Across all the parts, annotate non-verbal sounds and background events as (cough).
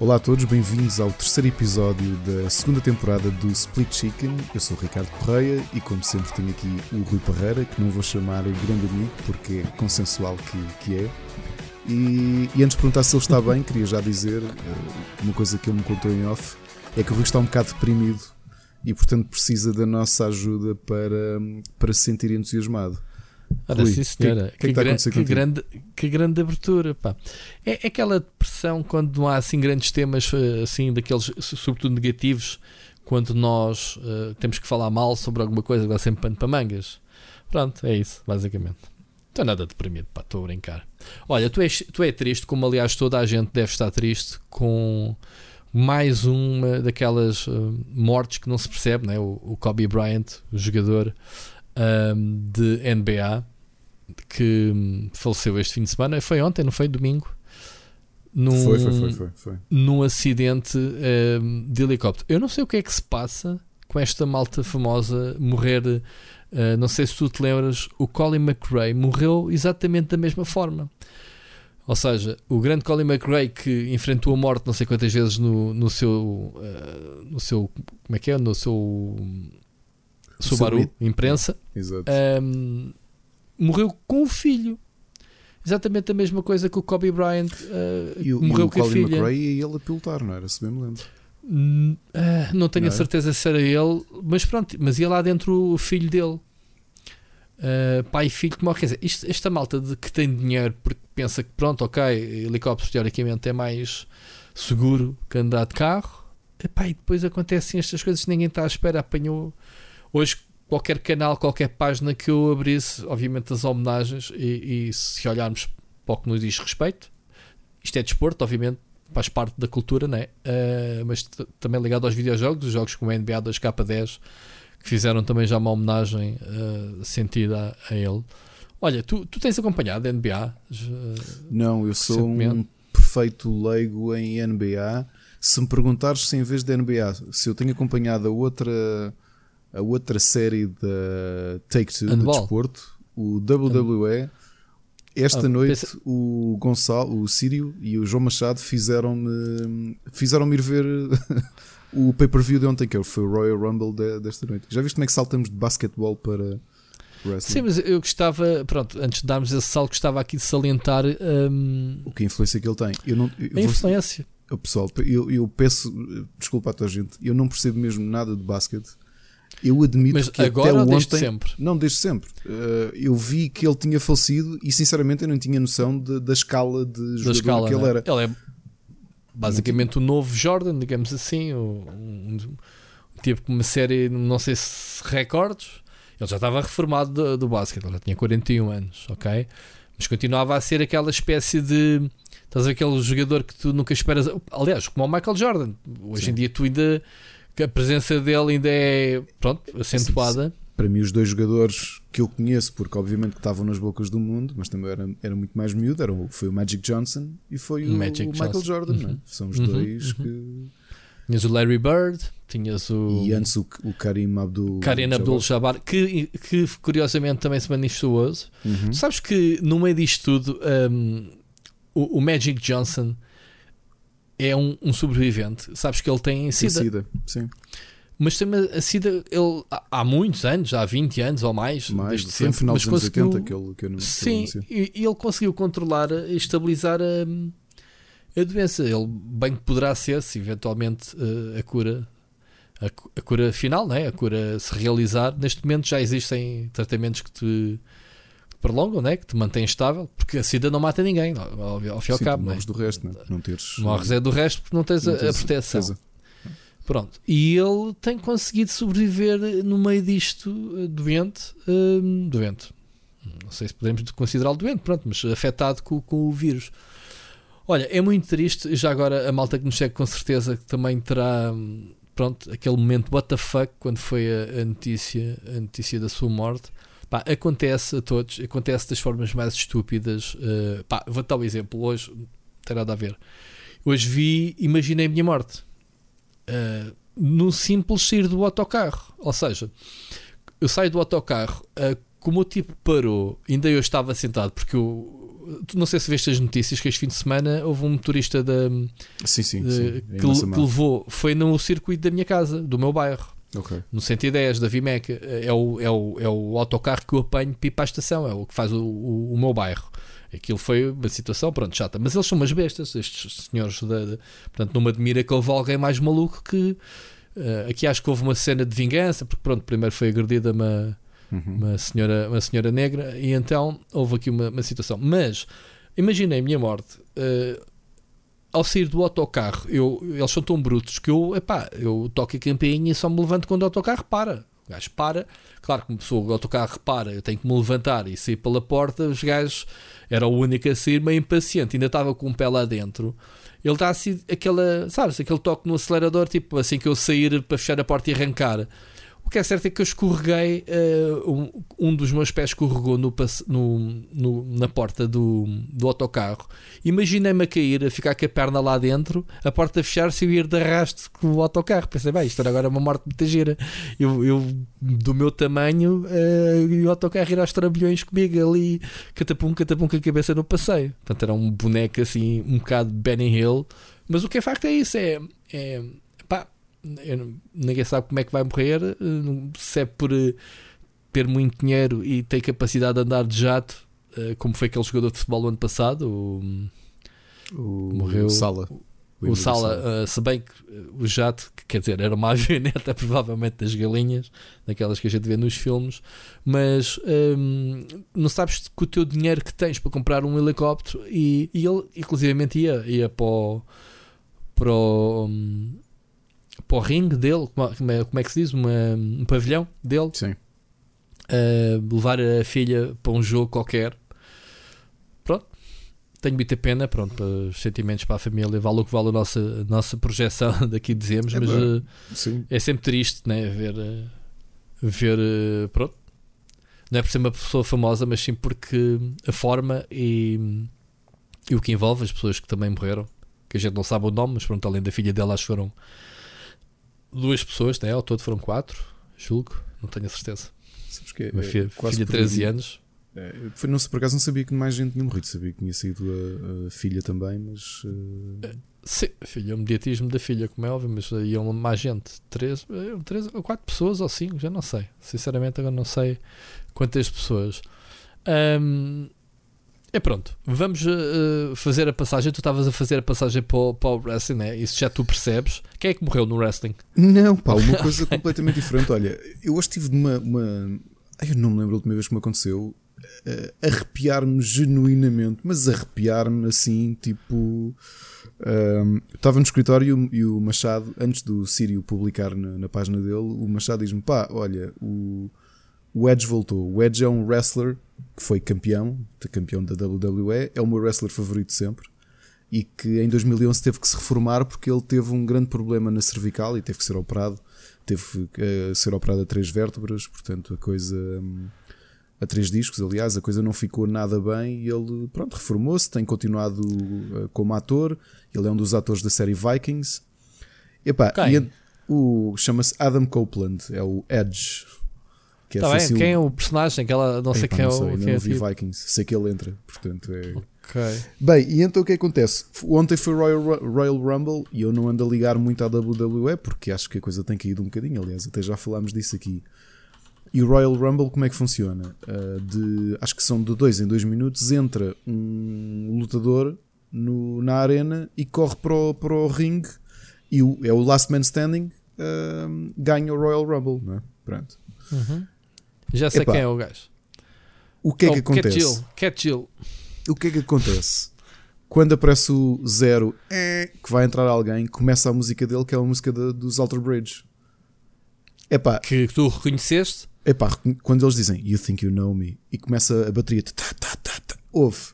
Olá a todos, bem-vindos ao terceiro episódio da segunda temporada do Split Chicken. Eu sou o Ricardo Correia e, como sempre, tenho aqui o Rui Parreira, que não vou chamar o grande amigo porque é consensual que, que é. E, e, antes de perguntar se ele está bem, queria já dizer uh, uma coisa que ele me contou em off: é que o Rui está um bocado deprimido e, portanto, precisa da nossa ajuda para, para se sentir entusiasmado. Ora, Rui, sim, senhora. Que, que, que, que, que grande, que grande abertura. Pá. É, é, aquela depressão quando não há assim grandes temas, eh, assim, daqueles, sobretudo negativos, quando nós uh, temos que falar mal sobre alguma coisa, dá sempre pano para mangas. Pronto, é isso, basicamente. Estou nada deprimido, pá, estou a brincar. Olha, tu és, tu é triste, como aliás toda a gente deve estar triste, com mais uma daquelas uh, mortes que não se percebe, né? o, o Kobe Bryant, o jogador um, de NBA que faleceu este fim de semana. Foi ontem, não foi? Domingo? Num, foi, foi, foi, foi, foi. Num acidente um, de helicóptero. Eu não sei o que é que se passa com esta malta famosa morrer. Uh, não sei se tu te lembras, o Colin McRae morreu exatamente da mesma forma. Ou seja, o grande Colin McRae que enfrentou a morte não sei quantas vezes no, no seu. Uh, no seu. Como é que é? No seu Subaru, imprensa, um, morreu com o filho. Exatamente a mesma coisa que o Kobe Bryant uh, e o, morreu e o com a filha. McRae e ele a pilotar, não era? Se bem me lembro. Uh, não tenho não a certeza se era ele, mas pronto, mas ia lá dentro o filho dele. Uh, pai e filho que morre. Quer dizer, isto, esta malta de que tem dinheiro porque pensa que pronto, ok, helicóptero teoricamente é mais seguro que andar de carro. Epá, e depois acontecem estas coisas que ninguém está à espera. Apanhou Hoje, qualquer canal, qualquer página que eu abrisse, obviamente as homenagens, e, e se olharmos para o que nos diz respeito, isto é desporto, obviamente, faz parte da cultura, né? Uh, mas também ligado aos videojogos, os jogos como o NBA 2K10, que fizeram também já uma homenagem uh, sentida a, a, ele. Olha, tu, tu tens acompanhado a NBA? Uh, Não, eu sou um perfeito leigo em NBA. Se me perguntares se em vez de NBA, se eu tenho acompanhado a outra a outra série da Take-Two de desporto, o WWE. Esta ah, noite o Gonçalo, o Sírio e o João Machado fizeram-me fizeram-me ir ver (laughs) o pay-per-view de ontem, que foi o Royal Rumble de, desta noite. Já viste como é que saltamos de basquetebol para wrestling? Sim, mas eu gostava, pronto, antes de darmos esse salto, gostava aqui de salientar um... o que influência que ele tem. Eu não, eu a influência. Vou, pessoal, eu, eu peço desculpa a tua gente, eu não percebo mesmo nada de basquete eu admito Mas que agora até ou ontem, sempre? Não, desde sempre. Uh, eu vi que ele tinha falecido e sinceramente eu não tinha noção de, da escala de jogador da escala, que ele né? era. Ele é basicamente o novo Jordan, digamos assim, um, um, tipo uma série, não sei se recordes. Ele já estava reformado do, do basquete, ele já tinha 41 anos, ok? Mas continuava a ser aquela espécie de. Estás a ver aquele jogador que tu nunca esperas. Aliás, como o Michael Jordan. Hoje Sim. em dia tu ainda que a presença dele ainda é pronto, acentuada. Para mim, os dois jogadores que eu conheço, porque obviamente que estavam nas bocas do mundo, mas também era, era muito mais miúdo, era, foi o Magic Johnson e foi o, o Michael Jordan. É? Uhum. São os uhum. dois uhum. que. Tinhas o Larry Bird, tinhas o. E antes o, o Karim Abdul. Karim Abdul Jabbar, que, que curiosamente também se manifestou hoje. Uhum. sabes que no meio disto tudo, um, o, o Magic Johnson é um, um, sobrevivente. Sabes que ele tem SIDA. SIDA, sim. Mas tem a SIDA ele, há muitos anos, há 20 anos ou mais, mais desde sempre. Final mas dos conseguiu, 80 que ele, que eu não, Sim, e, e, ele conseguiu controlar e estabilizar a, a doença. Ele bem que poderá ser, se eventualmente uh, a cura a, a, cura final, né? a cura se realizar. Neste momento já existem tratamentos que te prolongam, né? que te mantêm estável, porque a SIDA não mata ninguém, ao, ao fim e ao cabo. Morres né? do resto, não, não teres. Morres é do resto porque não tens, não a, tens a, proteção. Defesa. Pronto, e ele tem conseguido sobreviver no meio disto eh, doente, hum, doente. Não sei se podemos considerá-lo doente, pronto, mas afetado com, com o vírus. Olha, é muito triste. Já agora a malta que nos segue com certeza que também terá hum, pronto, aquele momento what the fuck quando foi a, a notícia, a notícia da sua morte. Pá, acontece a todos, acontece das formas mais estúpidas. Uh, pá, vou dar um exemplo. Hoje, não tem nada a ver. Hoje vi, imaginei a minha morte. Uh, no simples sair do autocarro. Ou seja, eu saio do autocarro, uh, como o tipo parou, ainda eu estava sentado, porque eu tu não sei se viste as notícias que este fim de semana houve um motorista da, sim, sim, de, sim. que, que, levou, foi no circuito da minha casa, do meu bairro. Okay. No 110 da Vimeca, é o, é, o, é o autocarro que eu apanho para ir para a estação, é o que faz o, o, o meu bairro. Aquilo foi uma situação, pronto, chata. Mas eles são umas bestas, estes senhores. Da, de, portanto, não me admira que houve alguém mais maluco que. Uh, aqui acho que houve uma cena de vingança, porque pronto, primeiro foi agredida uma, uhum. uma, senhora, uma senhora negra, e então houve aqui uma, uma situação. Mas imaginei a minha morte. Uh, ao sair do autocarro, eu, eles são tão brutos que eu, epá, eu toco a campainha e só me levanto quando o autocarro para. O gajo para, claro que pessoa, o autocarro repara, eu tenho que me levantar e sair pela porta. Os gajos, era o único a sair, meio impaciente, ainda estava com o pé lá dentro. Ele dá assim aquela, sabes, aquele toque no acelerador, tipo assim que eu sair para fechar a porta e arrancar. O que é certo é que eu escorreguei, uh, um, um, dos meus pés escorregou no, no, no, na porta do, do autocarro. Imaginei-me a cair, a ficar com a perna lá dentro, a porta a fechar-se e eu ir de arrasto com o autocarro. Pensei, bem, isto era agora uma morte muito gira. Eu, eu do meu tamanho, uh, e o autocarro ir aos trambolhões comigo ali, catapum, catapum com a cabeça no passeio. Portanto, era um boneco assim, um bocado Benny Hill. Mas o que é facto é isso: é, é eu, ninguém sabe como é que vai morrer, eh, se é por eh, ter muito dinheiro e ter capacidade de andar de jato, eh, como foi aquele jogador de futebol ano passado, o, o morreu Sala. O, o Sala, uh, se bem que o jato, que, quer dizer, era uma (laughs) avioneta provavelmente das galinhas, daquelas que a gente vê nos filmes, mas um, não sabes que o teu dinheiro que tens para comprar um helicóptero e, e ele, inclusivamente, ia, ia para o, para o, um, para o ringue dele, como é, como é que se diz? Uma, um pavilhão dele. Sim. Uh, levar a filha para um jogo qualquer. Pronto. Tenho muita pena, pronto, para os sentimentos para a família, vale o que vale a nossa, a nossa projeção (laughs) daqui dizemos, é mas uh, é sempre triste, né? Ver, uh, ver pronto. Não é por ser uma pessoa famosa, mas sim porque a forma e, e o que envolve as pessoas que também morreram, que a gente não sabe o nome, mas pronto, além da filha dela, acho que foram duas pessoas, né? ao todo foram quatro, julgo, não tenho a certeza. Sabes que é, Uma filha, é, filha de 13 anos. É, foi, não, por acaso não sabia que mais gente tinha morrido, sabia que tinha sido a, a filha também, mas. Uh... Sim, filha, o mediatismo da filha, como é óbvio, mas iam mais gente, três, três ou quatro pessoas ou cinco, já não sei. Sinceramente, agora não sei quantas pessoas. Um, é pronto, vamos uh, fazer a passagem. Tu estavas a fazer a passagem para o, para o wrestling, né? Isso já tu percebes. Quem é que morreu no wrestling? Não, pá, uma (laughs) coisa completamente diferente. Olha, eu hoje tive uma. uma... Eu não me lembro a última vez que me aconteceu. Uh, arrepiar-me genuinamente, mas arrepiar-me assim, tipo. Uh, estava no escritório e o, Machado, antes do Sírio publicar na, na página dele, o Machado diz-me: pá, olha, o, o Edge voltou. O Edge é um wrestler que foi campeão, campeão da WWE, é o meu wrestler favorito sempre e que em 2011 teve que se reformar porque ele teve um grande problema na cervical e teve que ser operado. Teve que uh, ser operado a três vértebras, portanto a coisa. Um, a três discos, aliás, a coisa não ficou nada bem e ele, pronto, reformou-se, tem continuado uh, como ator. Ele é um dos atores da série Vikings. Epá, e o chama-se Adam Copeland, é o Edge, que é tá bem, quem é o personagem? Aquela, não sei quem não é o. Quem é vi tipo... Vikings, sei que ele entra, portanto é. Okay. Bem, e então o que acontece? Ontem foi Royal, Royal Rumble e eu não ando a ligar muito à WWE porque acho que a coisa tem caído um bocadinho. Aliás, até já falámos disso aqui. E o Royal Rumble, como é que funciona? Uh, de, acho que são de dois em dois minutos. Entra um lutador no, na arena e corre para o, para o ringue e o, é o Last Man Standing. Uh, ganha o Royal Rumble, não é? Pronto. Uhum. Já sei Epá, quem é o gajo. O que é, que acontece? Cat Jill. Cat Jill. O que é que acontece? Quando aparece o zero é, que vai entrar alguém, começa a música dele, que é a música de, dos Alter Bridge. Epá, que tu reconheceste? Epá, quando eles dizem You think you know me e começa a bateria, tá, tá, tá, tá, ouve.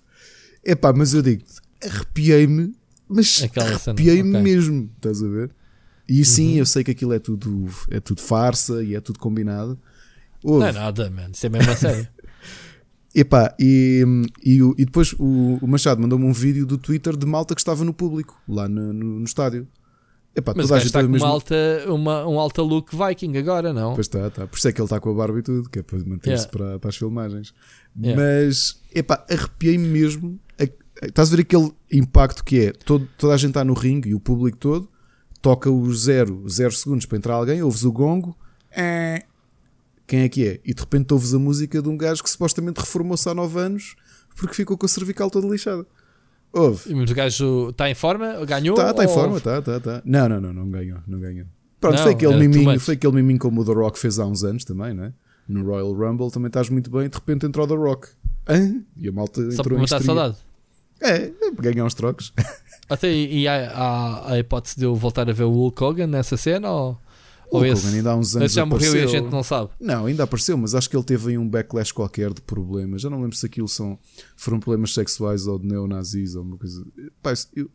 Epá, mas eu digo arrepiei-me, mas arrepiei-me okay. mesmo, estás a ver? E sim, uhum. eu sei que aquilo é tudo, é tudo farsa e é tudo combinado, Ouve. Não é nada, mano. Isso é mesmo a sério. (laughs) Epá, e, e, e depois o, o Machado mandou-me um vídeo do Twitter de malta que estava no público, lá no, no, no estádio. Epá, Mas toda a gente está com mesmo... uma, alta, uma, um alta look viking agora, não? Pois está, está. Por isso é que ele está com a barba e tudo, que é para manter-se yeah. para, para as filmagens. Yeah. Mas, epá, arrepiei-me mesmo. Estás a ver aquele impacto que é todo, toda a gente está no ringue e o público todo toca os zero, zero segundos para entrar alguém, ouves o gongo, é... quem é que é? E de repente ouves a música de um gajo que supostamente reformou-se há 9 anos porque ficou com a cervical toda lixada. Houve. Mas o gajo está em forma? Ganhou? Está, está em forma, está, está, está. Não, não, não, não ganhou, não ganhou. Pronto, não, foi aquele miminho, foi aquele miminho como o The Rock fez há uns anos também, não é? No Royal Rumble também estás muito bem, de repente entrou o The Rock. Hã? E a malta Só entrou em saudade. É, ganhar uns trocos. Até e há, há, a hipótese de eu voltar a ver o Hulk Hogan nessa cena ou, o ou esse, ainda há uns anos já apareceu. morreu e a gente não sabe. Não, ainda apareceu, mas acho que ele teve aí um backlash qualquer de problemas. Já não lembro se aquilo são, foram problemas sexuais ou de neonazis ou uma coisa. Pá, eu,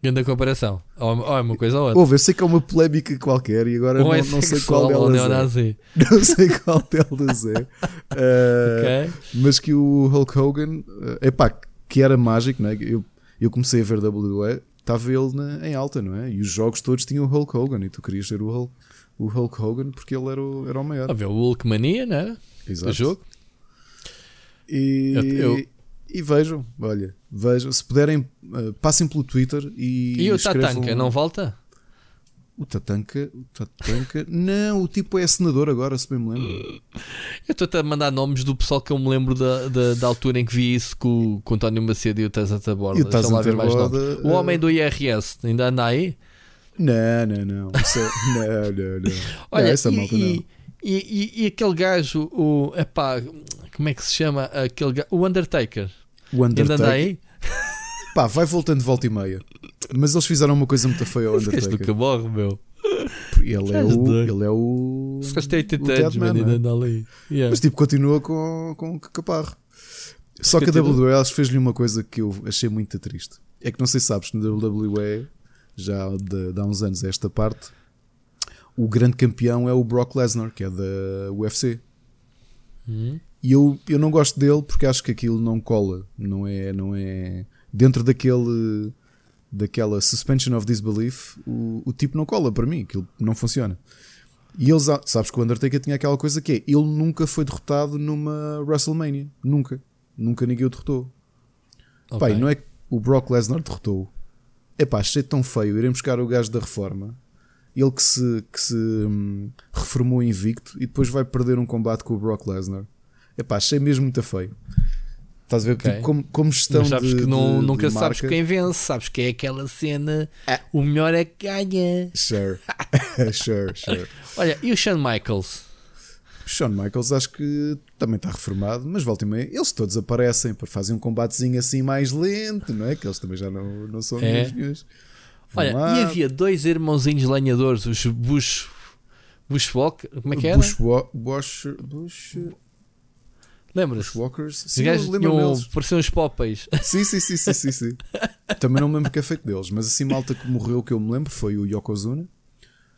Grande comparação. Ou, ou é uma coisa ou outra. Houve, eu sei que é uma polémica qualquer e agora não, é (laughs) não sei qual delas é. Não sei qual delas (laughs) é. Uh, okay. Mas que o Hulk Hogan, uh, epá, que era mágico, né? eu, eu comecei a ver WWE, estava ele na, em alta, não é? E os jogos todos tinham o Hulk Hogan e tu querias ser o Hulk, o Hulk Hogan porque ele era o, era o maior. A ver o Hulk Mania, não era? Exato. O jogo. E, eu, eu... e vejam, olha, vejam, se puderem, uh, passem pelo Twitter e. E o Tatanka não volta? O Tatanka, o Tatanka, (laughs) não, o tipo é senador agora, se bem me lembro. Eu estou-te a mandar nomes do pessoal que eu me lembro da, da, da altura em que vi isso com, com o António Macedo e o Tazan Taborda. O, o homem do IRS ainda anda aí? Não, não, não. Isso é, (laughs) não, não, não. Olha, não, essa e, malta e, não. E, e, e, aquele gajo, o. Epá, como é que se chama? Aquele O Undertaker. O Undertaker. Ainda anda aí? (laughs) Pá, vai voltando de volta e meia. Mas eles fizeram uma coisa muito feia ao Undertaker. nunca morre, meu. Ele é, o, ele é o. Se tem 80 anos, ainda anda ali. Yeah. Mas tipo, continua com, com caparro. Só que a WWE fez-lhe uma coisa que eu achei muito triste. É que não sei se sabes, no WWE, já de, de há uns anos esta parte, o grande campeão é o Brock Lesnar, que é da UFC. Hum. E eu, eu não gosto dele porque acho que aquilo não cola. Não é. Não é dentro daquele daquela suspension of disbelief, o, o tipo não cola para mim, aquilo não funciona. E eles, sabes que o Undertaker tinha aquela coisa que é, ele nunca foi derrotado numa WrestleMania, nunca, nunca ninguém o derrotou. Okay. Pai, não é que o Brock Lesnar derrotou. É pá, achei tão feio irem buscar o gajo da reforma, ele que se, que se hum, reformou invicto e depois vai perder um combate com o Brock Lesnar. É pá, achei mesmo muito feio. Estás a ver okay. tipo, como, como gestão Mas sabes de, que não, de, nunca de sabes quem vence, sabes que é aquela cena. Ah. O melhor é que ganha. Sure, (laughs) (laughs) sure, sure. Olha, e o Shawn Michaels? O Shawn Michaels acho que também está reformado, mas volta e meia, eles todos aparecem para fazer um combatezinho assim mais lento, não é? Que eles também já não, não são é. Olha, lá. e havia dois irmãozinhos lenhadores, os Bush. Bushwalk, como é que era? Bush, Bush, Bush, Lembras? Walkers? Sim, lembro deles. Pareciam uns Popeyes. (laughs) Sim, sim, sim, sim, sim, sim. Também não me lembro que é feito deles, mas assim, malta que morreu que eu me lembro foi o Yokozuna.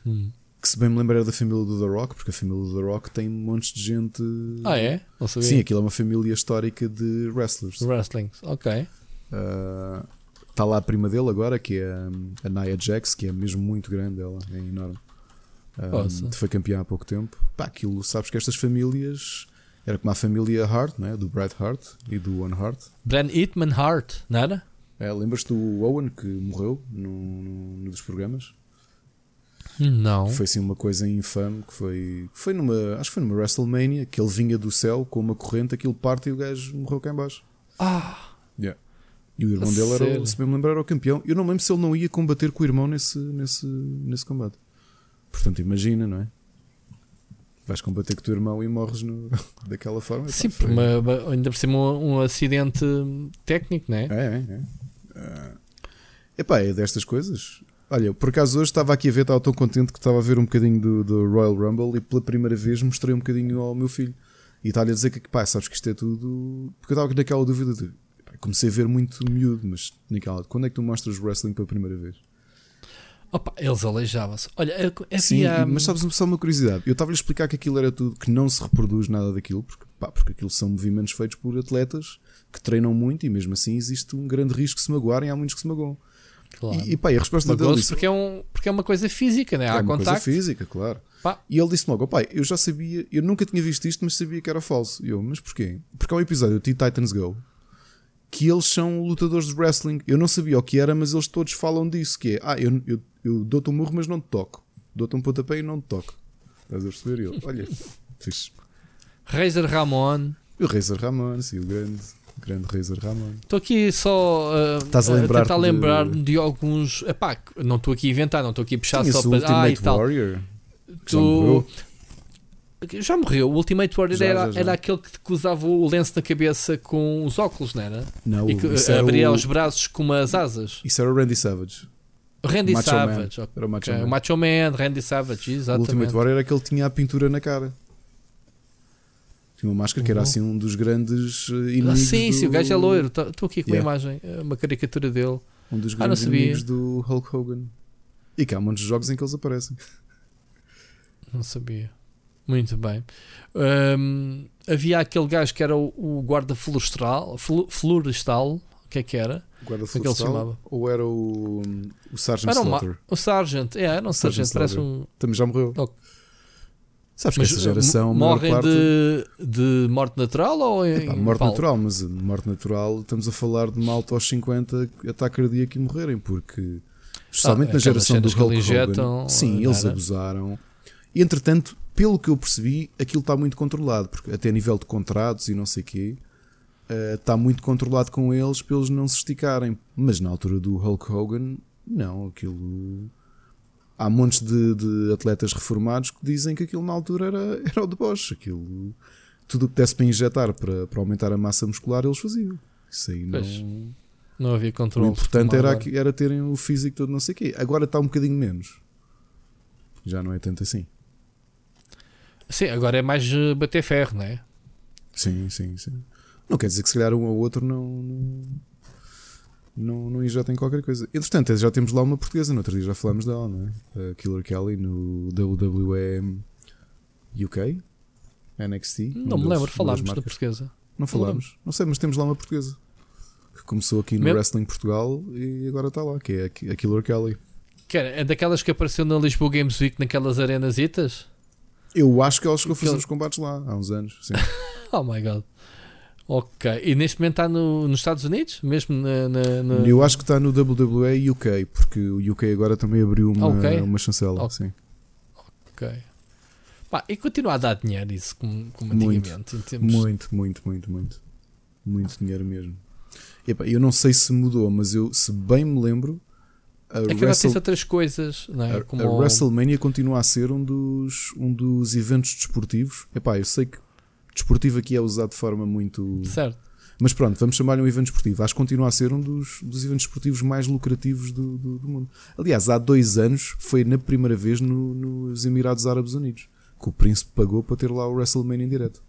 Hum. Que se bem me lembro era da família do The Rock, porque a família do The Rock tem montes de gente. Ah, é? Não sabia. Sim, aquilo é uma família histórica de wrestlers. Wrestling, ok. Está ah, uh, lá a prima dele agora, que é a Nia Jax, que é mesmo muito grande, ela é enorme. Um, ah, foi campeã há pouco tempo. Pá, aquilo, sabes que estas famílias era como a família Hart, né? do Bret Hart e do Owen Hart. Bret Eatman Hart, não era? É, lembras-te do Owen que morreu num, num dos programas? Não. Foi assim uma coisa infame que foi. Foi numa. Acho que foi numa WrestleMania que ele vinha do céu com uma corrente, aquilo parte e o gajo morreu cá embaixo. Ah! Yeah. E o irmão dele era, se bem me lembrar, era o campeão. Eu não lembro se ele não ia combater com o irmão nesse, nesse, nesse combate. Portanto, imagina, não é? vais combater com o teu irmão e morres no, (laughs) daquela forma. Sim, pá, uma, ainda por cima um, um, acidente técnico, não é? É, é. é. Uh, epá, é destas coisas. Olha, por acaso hoje estava aqui a ver, estava tão contente que estava a ver um bocadinho do, do Royal Rumble e pela primeira vez mostrei um bocadinho ao meu filho. E está-lhe a dizer que, pá, sabes que isto é tudo. Porque eu estava naquela dúvida de. Comecei a ver muito miúdo, mas naquela. Quando é que tu mostras wrestling pela primeira vez? Opa, eles aleijavam-se. Olha, havia... Sim, mas sabes só uma curiosidade. Eu estava-lhe a explicar que aquilo era tudo, que não se reproduz nada daquilo, porque, pá, porque aquilo são movimentos feitos por atletas que treinam muito e mesmo assim existe um grande risco de se magoarem. Há muitos que se magoam. Claro. E, e pá, a resposta dele disse, porque é, um, porque é uma coisa física, né? Há é uma contacto. coisa física, claro. Pá. E ele disse logo: pai, eu já sabia, eu nunca tinha visto isto, mas sabia que era falso. E eu, mas porquê? Porque há um episódio do Titans Go que eles são lutadores de wrestling. Eu não sabia o que era, mas eles todos falam disso: que é, ah, eu, eu, eu dou-te um murro, mas não te toco. Dou-te um pontapé e não te toco. Estás a perceber? Eu, olha, (laughs) fixe. Razor Ramon. O Razor Ramon, sim, o grande. Grande Razor Ramon. Estou aqui só uh, Estás a, lembrar tentar lembrar-me de... de... alguns. Epá, não estou aqui a inventar, não estou aqui a puxar Tinha só para. Ultimate ah, e tal. Warrior. Tu... Já morreu. O Ultimate Warrior já, era, já, já. era aquele que usava o lenço na cabeça com os óculos, não era? Não, e que abria o... os braços com umas asas. Isso era o Randy Savage. Randy Macho Savage. Man. Era o Macho, okay. Man. Macho Man, Randy Savage, exatamente. O Ultimate Warrior era aquele que tinha a pintura na cara. Tinha uma máscara uhum. que era uhum. assim um dos grandes eh, ah, inimigos. Ah, sim, do... sim, o gajo é loiro. Estou aqui com yeah. uma imagem, eh, uma caricatura dele. Um dos grandes ah, inimigos do Hulk Hogan. E que há muitos jogos em que eles aparecem. Não sabia. Muito bem. Um, havia aquele gajo que era o, o guarda florestal, florestal. O que é que era? Guarda florestal? Ou era o, o Sargent era? O Sargent, é, era um Sargent, Sargent parece um. Também já morreu. Oh. Sabes que essa geração. Morrem parte... de, de morte natural ou em. Epá, morte natural, mas morte natural estamos a falar de malta aos 50 ataque cardíaco e morrerem, porque. Especialmente ah, na geração do Hulk injetam, Hogan. Sim, eles abusaram. E entretanto, pelo que eu percebi, aquilo está muito controlado, porque até a nível de contratos e não sei o quê, uh, está muito controlado com eles para eles não se esticarem. Mas na altura do Hulk Hogan, não, aquilo há montes de, de, atletas reformados que dizem que aquilo na altura era, (laughs) era o de Bosch. Aquilo, tudo o que desse para injetar para, para aumentar a massa muscular, eles faziam. Isso aí não. Pois, não havia controle. O importante era, era terem o físico todo, não sei o quê. Agora está um bocadinho menos. Já não é tanto assim. Sim, agora é mais eh, bater ferro, não é? Sim, sim, sim. Não quer dizer que se calhar um ou outro não, não não, não injetem qualquer coisa. Entretanto, já temos lá uma portuguesa, no outro dia já falámos dela, não é? A Killer Kelly no WWE UK, NXT. Não me lembro, falámos da portuguesa. Não falámos, não, não, sei, mas temos lá uma portuguesa que começou aqui no Meu... Wrestling Portugal e agora está lá, que é a Killer Kelly. Que é daquelas que apareceu na Lisboa Games Week naquelas arenas itas? Eu acho que ela chegou a fazer os combates lá há uns anos. Sim. (laughs) oh my god. Ok. E neste momento está no, nos Estados Unidos? Mesmo na, na, na, Eu acho que está no WWE UK, porque o UK agora também abriu uma, okay. uma chancela. Okay. Sim. Ok. Pá, e continua a dar dinheiro isso como, como antigamente. Muito, termos... muito, muito, muito, muito. Muito dinheiro mesmo. Epá, eu não sei se mudou, mas eu, se bem me lembro, a, é que Wrestle... outras coisas, não é? a, Como a WrestleMania continua a ser um dos, um dos eventos desportivos. Epá, eu sei que desportivo aqui é usado de forma muito. Certo. Mas pronto, vamos chamar-lhe um evento esportivo. Acho que continua a ser um dos, dos eventos esportivos mais lucrativos do, do, do, mundo. Aliás, há dois anos foi na primeira vez no, nos Emirados Árabes Unidos que o príncipe pagou para ter lá o WrestleMania em direto.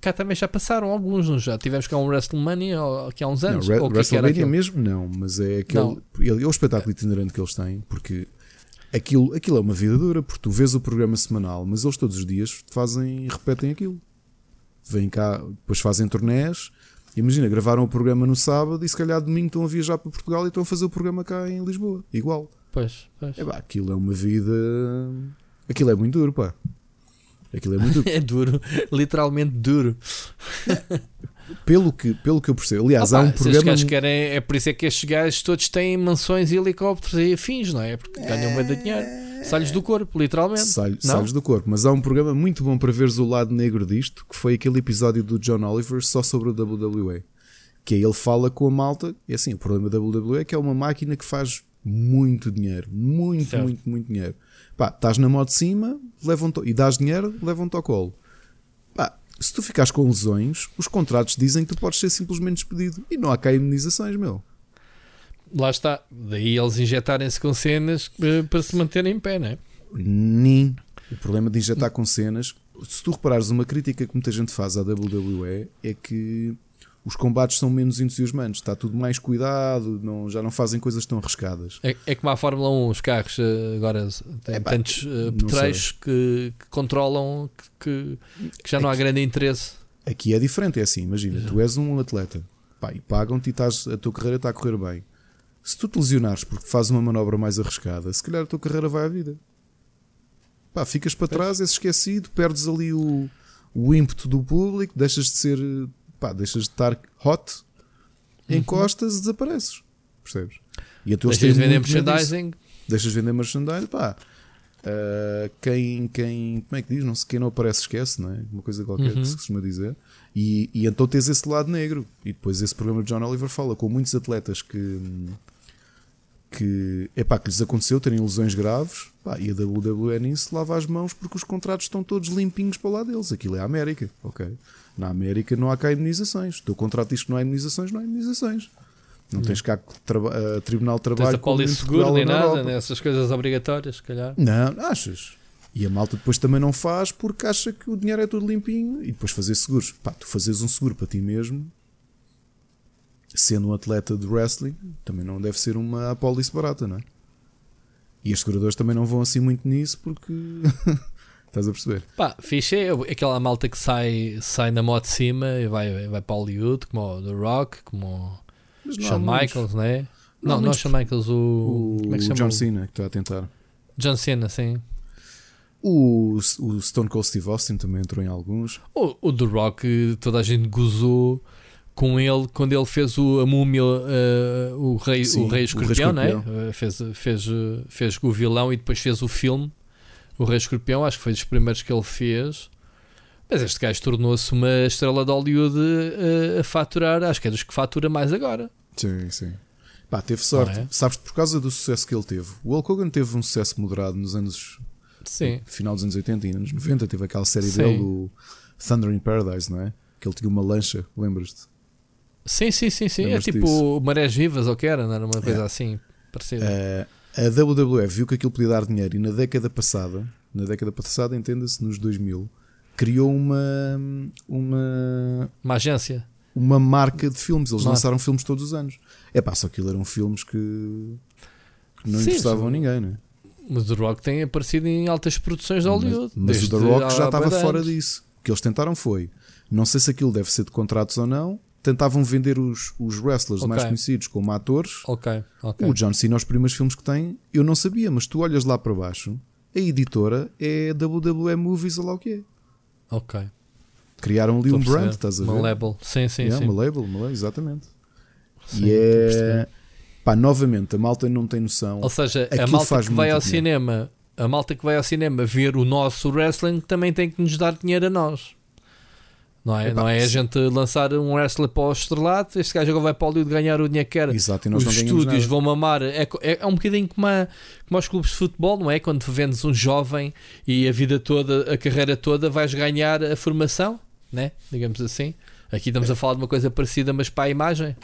Cá também já passaram alguns, não já? Tivemos cá um WrestleMania aqui há uns anos? Não, Re WrestleMania mesmo não, mas é aquele. Ele, é o espetáculo itinerante que eles têm, porque aquilo, aquilo é uma vida dura, porque tu vês o programa semanal, mas eles todos os dias fazem repetem aquilo vêm cá, depois fazem turnés. Imagina, gravaram o programa no sábado e se calhar domingo estão a viajar para Portugal e estão a fazer o programa cá em Lisboa. Igual. Pois, pois. É pá, aquilo é uma vida. Aquilo é muito duro, pá. Aquilo é muito duro. (laughs) é duro, literalmente duro. (laughs) pelo, que, pelo que eu percebo. Aliás, há um programa. Os querem, é por isso é que estes gajos todos têm mansões e helicópteros e afins, não é? Porque ganham meio de dinheiro. Sai-lhes do corpo, literalmente. Sai-lhes do corpo. Mas há um programa muito bom para veres o lado negro disto, que foi aquele episódio do John Oliver só sobre o WWE. Que aí ele fala com a malta, e assim, o problema da WWE é que é uma máquina que faz muito dinheiro. Muito, certo. muito, muito dinheiro. Pá, estás na moto de cima levam e dás dinheiro, levam-te ao colo. Pá, se tu ficares com lesões, os contratos dizem que tu podes ser simplesmente despedido. E não há cá indenizações, meu lá está. Daí eles injetarem-se com cenas eh, para se manterem em pé, não é? Nem. O problema de injetar com cenas, se tu reparares, uma crítica que muita gente faz à WWE é que os combates são menos entusiasmantes, está tudo mais cuidado, não, já não fazem coisas tão arriscadas. É, é como a Fórmula 1, os carros eh, agora têm é, tantos uh, petrechos que, que, controlam que, que já não aqui, há grande interesse. Aqui é diferente, é assim, imagina, tu és um atleta pá, e pagam-te e estás, a tua carreira está a correr bem Se tu te lesionares porque fazes uma manobra mais arriscada, se calhar a tua carreira vai à vida. Pá, ficas para trás, és esquecido, perdes ali o, o ímpeto do público, deixas de ser, pá, deixas de estar hot, uhum. encostas e desapareces. Percebes? E a tua deixas de vender merchandising. Deixas de vender merchandising, pá. Uh, quem, quem, como é que diz? Não sei, quem não aparece esquece, não é? Uma coisa qualquer uhum. que se costuma dizer. E, e então tens esse lado negro. E depois esse programa de John Oliver fala com muitos atletas que, que, epá, que lhes aconteceu terem lesões graves. Pá, e a WWE nisso lava as mãos porque os contratos estão todos limpinhos para lá deles. Aquilo é a América, ok? Na América não há cá indenizações. O teu contrato diz que não há indenizações, não há indenizações. Não tens cá uh, Tribunal de Trabalho. Tens a seguro nem nada, nessas coisas obrigatórias, se calhar. Não, achas? E a malta depois também não faz porque acha que o dinheiro é tudo limpinho e depois fazer seguros. Pá, tu fazes um seguro para ti mesmo, sendo um atleta de wrestling, também não deve ser uma apólice barata, não é? E os seguradores também não vão assim muito nisso porque. (laughs) Estás a perceber? Pá, fixe é aquela malta que sai, sai na moto de cima e vai, vai para Hollywood, como o The Rock, como o Shawn Michaels, não é? Não, não, não é Shawn Michaels, o. O, como é que chama? John Cena, que está a tentar. John Cena, sim. O, o Stone Cold Steve Austin também entrou em alguns. O, o The Rock, toda a gente gozou com ele quando ele fez o, a múmia, uh, o, rei, Sim, o Rei Escorpião, o rei Escorpião. Né? Uh, fez, fez, fez o vilão e depois fez o filme, o Rei Escorpião, acho que foi dos primeiros que ele fez. Mas este gajo tornou-se uma estrela de Hollywood uh, a faturar, acho que é dos que fatura mais agora. Sim, sim. Pá, teve sorte. É? Sabes, por causa do sucesso que ele teve. O Hulk Hogan teve um sucesso moderado nos anos. Sim. Final dos anos 80 e anos 90. Teve aquela série sim. dele, o Thunder in Paradise, não é? Que ele tinha uma lancha, lembras-te? Sim, sim, sim, sim. É tipo disso? Marés Vivas ou que era, não era uma coisa é. assim parecida. Uh, a WWE viu que aquilo podia dar dinheiro e na década passada, na década passada, entenda-se, nos 2000, criou uma, uma. Uma agência. Uma marca de filmes. Eles lançaram filmes todos os anos. É pá, só aquilo eram filmes que, que não sim, interessavam sim. a ninguém, né? Mas o The Rock tem aparecido em altas produções de Hollywood. Mas, mas o The Rock já estava fora disso. O que eles tentaram foi. Não sei se aquilo deve ser de contratos ou não, tentavam vender os, os wrestlers okay. mais conhecidos como atores. Okay. Okay. O John Cena, os primeiros filmes que tem, eu não sabia, mas tu olhas lá para baixo, a editora é WWE Movies, ou lá o que é. Ok. Criaram ali um brand, estás a ver? Uma label, sim, sim, yeah, sim. Uma label, uma label, exatamente. Sim, e é. Pá, novamente, a malta não tem noção. Ou seja, a malta que vai ao dinheiro. cinema, a malta que vai ao cinema ver o nosso wrestling também tem que nos dar dinheiro a nós. Não é, não é a gente lançar um wrestler para o estrelato, este gajo agora vai para o Hollywood ganhar o dinheiro que quer. Exato, Os estúdios vão mamar. É, é, é, um bocadinho como, a, como aos clubes de futebol, não é? Quando vendes um jovem e a vida toda, a carreira toda, vais ganhar a formação, né? digamos assim. Aqui estamos a falar de uma coisa parecida, mas para a imagem.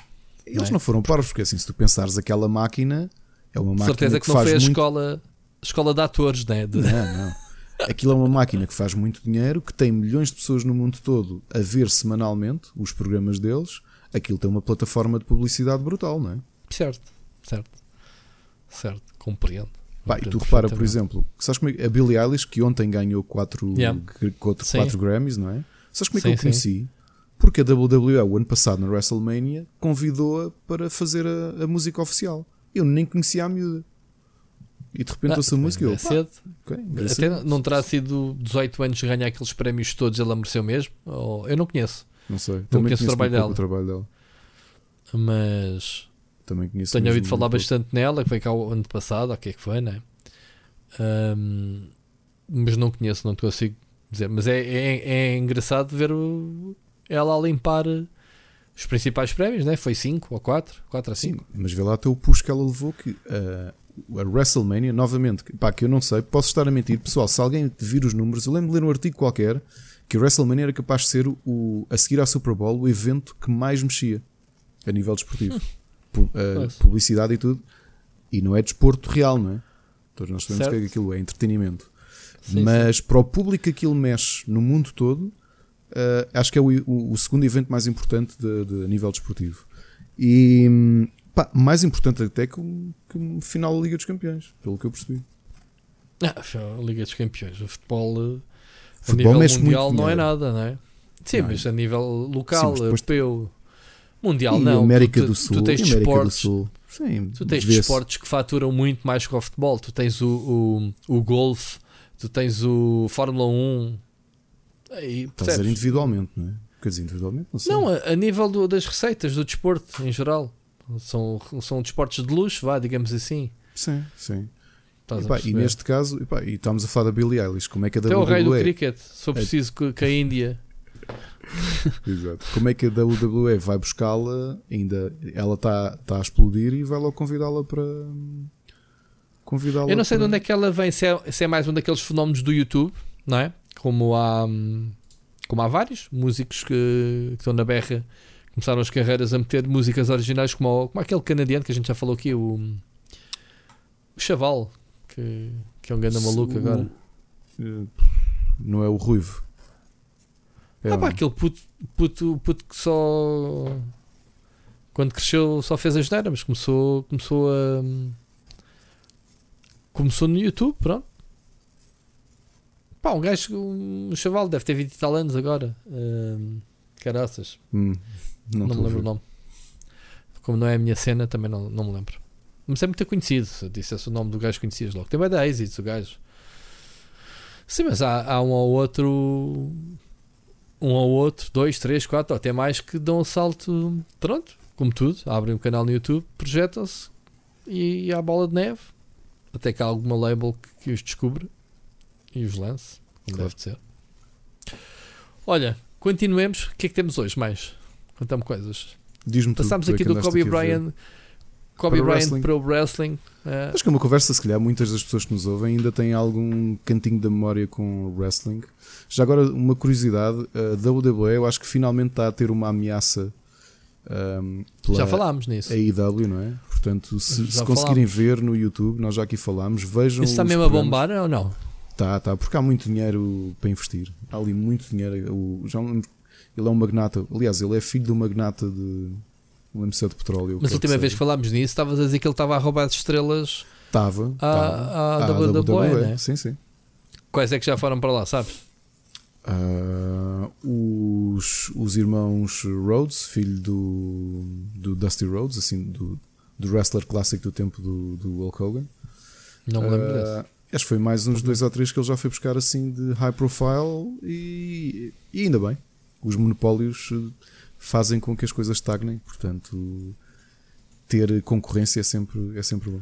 Eles não, é? não foram parvos, porque assim, se tu pensares aquela máquina, é uma máquina. certeza que, que não foi a muito... escola, escola de atores, né? De... Não, não. Aquilo é uma máquina que faz muito dinheiro, que tem milhões de pessoas no mundo todo a ver semanalmente os programas deles. Aquilo tem uma plataforma de publicidade brutal, não é? Certo, certo, certo, compreendo. Pá, e tu repara, por exemplo, sabes como é, a Billie Eilish, que ontem ganhou 4 yeah. quatro, quatro Grammys, não é? Sabes como é que sim, eu conheci? Sim. Porque a WWE, o ano passado na WrestleMania, convidou-a para fazer a, a música oficial. Eu nem conhecia a miúda. E de repente ah, ouço a música e eu. cedo. Okay, Até não terá sido 18 anos ganhar aqueles prémios todos, ela mereceu mesmo? Ou, eu não conheço. Não sei. Não Também conheço, o trabalho, dela. o trabalho dela. Mas. Também conheço Tenho ouvido falar bastante nela, que foi cá o ano passado, o que é que foi, né? Um, mas não conheço, não consigo dizer. Mas é, é, é engraçado ver o, ela a limpar os principais prémios, né? Foi 5 ou 4, 4 a 5. Mas vê lá até o push que ela levou que uh, a WrestleMania, novamente, pá, que eu não sei, posso estar a mentir, pessoal. Se alguém vir os números, eu lembro de ler um artigo qualquer que o WrestleMania era capaz de ser o, a seguir à Super Bowl o evento que mais mexia a nível desportivo, hum. publicidade e tudo. E não é desporto real, não é? Todos nós sabemos certo. que aquilo é entretenimento. Sim, Mas sim. para o público que aquilo mexe no mundo todo, uh, acho que é o, o, o, segundo evento mais importante de, de, a nível desportivo. E, hum, Pá, mais importante até que o, que o final da Liga dos Campeões, pelo que eu percebi. Ah, a Liga dos Campeões, o futebol, a nível mundial não é nada, não é? Sim, não, mas a nível local, sim, europeu, mundial e não. América tu, do Sul, tu tens América do Sul. Sim, tu tens desportos que faturam muito mais que o futebol. Tu tens o, o, o golfe, tu tens o Fórmula 1. Aí, Estás a dizer individualmente, não é? Quer dizer, individualmente, não sei. Não, a, a nível do, das receitas do desporto em geral. São, são desportos de luxo, vá, digamos assim. Sim, sim. E, pá, e, neste caso, e, pá, e estamos a falar da Billie Eilish, como é que a WWE... Até o rei do cricket, for é. preciso que, que a Índia... (laughs) Exato. Como é que a WWE vai buscá-la? Ainda ela está tá a explodir e vai logo convidá-la para convidá-la. Eu não sei para... de onde é que ela vem, se é, se é, mais um daqueles fenómenos do YouTube, não é? Como há, como há vários músicos que, que estão na berra, começaram as carreiras a meter músicas originais, como, como aquele canadiano que a gente já falou aqui, o, o Chaval, que, que é um grande maluco o, agora. Eh, não é o Ruivo. É ah, pá, aquele puto, puto, puto que só. Quando cresceu só fez a geneira, mas começou, começou a. Começou no YouTube, pronto. Pá, um gajo, um chaval, deve ter 20 e tal anos agora. Um, caraças. Hum, não, não me lembro o nome. Como não é a minha cena, também não, não me lembro. Mas é muito conhecido. Se dissesse o nome do gajo, conhecias logo. Tem bem da êxitos o gajo. Sim, mas há, há um ou outro. Um ou outro, dois, três, quatro, até mais que dão um salto. Pronto, como tudo. Abrem um canal no YouTube, projetam-se e, há bola de neve. Até que há alguma label que, que os descubra e os lance, como claro. deve ser. Olha, continuemos. O que é que temos hoje mais? Conta-me coisas. Diz-me Passámos aqui do Kobe Bryant. Kobe para Bryant para o wrestling. Uh... Acho que é uma conversa, se calhar, muitas das pessoas que nos ouvem ainda têm algum cantinho da memória com o wrestling. Já agora, uma curiosidade: a WWE eu acho que finalmente está a ter uma ameaça. Um, já falámos nisso. AEW, não é? Portanto, se, se conseguirem ver no YouTube, nós já aqui falámos, vejam. Isso está mesmo a bombar ou não? Tá, tá, porque há muito dinheiro para investir. Há ali muito dinheiro. O, já, ele é um magnata, aliás, ele é filho de um magnata de, um MC de petróleo. Mas a última vez que falámos nisso, estavas a dizer que ele estava a roubar as estrelas Estava. À, à WWE, WWE, né? Sim, sim. Quais é que já foram para lá, sabes? Uh, os, os irmãos Rhodes, filho do, do Dusty Rhodes, assim, do, do wrestler clássico do tempo do, do Hulk Hogan. Não me lembro uh, desse. Acho que foi mais uns dois ou três que ele já foi buscar assim de high profile e, e ainda bem. Os monopólios fazem com que as coisas estagnem, portanto, ter concorrência é sempre, é sempre bom.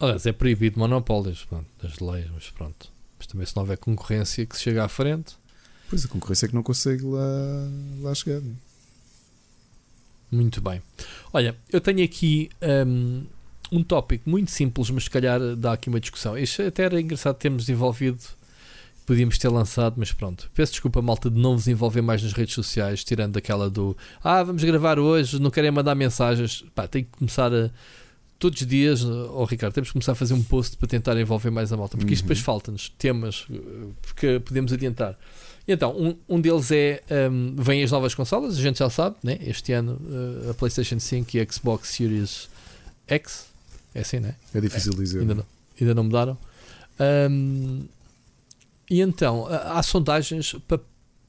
Aliás, é proibido monopólios pronto, das leis, mas pronto. Mas também se não houver concorrência que se chega à frente. Pois a concorrência é que não consegue lá, lá chegar. É? Muito bem. Olha, eu tenho aqui um, um tópico muito simples, mas se calhar dá aqui uma discussão. Isto até era engraçado termos desenvolvido podíamos ter lançado, mas pronto. Peço desculpa, malta, de não vos envolver mais nas redes sociais, tirando aquela do ah, vamos gravar hoje, não querem mandar mensagens. Pá, tem que começar a. Todos os dias, oh Ricardo, temos que começar a fazer um post para tentar envolver mais a malta, porque uhum. isto depois falta-nos temas porque podemos adiantar. Então, um, um deles é um, vêm as novas consolas, a gente já sabe, né? este ano uh, a PlayStation 5 e a Xbox Series X, é assim, né? É difícil é, dizer. Ainda não, ainda não mudaram. Um, e então, há sondagens para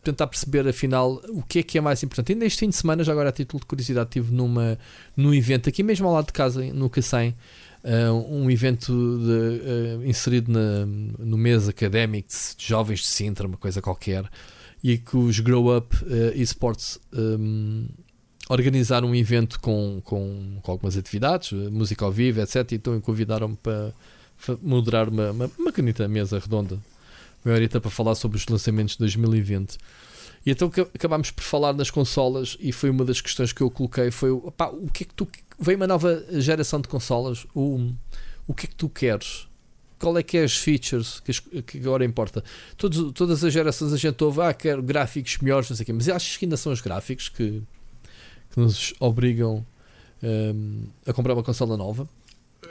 tentar perceber afinal o que é que é mais importante. Ainda este fim de semana, já agora a título de curiosidade, estive numa, num evento aqui mesmo ao lado de casa, no Cacém, uh, um evento de, uh, inserido na, no mês académico de jovens de Sintra, uma coisa qualquer, e que os Grow Up uh, Esports um, organizaram um evento com, com, com, algumas atividades, música ao vivo, etc. Então convidaram-me para moderar uma, uma, uma mesa redonda maioria para falar sobre os lançamentos de 2020. E então acabámos por falar nas consolas e foi uma das questões que eu coloquei foi opá, o que é que tu veio uma nova geração de consolas o, o que é que tu queres qual é que é as features que, que agora importa Todos, todas as gerações a gente ouve ah quero gráficos melhores não sei o quê, mas achas que ainda são os gráficos que, que nos obrigam um, a comprar uma consola nova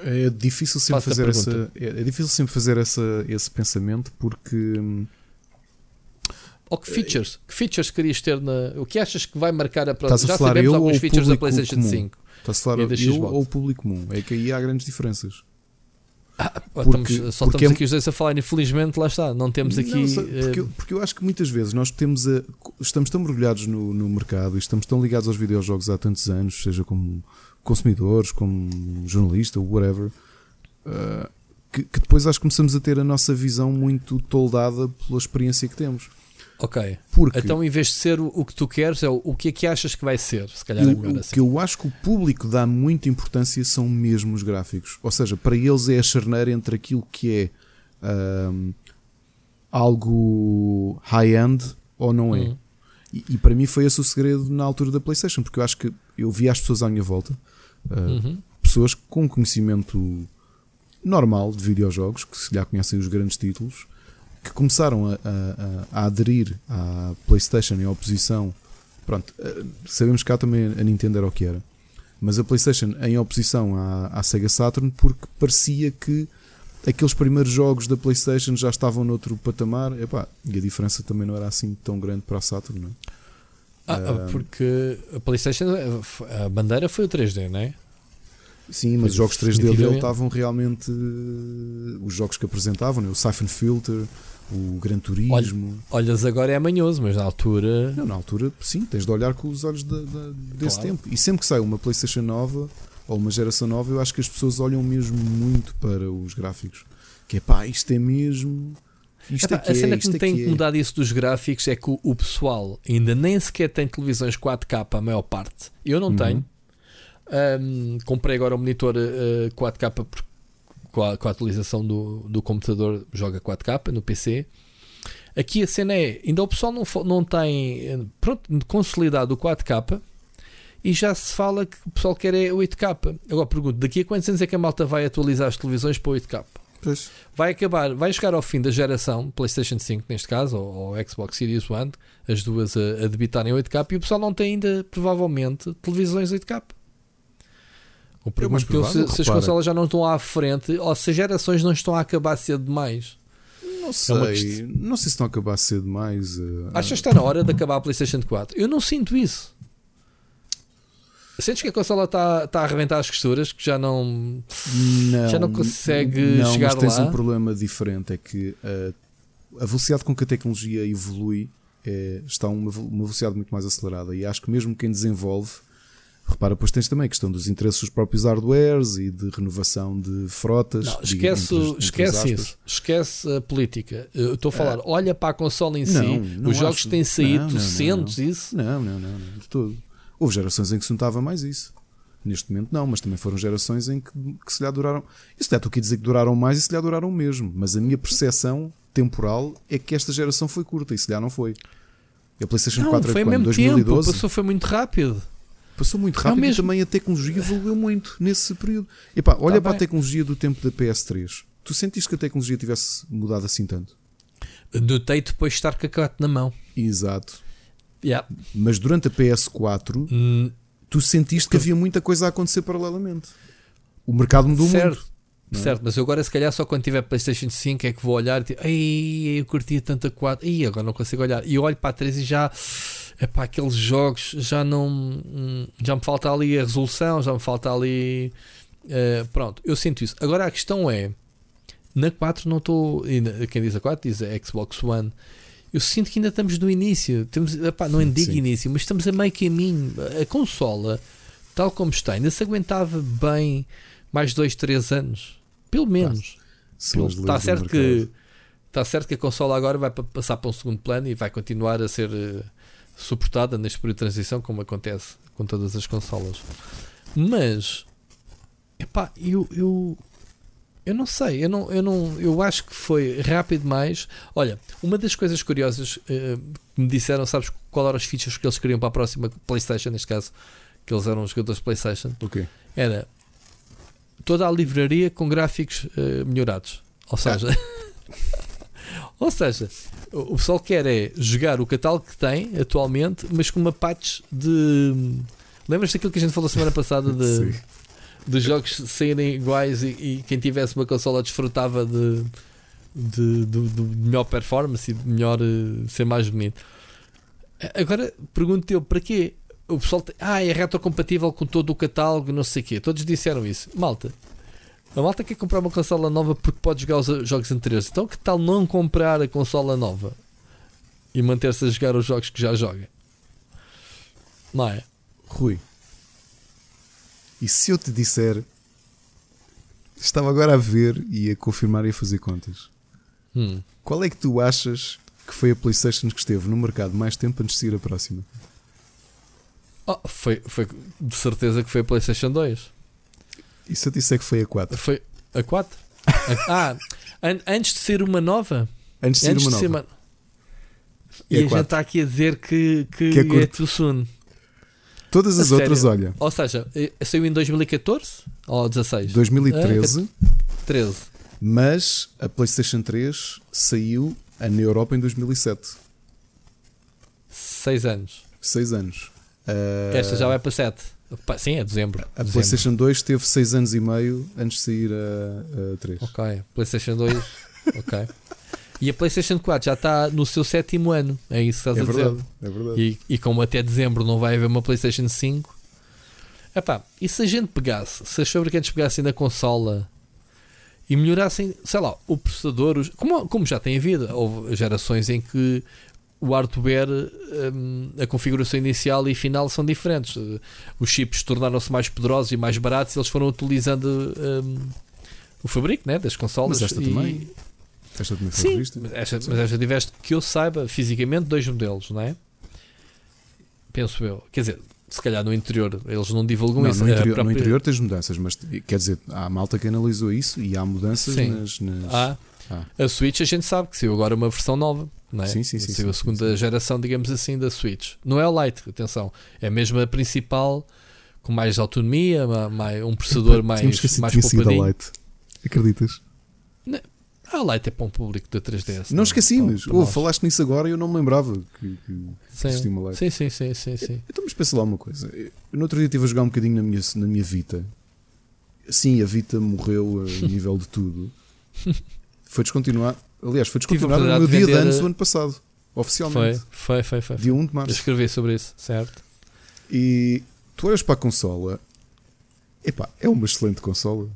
é difícil sempre fazer essa é, é, difícil sempre fazer essa, esse pensamento porque hum, ou que features? Que features querias ter na. O que achas que vai marcar a próxima? Já sabemos alguns features da PlayStation comum? 5. Estás a falar eu ou o público comum? É que aí há grandes diferenças. Ah, porque, estamos, só estamos é... aqui os dois a falar, infelizmente, lá está, não temos aqui. Não, porque, uh... porque, eu acho que muitas vezes nós temos a, estamos tão mergulhados no, no mercado e estamos tão ligados aos videojogos há tantos anos, seja como consumidores, como jornalista, whatever, uh, que, que, depois acho que começamos a ter a nossa visão muito toldada pela experiência que temos. Ok. Porque então, em vez de ser o, o que tu queres, é o, o, que é que achas que vai ser? Se calhar eu, é melhor assim. O que eu acho que o público dá muita importância são mesmo os gráficos. Ou seja, para eles é a charneira entre aquilo que é um, algo high-end ou não é. Hum. E, e, para mim foi esse o segredo na altura da PlayStation, porque eu acho que eu vi as pessoas à minha volta, uh, uhum. pessoas com conhecimento normal de videojogos, que se já conhecem os grandes títulos, que começaram a, a, a aderir à PlayStation em oposição. Pronto, uh, sabemos que cá também a Nintendo era o que era, mas a PlayStation em oposição à, à Sega Saturn, porque parecia que aqueles primeiros jogos da PlayStation já estavam noutro patamar epá, e a diferença também não era assim tão grande para a Saturn, não é? Ah, uh, porque a PlayStation, a bandeira foi o 3D, não é? Sim, mas os jogos 3D dele estavam realmente os jogos que apresentavam, né? o Siphon Filter, o Gran Turismo. Olha, olhas agora é manhoso, mas na altura. Não, na altura, sim, tens de olhar com os olhos de, de, desse claro. tempo. E sempre que sai uma PlayStation nova, ou uma geração nova, eu acho que as pessoas olham mesmo muito para os gráficos. Que é pá, isto é mesmo. Isto é a cena é, que me tem incomodado é. isso dos gráficos é que o, o, pessoal ainda nem sequer tem televisões 4K, a maior parte. Eu não uhum. tenho. Um, comprei agora um monitor uh, 4K com a, com a, atualização do, do computador, joga 4K no PC. Aqui a cena é: ainda o pessoal não, não tem pronto, consolidado o 4K e já se fala que o pessoal quer é 8K. Agora pergunto, daqui a quantos anos é que a malta vai atualizar as televisões para 8K? Pois. Vai acabar, vai chegar ao fim da geração, PlayStation 5 neste caso, ou, ou Xbox Series One, as duas a, a debitarem 8K e o pessoal não tem ainda, provavelmente, televisões 8K. O pergunto é se, se as consolas já não estão à frente, ou se as gerações não estão a acabar cedo demais. Não é sei, é não sei se estão a acabar cedo demais. Uh, Achas que está na hora de acabar a PlayStation 4? Eu não sinto isso. Sentes que a consola está tá a arrebentar as costuras, que já não, não já não consegue não, chegar mas tens um problema diferente, é que a, a velocidade com que a tecnologia evolui é, está uma, uma velocidade muito mais acelerada e acho que mesmo quem desenvolve Repara, pois tens também a questão dos interesses dos próprios hardwares e de renovação de frotas. Não, esquece, entre, entre esquece isso. Esquece a política. Eu estou a falar, é. olha para a console em não, si, não os jogos que têm saído, tu sentes isso? Não, não, não, não, de todo. Houve gerações em que se notava mais isso. Neste momento não, mas também foram gerações em que, que se lhe duraram. Isso já estou aqui a dizer que duraram mais e se lhe duraram mesmo. Mas a minha percepção temporal é que esta geração foi curta e se lhe não foi. A PlayStation não, 4 foi é quando? 2012? Tempo, passou, foi muito rápido. Passou muito rápido é e também a tecnologia evoluiu muito nesse período. Epá, olha tá para bem. a tecnologia do tempo da PS3. Tu sentiste que a tecnologia tivesse mudado assim tanto? Notei depois de estar com a carta na mão. Exato. Yeah. Mas durante a PS4, hum, tu sentiste que havia muita coisa a acontecer paralelamente. O mercado mudou certo, muito. É? Certo, mas eu agora se calhar só quando tiver PlayStation 5 é que vou olhar e digo, ei, eu curtia tanta 4, e agora não consigo olhar. E olho para a 3 e já para aqueles jogos já não já me falta ali a resolução, já me falta ali uh, pronto, eu sinto isso. Agora a questão é na 4 não estou, quem diz a 4 diz a Xbox One eu sinto que ainda estamos no início. Temos, epá, não é digo Sim. início, mas estamos a meio caminho. A consola, tal como está, ainda se aguentava bem mais 2, 3 anos. Pelo menos. está certo que está certo que a consola agora vai passar para um segundo plano e vai continuar a ser uh, suportada neste período de transição, como acontece com todas as consolas. Mas epá, eu, eu eu não sei, eu, não, eu, não, eu acho que foi rápido demais. Olha, uma das coisas curiosas uh, que me disseram, sabes qual eram as fichas que eles queriam para a próxima PlayStation, neste caso, que eles eram os jogadores de PlayStation? Okay. Era toda a livraria com gráficos uh, melhorados. Ou seja, (laughs) ou seja, o pessoal quer é jogar o catálogo que tem atualmente, mas com uma patch de. Lembras daquilo que a gente falou semana passada de dos jogos serem iguais e, e, quem tivesse uma consola desfrutava de, de, de, de melhor performance e de melhor uh, ser mais bonito. Agora pergunto eu para quê? O pessoal tem, ah, é retrocompatível com todo o catálogo, não sei o quê. Todos disseram isso. Malta, a malta quer comprar uma consola nova porque pode jogar os jogos anteriores. Então, que tal não comprar a consola nova e manter-se a jogar os jogos que já joga? Não é? Rui, E se eu te disser. Estava agora a ver e a confirmar e a fazer contas. Hum. Qual é que tu achas que foi a PlayStation que esteve no mercado mais tempo antes de sair a próxima? Oh, foi, foi de certeza que foi a PlayStation 2. E se eu disser que foi a 4? Foi a 4? ah, an antes de ser uma nova? Antes de ser uma nova. Uma... E, e a, a gente está aqui a dizer que, que, que é, é too soon. Todas as a outras, sério? olha. Ou seja, saiu em 2014 ou 16? 2013. Ah, 13. Mas a PlayStation 3 saiu na Europa em 2007. 6 anos. 6 anos. Uh... Esta já vai para 7. Sim, é dezembro. A dezembro. PlayStation 2 teve 6 anos e meio antes de sair a, a 3. Ok, PlayStation 2. (laughs) ok. E a PlayStation 4 já está no seu sétimo ano. É isso que estás é a verdade, dizer. É verdade. E, e como até dezembro não vai haver uma PlayStation 5. Epá, e se a gente pegasse, se as fabricantes pegassem na consola e melhorassem, sei lá, o processador, como, como já tem havido, houve gerações em que o hardware, um, a configuração inicial e final são diferentes. Os chips tornaram-se mais poderosos e mais baratos e eles foram utilizando um, o fabrico né, das consolas. Mas esta e, também. Esta também foi Sim, revista. Mas esta, mas esta tiveste que eu saiba fisicamente dois modelos, não é? Penso eu. Quer dizer, se calhar no interior eles não divulgam não, isso. No interior, própria... no interior tens mudanças, mas quer dizer, há malta que analisou isso e há mudanças sim. nas. nas... Ah. A Switch a gente sabe que saiu agora uma versão nova. Não é? Sim, sim, sim. A segunda sim, geração, digamos assim, da Switch. Não é o Lite, atenção. É mesmo a principal, com mais autonomia, mais, um processador mais, mais poupadinho. Lite. Acreditas? Não, a Lite é para um público da 3DS. Não, não esqueci, mas oh, falaste nisso agora e eu não me lembrava que, que sim. existia uma Lite. Sim, sim, sim, sim, sim. Então, mas pensa lá uma coisa. Eu, no outro dia estive a jogar um bocadinho na minha, na minha Vita. Sim, a Vita morreu a nível de tudo. (laughs) Foi descontinuar. Aliás, foi descontinuado no meu dia de anos do ano passado. Oficialmente. Foi, foi, foi. foi. Dia 1 de março. Eu escrevi sobre isso, certo. E tu olhas para a consola. Epá, é uma excelente consola.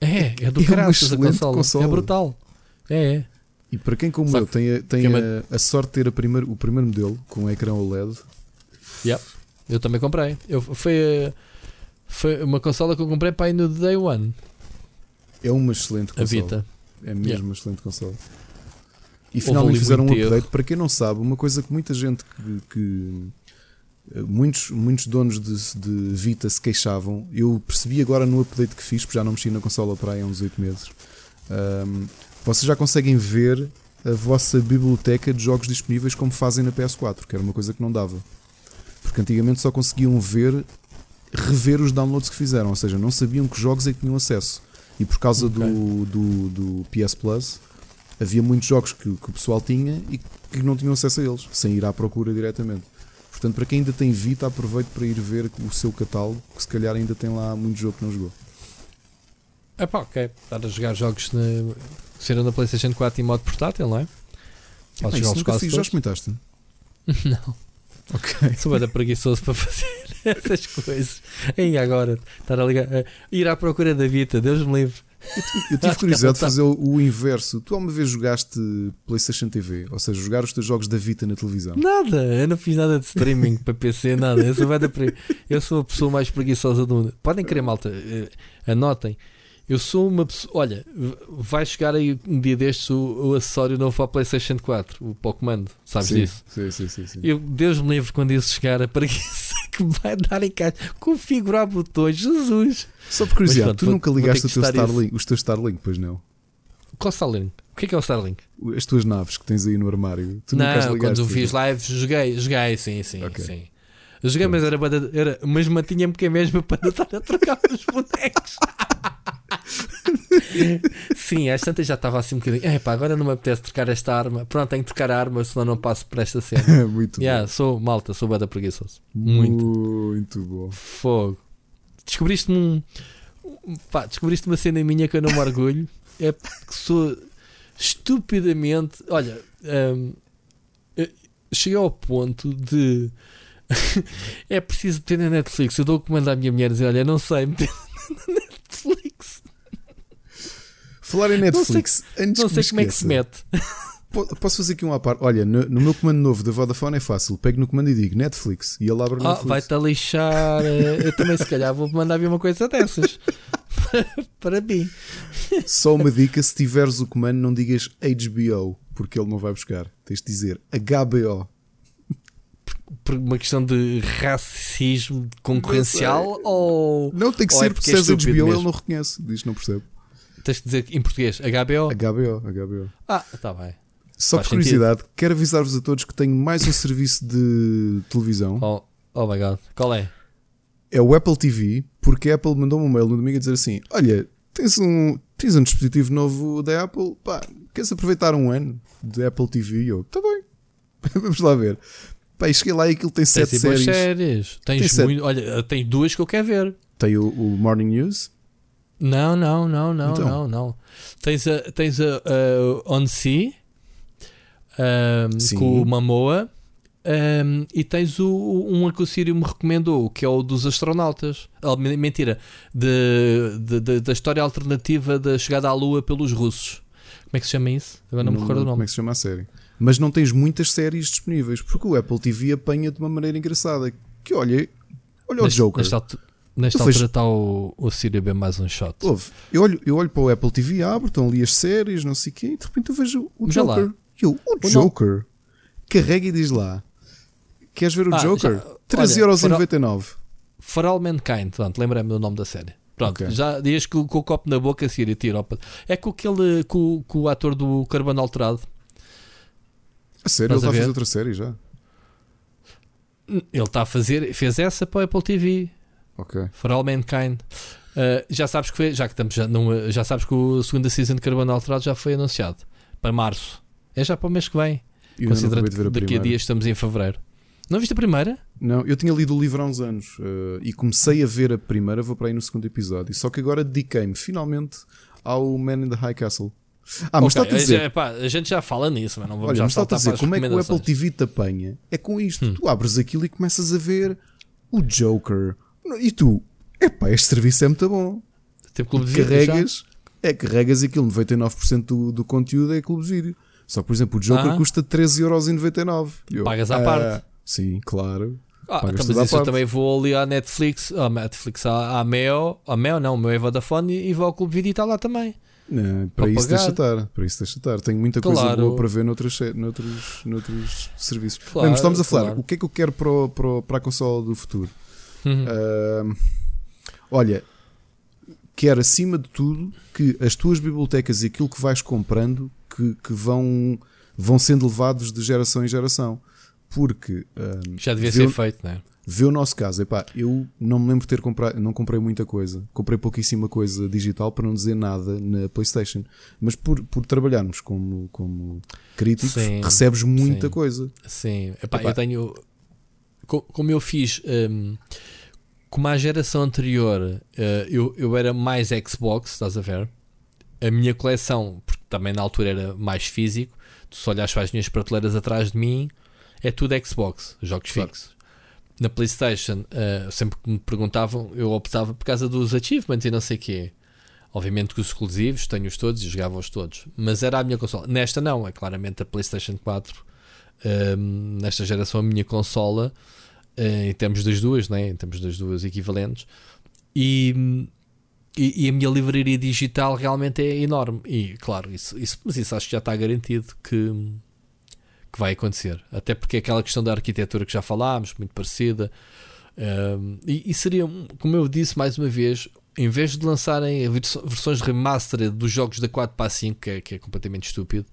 É, é do graças é a consola. consola. É brutal. É, é. E para quem como Sabe, eu tem, a, tem a, a, sorte de ter a primeiro, o primeiro modelo com um ecrã OLED. Yep. Eu também comprei. Eu, foi, foi uma consola que eu comprei para ir no Day One. É uma excelente consola. A Vita. É mesmo yeah. uma excelente consola. E finalmente fizeram um update. Para quem não sabe, uma coisa que muita gente que, que eh, muitos, muitos donos de, de, Vita se queixavam. Eu percebi agora no update que fiz, porque já não mexi na consola para aí há uns 8 meses. Um, vocês já conseguem ver a vossa biblioteca de jogos disponíveis como fazem na PS4, que era uma coisa que não dava. Porque antigamente só conseguiam ver, rever os downloads que fizeram, ou seja, não sabiam que jogos é que tinham acesso. E por causa okay. do, do, do, PS Plus, havia muitos jogos que, que, o pessoal tinha e que não tinham acesso a eles, sem ir à procura diretamente. Portanto, para quem ainda tem Vita, aproveite para ir ver o seu catálogo, que se calhar ainda tem lá muito jogo que não jogou. É pá, ok. Estar a jogar jogos na, sendo na PlayStation 4 em modo portátil, não é? Podes jogar os quase fiz, Já experimentaste? (laughs) (laughs) não. Ok. Sou bem preguiçoso para fazer (laughs) essas coisas. E agora, estar a ligar, a ir à procura da Vita, Deus me livre. Eu, tive (laughs) curiosidade de fazer o, o, inverso. Tu alguma vez jogaste PlayStation TV? Ou seja, jogar os teus jogos da Vita na televisão? Nada, eu não fiz nada de streaming para PC, nada. Eu sou, eu sou a pessoa mais preguiçosa do mundo. Podem querer, malta, eh, anotem. Eu sou uma pessoa. Olha, vai chegar aí um dia destes o, o acessório novo para a PlayStation 4, o Pokémon, sabes sim, disso? Sim, sim, sim, sim. Eu, Deus me livre quando isso chegar, a preguiça (laughs) que vai dar em casa, configurar botões, Jesus. Só por curiosidade, tu nunca ligaste o teu Starlink, os teus Starlink, pois não? Qual Starlink? O que é, que é o Starlink? As tuas naves que tens aí no armário. Tu não, quando eu fiz live, joguei, joguei, sim, sim, okay. sim. Joguei, mas era, era mas mantinha-me que é mesmo (laughs) para estar a trocar os bonecos. (laughs) (laughs) Sim, às tantas já estava assim um bocadinho. É pá, agora não me apetece trocar esta arma. Pronto, tenho que trocar a arma, senão não passo por esta cena. (laughs) Muito yeah, bom. Sou malta, sou bada preguiçoso. Muito. Muito bom. Fogo. Descobriste-me um. Pá, descobriste uma cena minha que eu não me orgulho. (laughs) É que sou estupidamente. Olha, um, cheguei ao ponto de. é preciso ter na Netflix. Eu dou o comando à minha mulher e dizer: Olha, não sei meter na Netflix. Falar em Netflix, não sei, antes não sei como é que se mete. Posso fazer aqui um à parte? Olha, no, no, meu comando novo da Vodafone é fácil. Pego no comando e digo Netflix e ele abre ah, Netflix. Vai-te a lixar. Eh, eu também, se calhar, vou mandar vir uma coisa dessas. (laughs) para mim. Só uma dica: se tiveres o comando, não digas HBO, porque ele não vai buscar. Tens de dizer HBO. Por uma questão de racismo concorrencial não ou. Não, tem que ser, é porque se és HBO mesmo. ele não reconhece. Diz não percebe. Tens de dizer em português HBO? HBO, HBO. Ah, está bem. Só Faz por curiosidade, sentido. quero avisar-vos a todos que tenho mais um serviço de televisão. Oh, oh my god, qual é? É o Apple TV, porque a Apple mandou-me um mail no domingo a dizer assim: Olha, tens um, tens um dispositivo novo da Apple, pá, queres aproveitar um ano de Apple TV? E eu, tá bem, (laughs) vamos lá ver. Pá, cheguei lá e aquilo tem sete tens séries. séries. Tens tem muito, olha, tem duas que eu quero ver. Tem o, o Morning News. Não, não, não, não, então. não, não. Tens a, tens a, a On Sea um, com o Mamoa. Um, e tens o, um que o Sírio me recomendou, que é o dos astronautas. Oh, mentira, de, de, de, da história alternativa da chegada à Lua pelos russos. Como é que se chama isso? Agora não, não me recordo o nome. Como é que se chama a série? Mas não tens muitas séries disponíveis, porque o Apple TV apanha de uma maneira engraçada. Que olha, olha o Joker. Nesta, nesta altura está o, o Sírio bem mais um shot. Ouve, eu, olho, eu olho para o Apple TV, abro, estão ali as séries, não sei o quê, e de repente eu vejo o Joker. Eu, o Joker, carrega e diz lá: Queres ver o ah, Joker? 13,99€. For All Mankind, pronto, lembrei-me do nome da série. Pronto, okay. já dias com, com, o copo na boca se ir tira. É com aquele com, com o ator do Carbono Alterado. A sério? Ele está a fazer outra série já? Ele está a fazer, fez essa para o Apple TV. Ok. For All Mankind. Uh, já sabes que foi, já que estamos já, numa, já sabes que o segunda season de Carbono Alterado já foi anunciado para março. É já para o mês que vem. Considerando que daqui a dias estamos em fevereiro. Não viste a primeira? Não, eu tinha lido o livro há uns anos uh, e comecei a ver a primeira, vou para aí no segundo episódio. Só que agora dediquei-me finalmente ao Man in the High Castle. Ah, mas okay, está a dizer. A gente já fala nisso, mas não vamos Olha, já mas está a dizer como é que o Apple TV te apanha? É com isto. Hum. Tu abres aquilo e começas a ver o Joker. E tu, epá, este serviço é muito bom. Tipo clube de carregas, é, carregas aquilo, 99% do, do conteúdo é clube de vídeo. Só que, por exemplo, o Joker ah. custa 13,99€. Pagas à ah, parte. Sim, claro. Ah, então, mas isso eu também vou ali à Netflix, à Netflix, à, à Meo, à Meo não, o meu é Vodafone e vou ao Clube Vídeo e está lá também. Não, para, isso deixa estar, para isso deixa estar. Tenho muita claro. coisa boa para ver noutros, noutros, noutros serviços. Claro, Bem, mas estamos a falar, claro. o que é que eu quero para, para, para a consola do futuro? Uhum. Uh, olha, quero acima de tudo que as tuas bibliotecas e aquilo que vais comprando que, que vão, vão sendo levados de geração em geração porque um, já devia ser feito, não é? Vê o nosso caso, epá, eu não me lembro de ter comprado, não comprei muita coisa, comprei pouquíssima coisa digital para não dizer nada na PlayStation, mas por, por trabalharmos como, como críticos, sim, recebes muita sim, coisa. Sim, epá, epá. eu tenho, como eu fiz, um, como a geração anterior, uh, eu, eu era mais Xbox, estás a ver? A minha coleção, porque também na altura era mais físico, tu só olhas para as minhas prateleiras atrás de mim é tudo Xbox, jogos fixos. Na PlayStation, uh, sempre que me perguntavam, eu optava por causa dos achievements e não sei o quê. Obviamente que os exclusivos, tenho-os todos e jogava-os todos. Mas era a minha consola. Nesta não, é claramente a PlayStation 4. Um, ehm, nesta geração, a minha consola, em termos das duas, né? em termos das duas equivalentes. E, e, e, a minha livraria digital realmente é enorme. E claro, isso, isso, mas isso acho que já está garantido que que vai acontecer. Até porque é aquela questão da arquitetura que já falámos, muito parecida. Um, e, e, seria, como eu disse mais uma vez, em vez de lançarem versões remastered dos jogos da 4 para 5, que é, que é completamente estúpido,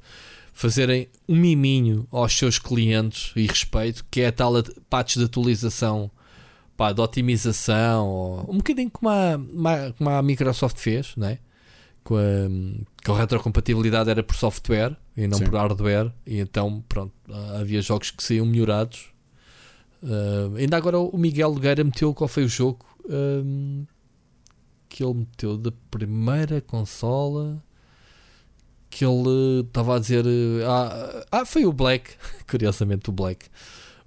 fazerem um miminho aos seus clientes e respeito, que é a tal patch de atualização, pá, de otimização, um bocadinho como a, como a Microsoft fez, né? com a, com a retrocompatibilidade era por software e não Sim. por hardware, e então pronto, havia jogos que saíam melhorados. Uh, ainda agora o Miguel Nogueira meteu qual foi o jogo um, que ele meteu da primeira consola que ele estava a dizer ah, ah, foi o Black, (laughs) curiosamente o Black.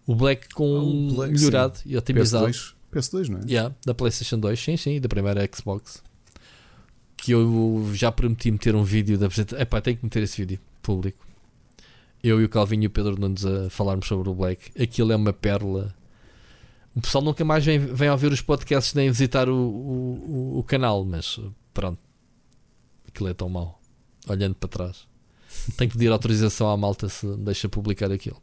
O Black com oh, Black, melhorado sim. e otimizado. PS2, PS2, não é? Yeah, da PlayStation 2, sim, sim, da primeira Xbox que eu já prometi meter um vídeo da apresentação. Epá, tenho que meter esse vídeo público. eu e o Calvinho e o Pedro Nunes a falarmos sobre o Black. Aquilo é uma pérola. O pessoal nunca mais vem, vem ouvir os podcasts nem visitar o, o, o, canal, mas pronto. Aquilo é tão mau. Olhando para trás. Tenho que pedir autorização à malta se deixa publicar aquilo.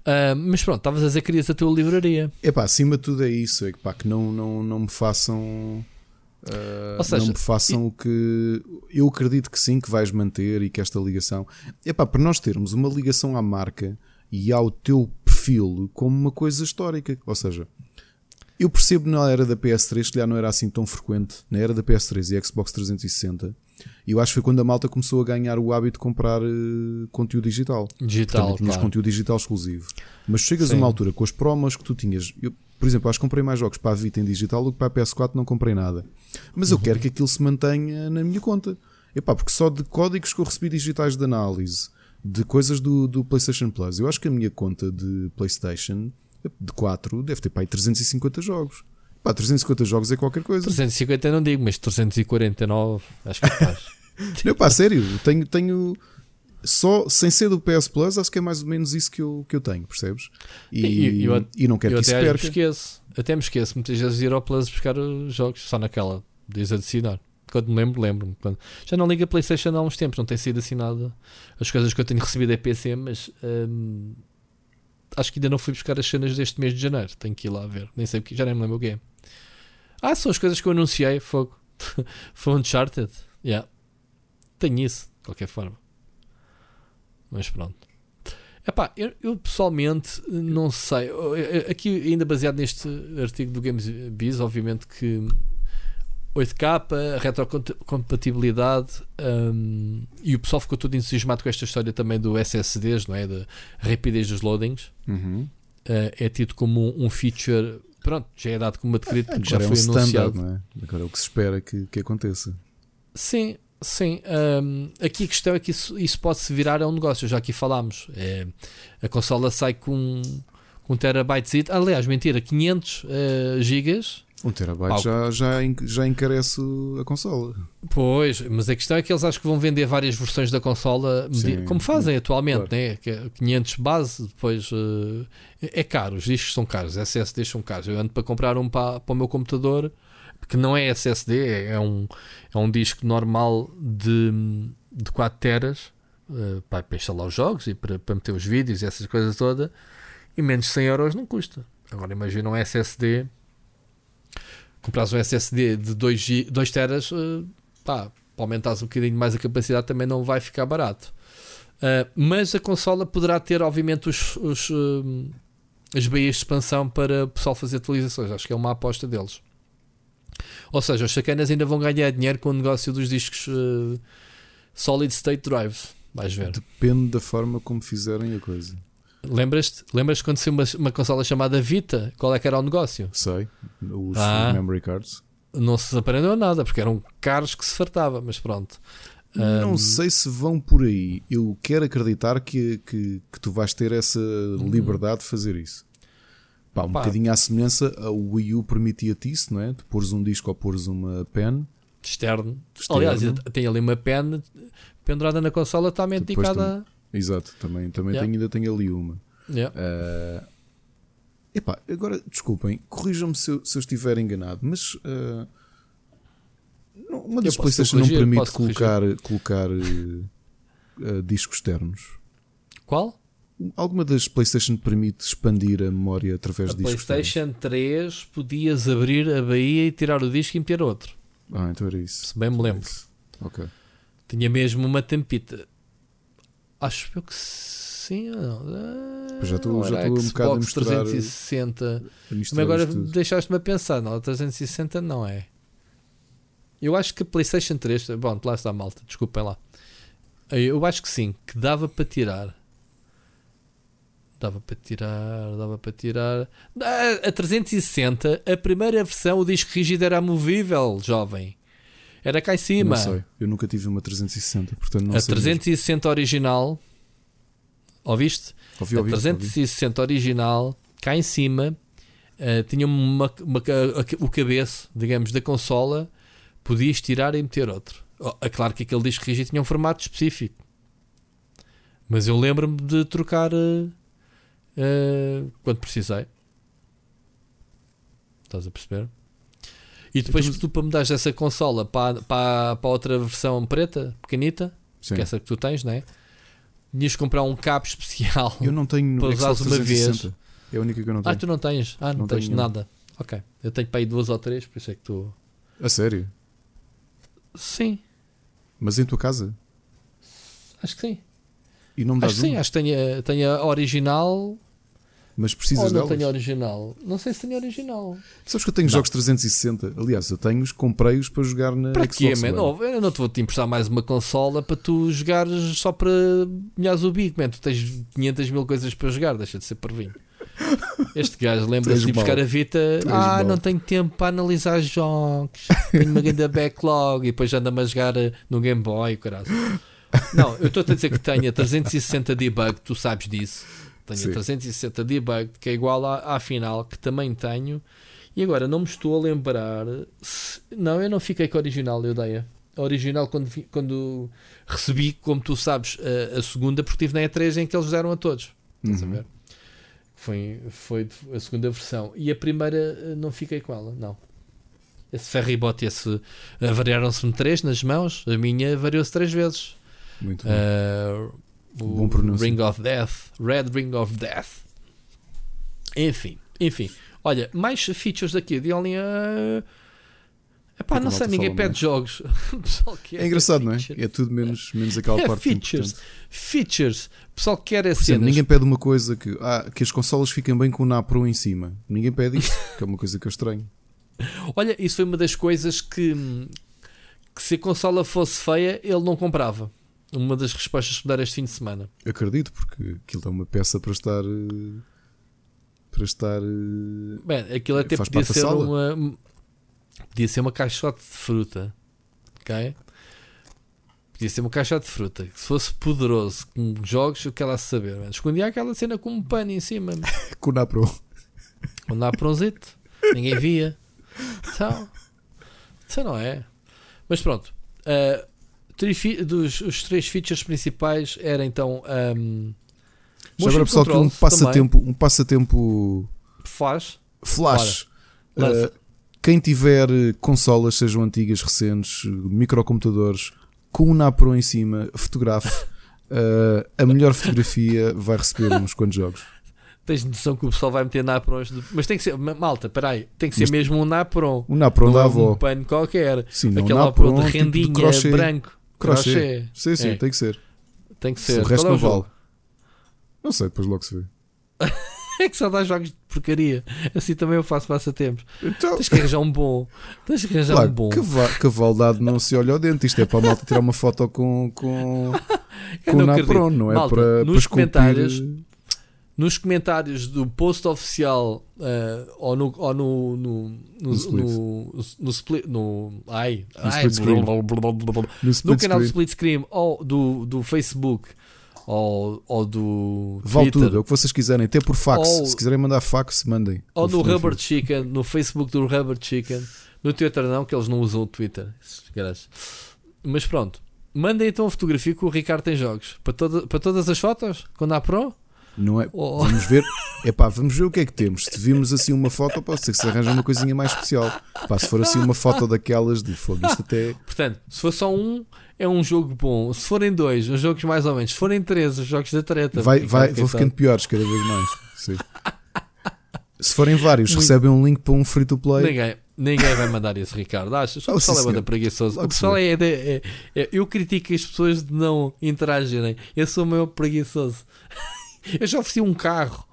Uh, mas pronto, estavas a dizer que querias a tua livraria. É pá, acima de tudo é isso. É que, pá, que não, não, não me façam Uh, seja, não me façam e... o que eu acredito que sim, que vais manter e que esta ligação é para nós termos uma ligação à marca e ao teu perfil como uma coisa histórica. Ou seja, eu percebo na era da PS3 que já não era assim tão frequente, na era da PS3 e Xbox 360. E eu acho que foi quando a malta começou a ganhar o hábito de comprar uh, conteúdo digital. Digital, Portanto, claro. conteúdo digital exclusivo. Mas chegas Sim. a uma altura com as promos que tu tinhas. Eu, por exemplo, acho que comprei mais jogos para a Vita em digital do que para a PS4 não comprei nada. Mas eu uhum. quero que aquilo se mantenha na minha conta. Epá, porque só de códigos que eu recebi digitais de análise, de coisas do, do PlayStation Plus, eu acho que a minha conta de PlayStation de 4 deve ter para aí 350 jogos. Pá, 350 jogos é qualquer coisa. 350 não digo, mas 349 acho que faz. (laughs) não, pá, sério, tenho, tenho só sem ser do PS Plus, acho que é mais ou menos isso que eu, que eu tenho, percebes? E, e, eu, e não quero que isso perca. Me esqueço, até me esqueço muitas vezes de ir ao Plus buscar os jogos, só naquela, adicionar. Quando me lembro, lembro-me. Já não ligo a PlayStation há uns tempos, não tem sido assinado as coisas que eu tenho recebido é PC, mas hum, acho que ainda não fui buscar as cenas deste mês de janeiro. Tenho que ir lá ver, nem sei o que, já nem me lembro o que é. Ah, são as coisas que eu anunciei, fogo. (laughs) Foi Uncharted, yeah. Tenho isso, de qualquer forma. Mas pronto. Epá, eu, eu pessoalmente não sei. Aqui, ainda baseado neste artigo do Games Biz, obviamente que 8K, retrocompatibilidade um, e o pessoal ficou todo entusiasmado com esta história também do SSDs, não é? Da rapidez dos loadings. Uhum. Uh, é tido como um, um, feature. Pronto, já é dado como adquirido porque já é foi um anunciado. Não é? Agora é o que se espera que, que aconteça. Sim, Sim, um, aqui a questão é que isso, isso pode-se virar a um negócio, já aqui falámos. É, a consola sai com, com um terabyte, aliás, mentira, 500 uh, gigas. Um terabyte já, já, já encarece a consola. Pois, mas a questão é que eles acham que vão vender várias versões da consola, Sim, como fazem atualmente, claro. né? 500 é base, depois uh, é caro, os discos são caros, SSDs são caros. Eu ando para comprar um para, para o meu computador que não é SSD, é um, é um disco normal de, de 4 teras uh, para, para instalar os jogos e para, para meter os vídeos e essas coisas todas, e menos de 100 euros não custa. Agora imagina um SSD, compras um SSD de 2, 2 teras, uh, pá, para aumentares um bocadinho mais a capacidade também não vai ficar barato. Uh, mas a consola poderá ter, obviamente, os, os, uh, as baías de expansão para o pessoal fazer atualizações. Acho que é uma aposta deles. Ou seja, os sacanas ainda vão ganhar dinheiro com o negócio dos discos uh, Solid State Drives. Vais ver. Depende da forma como fizerem a coisa. Lembras-te lembras quando saiu uma, uma consola chamada Vita? Qual é que era o negócio? Sei, os ah, memory cards. Não se aprendeu nada, porque eram caros que se fartava, mas pronto. Não um... sei se vão por aí. Eu quero acreditar que, que, que tu vais ter essa hum. liberdade de fazer isso. Pá, um Pá. bocadinho à semelhança, o Wii U permitia-te isso, não é? De pôres um disco ou pôres uma pen externo. externo. Aliás, tem ali uma pen pendurada na consola totalmente dedicada. Exato, também, também yeah. tenho, ainda tenho ali uma. Yeah. Uh... Epá, agora desculpem, corrijam-me se, se, eu estiver enganado, mas uh... uma das PlayStation não permite colocar, colocar uh, discos externos. Qual? Alguma das PlayStation permite expandir a memória através a de discos? PlayStation 3 podias abrir a baía e tirar o disco e meter outro. Ah, então era isso. Se bem me lembro. Ok. Tinha mesmo uma tampita. Acho eu que sim ou não. Ah, já estou já um bocado a misturar 360. A Mas agora deixaste-me a pensar. Não, 360 não é. Eu acho que a PlayStation 3. Bom, lá está a malta, desculpem lá. Eu acho que sim, que dava para tirar Dava para tirar, dava para tirar. A 360, a primeira versão, o disco rígido era movível, jovem. Era cá em cima. Não sei, eu nunca tive uma 360, portanto não a sei. A 360 mesmo. original, ouviste? Ouvi, ouvi, a 360 ouvi. original, cá em cima, uh, tinha uma, uma, o cabeço, digamos, da consola, podias tirar e meter outro. Oh, é claro que aquele disco rígido tinha um formato específico. Mas eu lembro-me de trocar uh, uh, quando precisei. Estás a perceber? E depois então, tu para me dares essa consola para, para, para outra versão preta, pequenita, Sim. que é essa que tu tens, não é? Tinhas comprar um cabo especial. (laughs) Eu não tenho para usar uma vez. É a única que eu não ah, tenho. Ah, tu não tens? Ah, não, não tens nada. Ok. Eu tenho para aí duas ou três, por isso é que tu. A sério? Sim. Mas em tua casa? Acho que sim. E não me acho que sim, acho que tenho, tenho a original mas precisas Ou não delas? tenho original. Não sei se tenho original. Sabes que eu tenho não. jogos 360. Aliás, eu tenho-os, comprei-os para jogar na para Xbox quê, man? Oh, eu não te vou te emprestar mais uma consola para tu jogares só para milhares o bico, man. Tu tens 500 mil coisas para jogar, deixa de ser pervinho. Este gajo lembra-se de buscar a Vita. ah, mal. não tenho tempo para analisar jogos. Tenho uma grande backlog e depois anda-me a jogar eh, no Game Boy, caralho. Não, eu estou a dizer que tenho a 360 debug, tu sabes disso. Tenho Sim. a 360 debug, que é igual à, à final, que também tenho. E agora não me estou a lembrar. Se... Não, eu não fiquei com a original, eu dei a. original, quando, quando recebi, como tu sabes, a, a, segunda, porque tive na E3 em que eles deram a todos. Uhum. Estás a uhum. ver? Foi, foi a segunda versão. E a primeira eh, não fiquei com ela, não. Esse ferrybote, esse. Variaram-se-me três nas mãos, a minha variou-se três vezes. Muito bom. Uh, o Ring of Death, Red Ring of Death. Enfim, enfim. Olha, mais features daqui de Alien. Uh... Epá, não sei, ninguém pede jogos. (laughs) é engraçado, não é? É tudo menos, menos aquela é, parte features. Features. O pessoal quer é cenas. Ninguém pede uma coisa que, ah, que as consolas fiquem bem com o NAPRO em cima. Ninguém pede isso, (laughs) que é uma coisa que eu estranho. Olha, isso foi uma das coisas que, que se a consola fosse feia, ele não comprava uma das respostas que me dar este fim de semana. Acredito, porque aquilo é uma peça para estar. Eh, para estar. Eh, Bem, aquilo até podia ser uma. Podia ser uma caixote de fruta. Ok? Podia ser uma caixote de fruta. Se fosse poderoso com jogos, o que ela saber. Mano. Escondia aquela cena com um pano em cima. (laughs) com o Napron. Com o Napronzito. Ninguém via. Então. Então não é. Mas pronto. Uh, dos, os três features principais era então um, já agora pessoal que um passatempo um passatempo flash flash uh, quem tiver consolas sejam antigas recentes microcomputadores com um Napro em cima fotografe uh, (laughs) a melhor fotografia vai receber uns quantos jogos Tens noção que o pessoal vai meter Naprons de... Mas tem que ser, malta, peraí, tem que ser Mas mesmo um Napron. Um Napron da avó. Um pano qualquer. Sim, não, Aquele Napron de rendinha tipo de branco. Crochê. crochê. Sim, sim, é. tem que ser. Tem que ser. o resto é não vale. Não sei, depois logo se vê. (laughs) é que só dá jogos de porcaria. Assim também eu faço passatempos. Então... Tens que arranjar um bom. Tens que arranjar claro, um bom. Cavalo dado não se olha ao dente. Isto é para a malta tirar uma foto com, com, (laughs) com o Napron, não é malta, para, nos para comentários nos comentários do post oficial uh, ou no ou no no no, no, split. no, no, split no ai, no, ai, screen. no, canal do Split Screen ou do, do Facebook ou, ou do vale Twitter, tudo, é o que vocês quiserem, até por fax. Ou, se quiserem mandar fax, mandem. ou no Rubber Chicken, no Facebook do Rubber Chicken. No Twitter não, que eles não usam o Twitter mas pronto. Mandem então a fotografia que o Ricardo tem jogos. Para, toda, para todas as fotos, quando há pro não é? Oh. Vamos ver. Epá, vamos ver o que é que temos. Se vimos assim uma foto, pode ser que se arranja uma coisinha mais especial. Pá, se for assim uma foto daquelas de fogo, isto até. Portanto, se for só um, é um jogo bom. Se forem dois, os jogos mais ou menos. Se forem três, os jogos da treta. Vai, vai, vou ficando piores cada vez mais. Sim. Se forem vários, Muito... recebem um link para um free to play. Ninguém, ninguém vai mandar isso, Ricardo. Achas? O pessoal é muito preguiçoso. o pessoal é, é, é, é, Eu critico as pessoas de não interagirem. Eu sou o meu preguiçoso. Eu já ofereci um carro.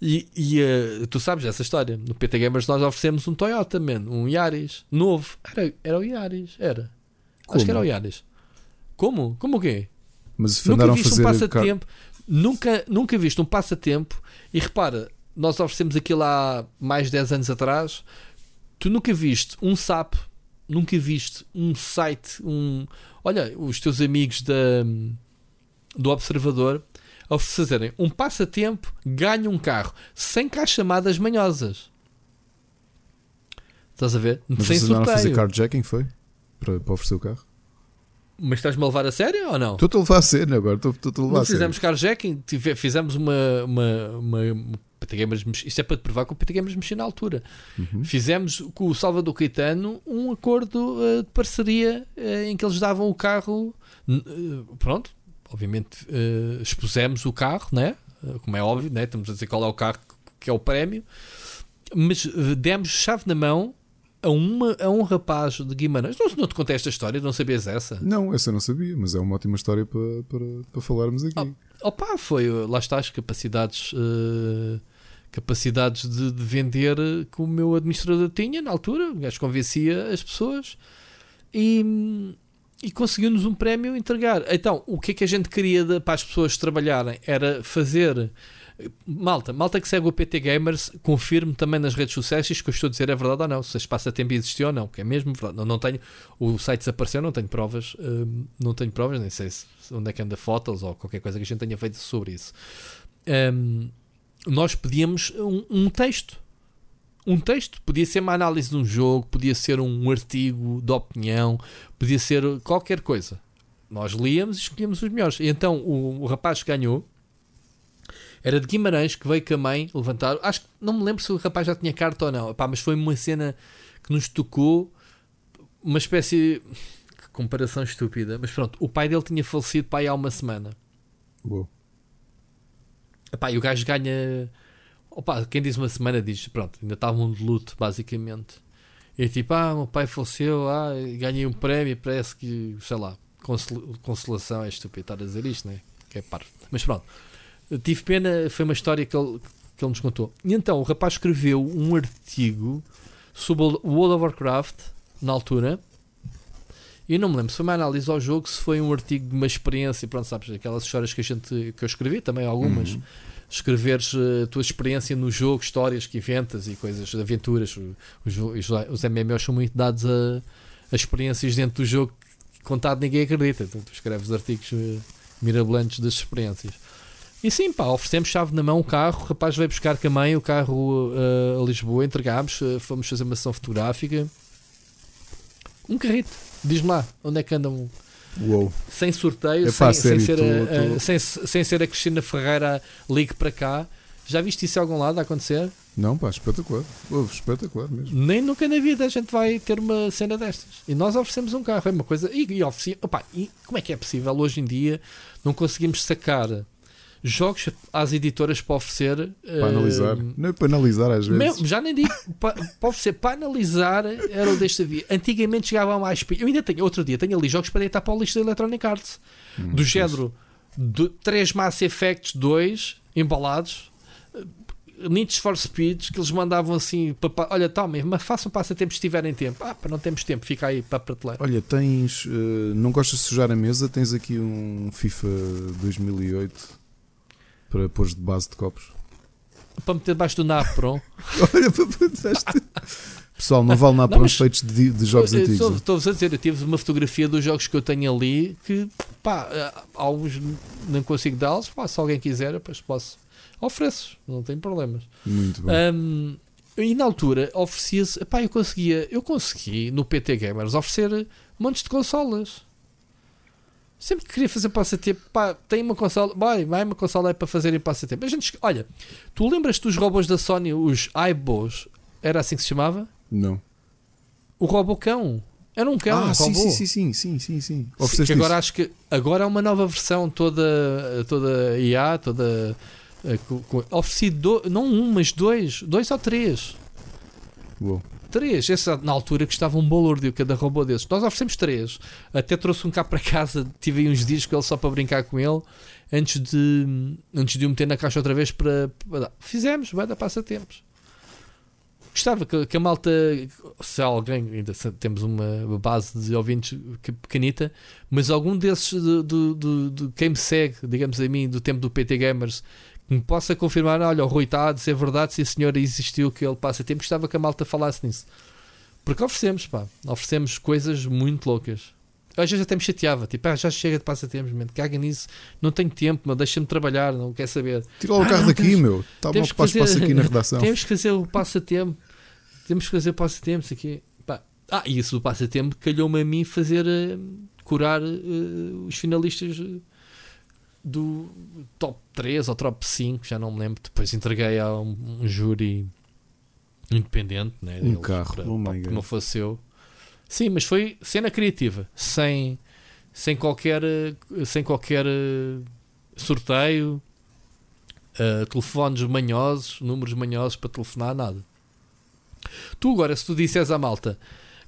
E, e uh, tu sabes essa história. No PT Gamers nós oferecemos um Toyota, man, um Yaris novo. Era, era o Yaris, era. Como? Acho que era o Yaris. Como? Como o quê? Mas nunca viste um passatempo. Nunca, nunca viste um passatempo. E repara, nós oferecemos aquilo há mais de 10 anos atrás. Tu nunca viste um SAP, nunca viste um site, um. Olha, os teus amigos da, do Observador ao fazerem um passatempo, ganham um carro sem cá chamadas manhosas. Estás a ver? Mas sem sorteio. a fazer carjacking, foi? Para, para oferecer o carro? Mas estás-me a levar a sério ou não? Estou-te a levar a sério agora. Estou-te a levar a sério. Fizemos carjacking, fizemos uma, uma, uma, Gamers, isto é para te provar que o PT Gamers mexeu na altura. Uhum. Fizemos com o Salvador Caetano um acordo uh, de parceria uh, em que eles davam o carro. Uh, pronto, obviamente expusemos o carro, né? como é óbvio, né? estamos a dizer qual é o carro que é o prémio, mas demos chave na mão a, uma, a um rapaz de Guimarães. Não, não te contei esta história, não sabias essa? Não, essa eu não sabia, mas é uma ótima história para, para, para falarmos aqui. Oh, opa, foi, lá está, as capacidades. Uh, capacidades de, de, vender que o meu administrador tinha na altura, o gajo convencia as pessoas e, e conseguiu-nos um prémio entregar. Então, o que é que a gente queria de, para as pessoas trabalharem era fazer. Malta, malta que segue o PT Gamers, confirme também nas redes sociais se que eu estou a dizer é verdade ou não, se este passatempo existiu ou não, que é mesmo verdade. Não, não tenho, o site desapareceu, não tenho provas, hum, não tenho provas, nem sei se, onde é que anda fotos ou qualquer coisa que a gente tenha feito sobre isso. Um, nós pedíamos um, um, texto. Um texto. Podia ser uma análise de um jogo, podia ser um artigo de opinião, podia ser qualquer coisa. Nós líamos e escolhíamos os melhores. E então o, o rapaz que ganhou era de Guimarães que veio com a mãe levantar. Acho que não me lembro se o rapaz já tinha carta ou não, Epá, mas foi uma cena que nos tocou, uma espécie. Que comparação estúpida, mas pronto, o pai dele tinha falecido pai há uma semana. Boa. Epá, e o gajo ganha. Opa, quem diz uma semana diz, pronto, ainda estavam de luto, basicamente. E tipo, ah, meu pai faleceu, ah, ganhei um prémio, parece que, sei lá, consolação é estúpido estar a dizer isto, né? Que é parvo. Mas pronto, tive pena, foi uma história que ele, que ele nos contou. E então o rapaz escreveu um artigo sobre o World of Warcraft na altura. E eu não me lembro se foi uma análise ao jogo, se foi um artigo de uma experiência, pronto, sabes, aquelas histórias que a gente que eu escrevi, também algumas. Uhum escreveres eh, a tua experiência no jogo, histórias que inventas e coisas, aventuras. Os, os, os MMOs são muito dados a, a, experiências dentro do jogo contado ninguém acredita. Então, tu escreves artigos uh, mirabolantes das experiências. E sim, pá, oferecemos chave na mão o carro, o rapaz veio buscar com a mãe o carro uh, a Lisboa, entregámos, uh, fomos fazer uma sessão fotográfica. Um carrito, diz-me lá, onde é que andam Uou. sem sorteio, sem, sem, ser a, a, sem, sem ser a Cristina Ferreira ligue para cá. Já viste isso em algum lado a acontecer? Não, pá, espetacular. espetacular mesmo. Nem nunca na vida a gente vai ter uma cena destas. E nós oferecemos um carro, é uma coisa. E, e, ofereci, opa, e como é que é possível hoje em dia não conseguimos sacar jogos às editoras para oferecer. Para uh, analisar. Não é para analisar às vezes. Mesmo, já nem digo para, para oferecer, para analisar era o desta via. Antigamente chegava mais. Eu ainda tenho, outro dia, tenho ali jogos para deitar para o lixo da Electronic Arts. Hum, do género de 3 Mass Effects 2 embalados. Needs for Speeds que eles mandavam assim para, olha, toma, mas façam passatempo se tiverem tempo. Ah, para não temos tempo, fica aí para a prateleira. Olha, tens, uh, não gostas de sujar a mesa? Tens aqui um FIFA 2008 para pôr de base de copos? Para meter debaixo do Napron. (laughs) Olha, (laughs) Pessoal, não vale nada para os feitos de, de jogos antigos. Estou-vos a dizer, eu tive uma fotografia dos jogos que eu tenho ali que, pá, alguns não consigo dá-los. Se alguém quiser, depois posso. Ofereço, não tem problemas. Muito bom. Um, e na altura oferecia-se, pá, eu conseguia, eu consegui no PT Gamers oferecer montes de consolas. Sempre que queria fazer passatempo, pá, tem uma consola, vai, vai uma consola é para fazerem passatempo. A gente, olha, tu lembras dos robôs da Sony, os iBos? Era assim que se chamava? Não. O robocão. Era um cão, ah, um sim, sim, sim, sim, sim, sim, sim. que agora acho que agora é uma nova versão toda toda IA, toda uh, não um, mas dois, dois ou três. Uou três. Essa, na altura custava um balúrdio cada robô desses. Nós oferecemos três. Até trouxe um cá para casa, tive aí uns dias com ele só para brincar com ele, antes de, antes de o meter na caixa outra vez para. para Fizemos, vai dar passatempos. Gostava que, que, a malta, se alguém, ainda temos uma base de ouvintes pequenita, mas algum desses de, de, de, de quem me segue, digamos a mim, do tempo do PT Gamers, me possa confirmar, olha, o Rui está a dizer verdade, se a senhora existiu que ele passa tempo, gostava que a malta falasse nisso. Porque oferecemos, pá, oferecemos coisas muito loucas. Às vezes até me chateava, tipo, ah, já chega de passatempos, caga nisso, não tenho tempo, deixa-me trabalhar, não quer saber. Tira o ah, carro não, daqui, temos, meu, está uma fazer, aqui na redação. (laughs) Temos que fazer o passatempo, temos que fazer o passatempo aqui. Pá, Ah, e isso do passatempo calhou-me a mim fazer uh, curar uh, os finalistas do top 3 ou top 5, já não me lembro. Depois entreguei a um, um júri independente, né, um carro, para, oh que não fosse eu. Sim, mas foi cena criativa, sem, sem qualquer, sem qualquer sorteio, uh, telefones manhosos, números manhosos para telefonar, nada. Tu agora, se tu disseres à malta,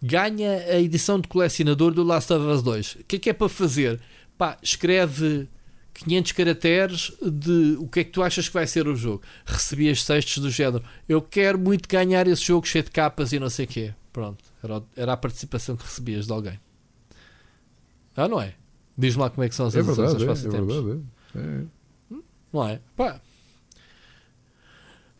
ganha a edição de colecionador do Last of Us 2, o que é que é para fazer? Pá, escreve 500 caracteres de o que é que tu achas que vai ser o jogo. Recebias textos do género, eu quero muito ganhar esse jogo cheio de capas e não sei o quê. Pronto, era, era a participação que recebias de alguém. Ah, não é? Diz-me lá como é que são as é verdade, é, é verdade, é. é. Não é? Pá,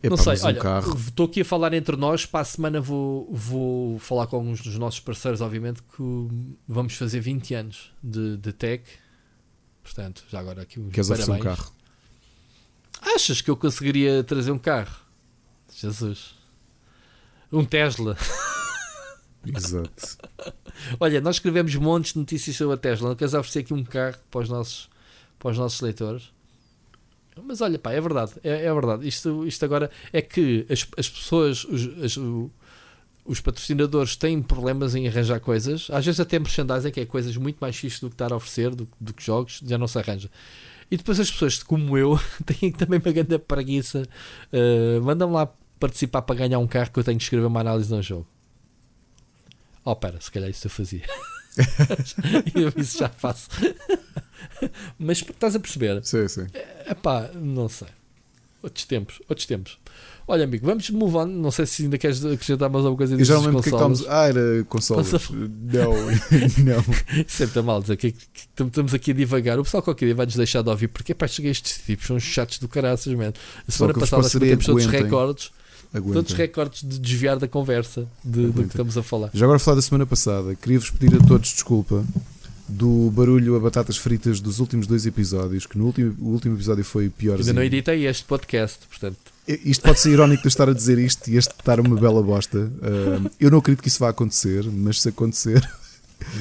não sei, olha, estou aqui a falar entre nós. Para a semana vou, vou falar com alguns dos nossos parceiros, obviamente, que vamos fazer 20 anos de, de tech. Portanto, já agora aqui uns Queres parabéns. um carro? Achas que eu conseguiria trazer um carro? Jesus. Um Tesla. (laughs) Exato. Olha, nós escrevemos montes de notícias sobre a Tesla. Não queres oferecer aqui um carro para os nossos, para os nossos leitores? Mas olha, pá, é verdade, é, é verdade. Isto, isto agora é que as, as pessoas, os, as, os patrocinadores têm problemas em arranjar coisas, às vezes até merchandising, que é coisas muito mais fixas do que estar a oferecer, do, do que jogos, já não se arranja. E depois as pessoas, como eu, (laughs) têm também uma grande preguiça, uh, mandam-me lá participar para ganhar um carro que eu tenho que escrever uma análise de um jogo. Oh, pera, se calhar isso eu fazia. (laughs) eu isso já faço. (laughs) Mas estás a perceber? Sim, sim. É pá, não sei. Outros tempos, outros tempos. Olha, amigo, vamos move on. Não sei se ainda queres acrescentar mais alguma coisa disso. Já não lembro que estamos. Ah, era consoles. Não, (laughs) não. (laughs) Sempre mal dizer que, que, estamos aqui a divagar. O pessoal qualquer dia vai-nos deixar de ouvir porque pá, cheguei estes tipos, são chatos do caraças, man. A semana passada temos todos os recordes. Aguentem. Todos os recordes de desviar da conversa de, do que estamos a falar. Já agora falar da semana passada, queria-vos pedir a todos desculpa do barulho a batatas fritas dos últimos dois episódios, que no último, o último episódio foi pior. Ainda não editei este podcast, portanto. Isto pode ser irónico de estar a dizer isto e este estar uma bela bosta. Uh, eu não acredito que isso vá acontecer, mas se acontecer. (laughs)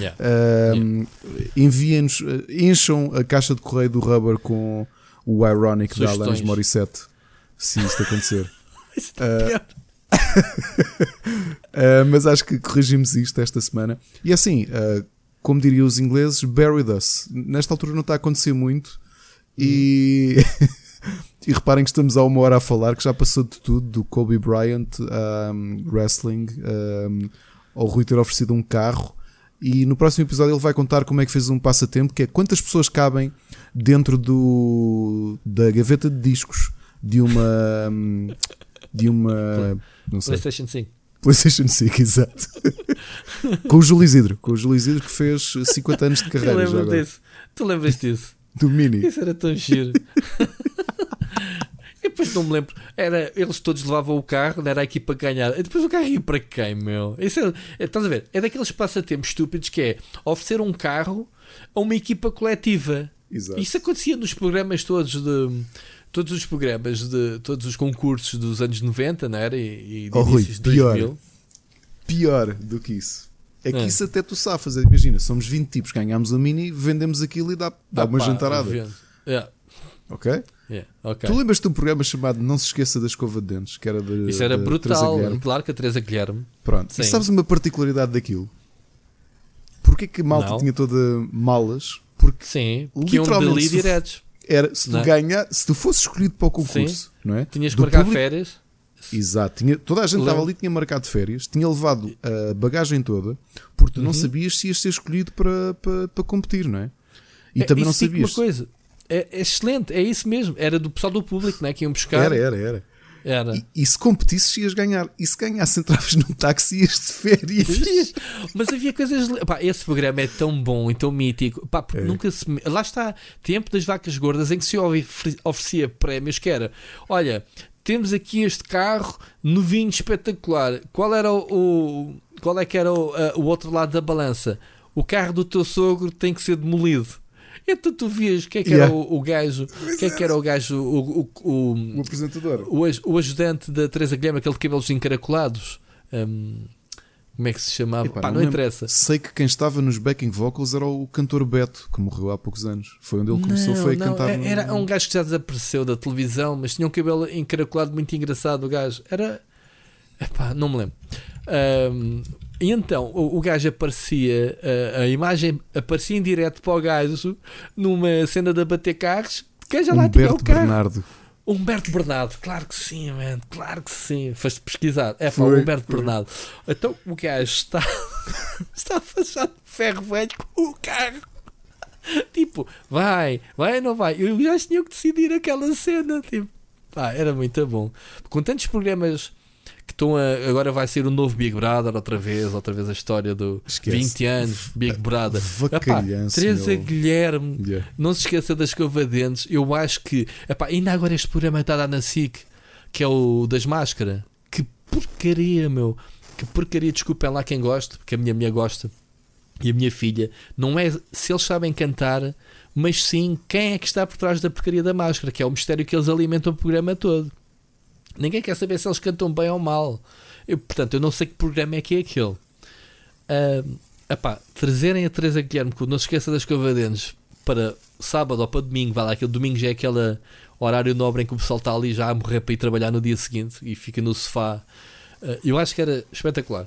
Yeah. Uh, yeah. Enviem-nos, encham a caixa de correio do Rubber com o Ironic Sugestões. da Alanis Morissette, se isto acontecer. (laughs) isso uh, uh, (laughs) mas acho que corrigimos isto esta semana. E assim, uh, como diriam os ingleses, with us. Nesta altura não está a acontecer muito e. e reparem que estamos há uma hora a falar que já passou de tudo, do Kobe Bryant um, wrestling, um, ao Rui ter oferecido um carro. E no próximo episódio ele vai contar como é que fez um passatempo, que é quantas pessoas cabem dentro do, da gaveta de discos de uma de uma não sei, PlayStation 5. PlayStation 5, (laughs) exato. com o Júlio Isidro, com o Júlio Isidro que fez 50 anos de carreira. Tu lembras disso? Tu lembras disso? Do Mini. Isso era tão giro. Depois não me lembro. Era, eles todos levavam o carro, era a equipa a ganhar. E depois o carro ia para quem, meu? Isso é, é, estás a ver? É daqueles passatempos estúpidos que é oferecer um carro a uma equipa coletiva. Exato. Isso acontecia nos programas todos de todos os programas de todos os concursos dos anos 90, não era? E, e oh, Rui, de pior, 2000. pior do que isso. É que é. isso até tu safas. Imagina, somos 20 tipos, ganhamos a mini, vendemos aquilo e dá, dá ah, uma pá, jantarada. Yeah. Ok? Yeah, okay. Tu lembras-te de um programa chamado Não se esqueça da escova de dentes? Que era de, Isso era brutal, claro que a Teresa Guilherme. Pronto, Sim. e sabes uma particularidade daquilo? Porquê que a malta não. tinha toda malas? Porque Sim, que iam dali diretos era se tu, é? ganha, se tu fosses escolhido para o concurso, Sim. não é? Tinhas que marcar público, férias. Exato, tinha, toda a gente estava ali, tinha marcado férias, tinha levado a bagagem toda, porque tu uhum. não sabias se ias ser escolhido para, para, para competir, não é? E é, também não sabias. Uma coisa, é, é, excelente, é isso mesmo. Era do pessoal do público, não é? Que iam buscar. Era, era, era. Era. E, e, se competisses, ias ganhar. E se ganhasse, entravas num táxi e ias de férias. Mas havia coisas. Pá, esse programa é tão bom e tão mítico. Pá, é. nunca se. Lá está, tempo das vacas gordas em que se oferecia prémios que era: olha, temos aqui este carro novinho espetacular. Qual era o. o qual é que era o, o outro lado da balança? O carro do teu sogro tem que ser demolido. Então tu vias que é que yeah. era o, o gajo, o que é que era o gajo, o, o, o, o apresentador, o, o, ajudante da Teresa Guilherme, aquele de cabelos encaracolados. Um, Como é que se chamava? Epá, Pá, não, não interessa. Sei que quem estava nos backing vocals era o cantor Beto, que morreu há poucos anos. Foi onde ele começou não, foi a cantar. É, era no... um gajo que já desapareceu da televisão, mas tinha um cabelo encaracolado muito engraçado. O gajo era. Epá, não me lembro. Um, e então o, o gajo aparecia, a, a, imagem aparecia em direto para o gajo numa cena de abater carros. Que já lá tinha o carro. Bernardo. Humberto Bernardo, claro que sim, man, claro que sim. Foste pesquisar. É para o Humberto foi. Bernardo. Então o gajo está, (laughs) está a fachar ferro velho com o carro. Tipo, vai, vai ou não vai? Eu já tinha que decidir aquela cena. Tipo, pá, era muito bom. Com tantos programas que estão a, agora vai ser o novo Big Brother outra vez, outra vez a história do Esquece. 20 anos Big Brother. Epá, Teresa meu. Guilherme, yeah. não se esqueça das escova-dentes. Eu acho que epá, ainda agora este programa está a dar na SIC, que é o das máscaras. Que porcaria, meu. Que porcaria, desculpem lá quem gosta, porque a minha mulher gosta e a minha filha. Não é se eles sabem cantar, mas sim quem é que está por trás da porcaria da máscara, que é o mistério que eles alimentam o programa todo. Ninguém quer saber se eles cantam bem ou mal. Eu, portanto, eu não sei que programa é que é aquele. Uh, epá, trazerem a Teresa Guilherme, que não se esqueça das covadentes, para sábado ou para domingo, vai lá, aquele domingo já é aquele horário nobre em que o pessoal está ali já a morrer para ir trabalhar no dia seguinte e fica no sofá. Uh, eu acho que era espetacular.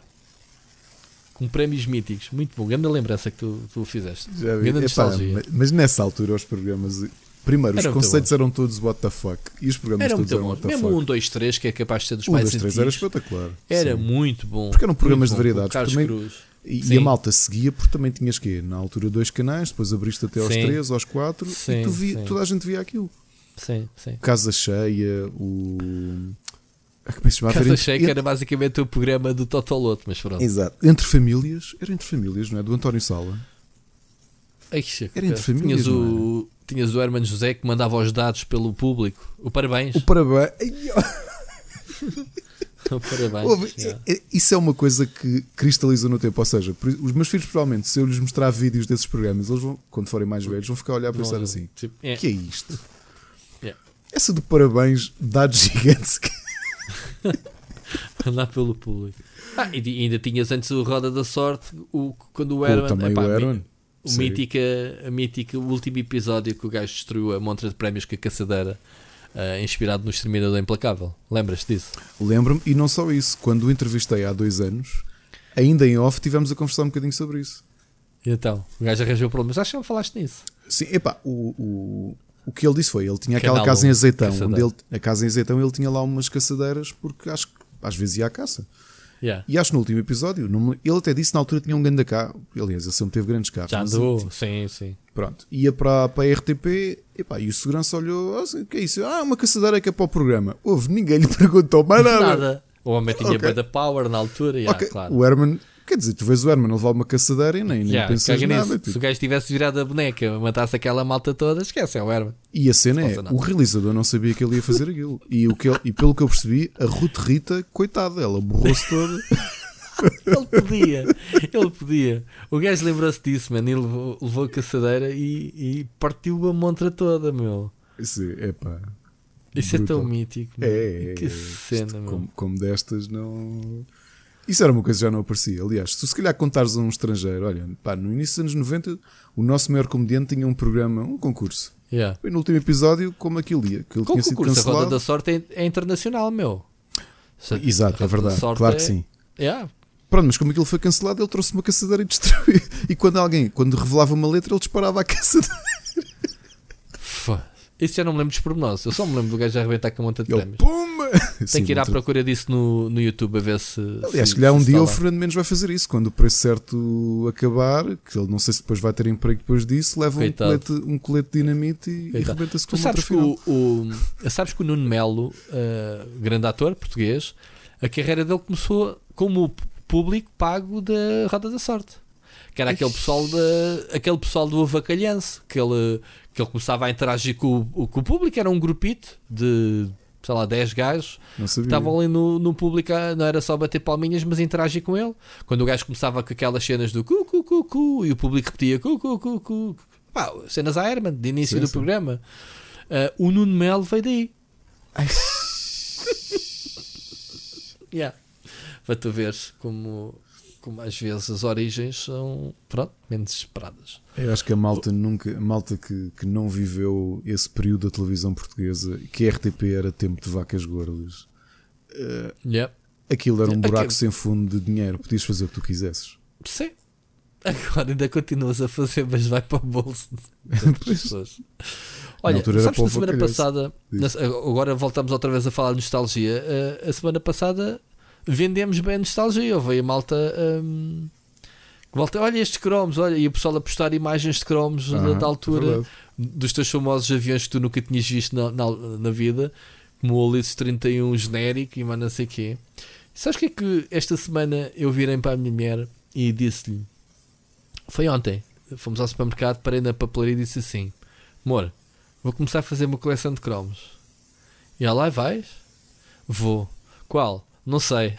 Com prémios míticos, muito bom. Grande lembrança que tu, tu fizeste. Já vi. Epá, mas nessa altura os programas Primeiro, era os conceitos eram todos what the fuck. E os programas era todos eram what the Mesmo fuck. Mesmo 1, 2, 3, que é capaz de ser dos um, mais 2, 3 era espetacular. Era sim. muito bom. Porque eram programas de variedades. Também, e, e, a malta seguia porque também tinhas que Na altura dois canais, depois abriste até aos sim. três, aos quatro sim, e tu via, toda a gente via aquilo. Sim, sim. Casa Cheia, o. Ah, como é que se chama? Casa Cheia, que era basicamente o programa do Totoloto, mas pronto. Exato. Entre famílias, era entre famílias, não é? Do António Sala. Ai, era entre famílias. Tinhas o, tinhas o Herman José que mandava os dados pelo público. O parabéns. O parabéns. (laughs) o parabéns. Isso é uma coisa que cristaliza no tempo. Ou seja, os meus filhos, provavelmente, se eu lhes mostrar vídeos desses programas, eles vão, quando forem mais velhos, vão ficar a olhar e pensar assim: tipo, é. que é isto? Yeah. Essa do parabéns, dados (laughs) gigantes. (laughs) Andar pelo público. Ah, e ainda tinhas antes o Roda da Sorte, o, quando o Herman. Também epá, o Herman o mítica, a mítica, o último episódio que o gajo destruiu a montra de prémios com a caçadeira, uh, inspirado no Exterminador Implacável. Lembras-te disso? Lembro-me, e não só isso, quando o entrevistei há dois anos, ainda em off, tivemos a conversar um bocadinho sobre isso. E então, o gajo arranjou problemas. Acho que não falaste nisso. Sim, epá, o, o, o que ele disse foi: ele tinha aquela casa em azeitão, onde ele, a casa em azeitão, ele tinha lá umas caçadeiras, porque acho que às vezes ia à caça. Yeah. E acho que no último episódio, ele até disse na altura tinha um grande carro. Aliás, ele sempre teve grandes carros. Já andou, sim, sim. Pronto. Ia para, para a RTP epá, e o segurança olhou: assim, que é isso? Ah, uma caçadeira que é para o programa. Houve, ninguém lhe (laughs) perguntou mais nada. Nada. O homem tinha okay. da power na altura. Yeah, okay. claro. O Herman Quer dizer, tu vês o Herman levar uma caçadeira e nem, nem yeah, pensas nada. Tipo. Se o gajo tivesse virado a boneca, matasse aquela malta toda, esquece, é o Herman. E a cena é, o realizador não sabia que ele ia fazer aquilo. E, o que ele, e pelo que eu percebi, a Ruth Rita, coitada, ela borrou-se toda. (laughs) ele podia, ele podia. O gajo lembrou-se disso, mano. Ele levou, levou a caçadeira e, e, partiu a montra toda, meu. Sim, é pá. Isso brutal. é tão mítico. É, que é, cena, meu. Como, como destas, não. Isso era uma coisa que já não aparecia. Aliás, se se calhar contares a um estrangeiro, olha, pá, no início dos anos 90, o nosso maior comediante tinha um programa, um concurso. Yeah. E no último episódio, como aquilo ia, que ele tinha sido cancelado. A Roda da Sorte é, é internacional, meu. Exato, é verdade. Claro é... que sim. Yeah. Pronto, mas como aquilo foi cancelado, ele trouxe uma caçadeira e destruiu. E quando alguém, quando revelava uma letra, ele disparava a (laughs) caçadeira. Isso já não me lembro dos pormenores. Eu só me lembro do gajo a arrebentar com a monta de prémios. Pumba! (laughs) Tem que ir à procura disso no, no YouTube a ver se. Aliás, se, calhar um dia o Fernando Mendes vai fazer isso. Quando o preço certo acabar, que ele não sei se depois vai ter emprego depois disso, leva um colete, um colete de dinamite e, e rebenta-se com sabes que o, o, Sabes que o Nuno Melo, uh, grande ator português, a carreira dele começou como público pago da Roda da Sorte que era aquele pessoal, de, aquele pessoal do Avacalhanço, que ele, que ele começava a interagir com, com o público, era um grupito de sei lá, 10 gajos que estavam ali no, no público, não era só bater palminhas, mas interagir com ele. Quando o gajo começava com aquelas cenas do cu, cu, cu, cu e o público repetia cu, cu, cu, cu. Pá, cenas a Herman, de início sim, do sim. programa. Uh, o Nuno Melo veio daí. (laughs) yeah. Para tu veres como como às vezes as origens são pronto, menos esperadas. Eu acho que a malta nunca, a malta que, que não viveu esse período da televisão portuguesa, que a RTP era tempo de vacas gordas, uh, aquilo era um buraco Aquilo... sem fundo de dinheiro, podias fazer o que tu quisesses. Sim. Agora ainda continuas a fazer, mas vai para o bolso das (laughs) pessoas. Olha, sabes na semana passada, na, agora voltamos outra vez a falar de nostalgia. Eh, a semana passada vendemos bem a nostalgia. Houve a malta. Um, volta, olha estes cromos, olha, e o pessoal a postar imagens de cromos da, da, altura é dos teus famosos aviões que tu nunca tinhas visto na, na, na vida, como o Ulisses 31 genérico e mais não sei o quê. Sabes o que é que esta semana eu virei para a minha mulher e disse-lhe: Foi ontem, fomos ao supermercado, parei na papelaria e disse assim: Amor, vou começar a fazer uma coleção de cromos. E ela, lá vais? Vou. Qual? Não sei.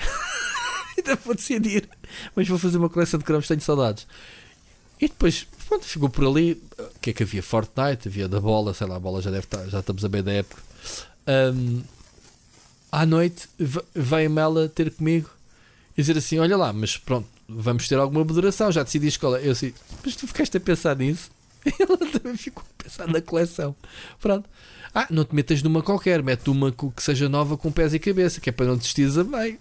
(laughs) Ainda vou decidir. Mas vou fazer uma coleção de cromos, tenho saudades. E depois, pronto, ficou por ali. O que é que havia? Fortnite, havia da bola, sei lá, a bola já deve estar, já estamos a bem da época. Um, à noite veio-me ela ter comigo e dizer assim: Olha lá, mas pronto, vamos ter alguma moderação, já decidi a escola. Eu assim, mas tu ficaste a pensar nisso? (laughs) Ela também ficou a pensar na coleção. Pronto. Ah, não te metas numa qualquer, mete uma que seja nova com pés e cabeça, que é para não desistires a meio.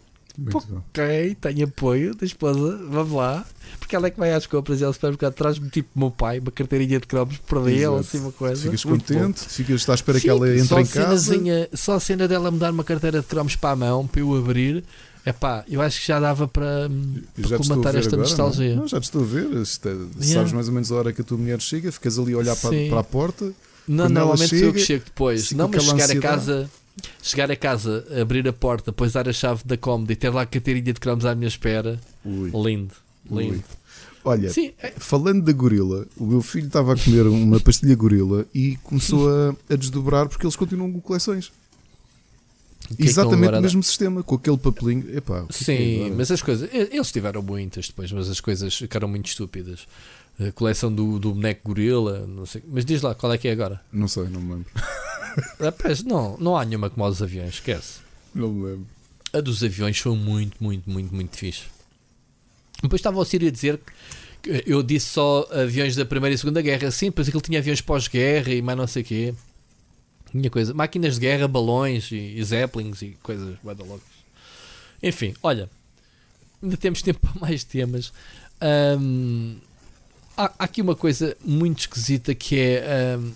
ok, tenho apoio da esposa, vamos lá. Porque ela é que vai às compras e ela supermercado traz-me tipo meu pai, uma carteirinha de cromos para ele, assim uma coisa. Ficas contente, ficas, está à espera Sim, que ela entre em casa. Só a cena dela me dar uma carteira de cromos para a mão, para eu abrir. É pá, eu acho que já dava para, para esta agora, nostalgia. Não? não? já te estou a ver. É, sabes yeah. mais ou menos a hora que a tua mulher chega, ficas ali a olhar para, para, a porta não, Quando normalmente chega, sou eu que chego depois. Não, mas chegar ansiedade. a casa, chegar a casa, abrir a porta, depois dar a chave da cómoda e ter lá a carteirinha de cromos à minha espera. Ui. Lindo, lindo. Ui. Olha, Sim. É- falando da gorila, o meu filho estava a comer uma pastilha gorila e começou a, a desdobrar porque eles continuam com coleções. É Exatamente o mesmo sistema, com aquele papelinho. Epá, é Sim, é mas as coisas. Eles tiveram muitas depois, mas as coisas ficaram muito estúpidas a coleção do, do boneco gorila, não sei. Mas diz lá, qual é que é agora? Não sei, não me lembro. (laughs) Rapaz, não, não há nenhuma como a dos aviões, esquece. Não me lembro. A dos aviões foi muito, muito, muito, muito fixe. Depois estava o Sírio a dizer que eu disse só aviões da Primeira e Segunda Guerra. Sim, depois aquilo tinha aviões pós-guerra e mais não sei o quê. Tinha coisa. Máquinas de guerra, balões e, e zeppelins e coisas loucas. Enfim, olha. Ainda temos tempo (laughs) para mais temas. Um, há, aqui uma coisa muito esquisita que é. Um,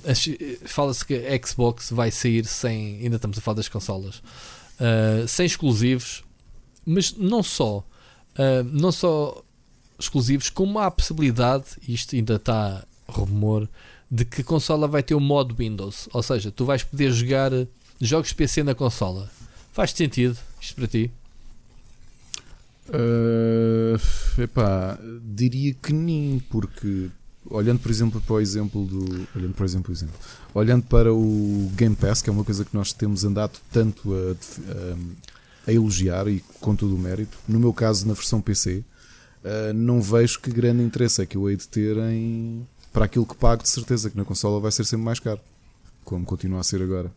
Fala-se que a Xbox vai sair sem. Ainda estamos a falar das consolas. Uh, sem exclusivos, mas não só. Uh, não só exclusivos, como há a possibilidade, isto ainda está rumor, de que a consola vai ter o um modo Windows. Ou seja, tu vais poder jogar jogos PC na consola. Faz sentido isto para ti? Uh, epá, diria que nem, porque olhando por exemplo para o exemplo do. Olhando, por exemplo, exemplo, olhando para o Game Pass, que é uma coisa que nós temos andado tanto a, a, a elogiar e com todo o mérito, no meu caso na versão PC, uh, ah, não vejo que grande interesse é que eu hei de ter em. Para aquilo que pago, de certeza que na consola vai ser sempre mais caro, como continua a ser agora.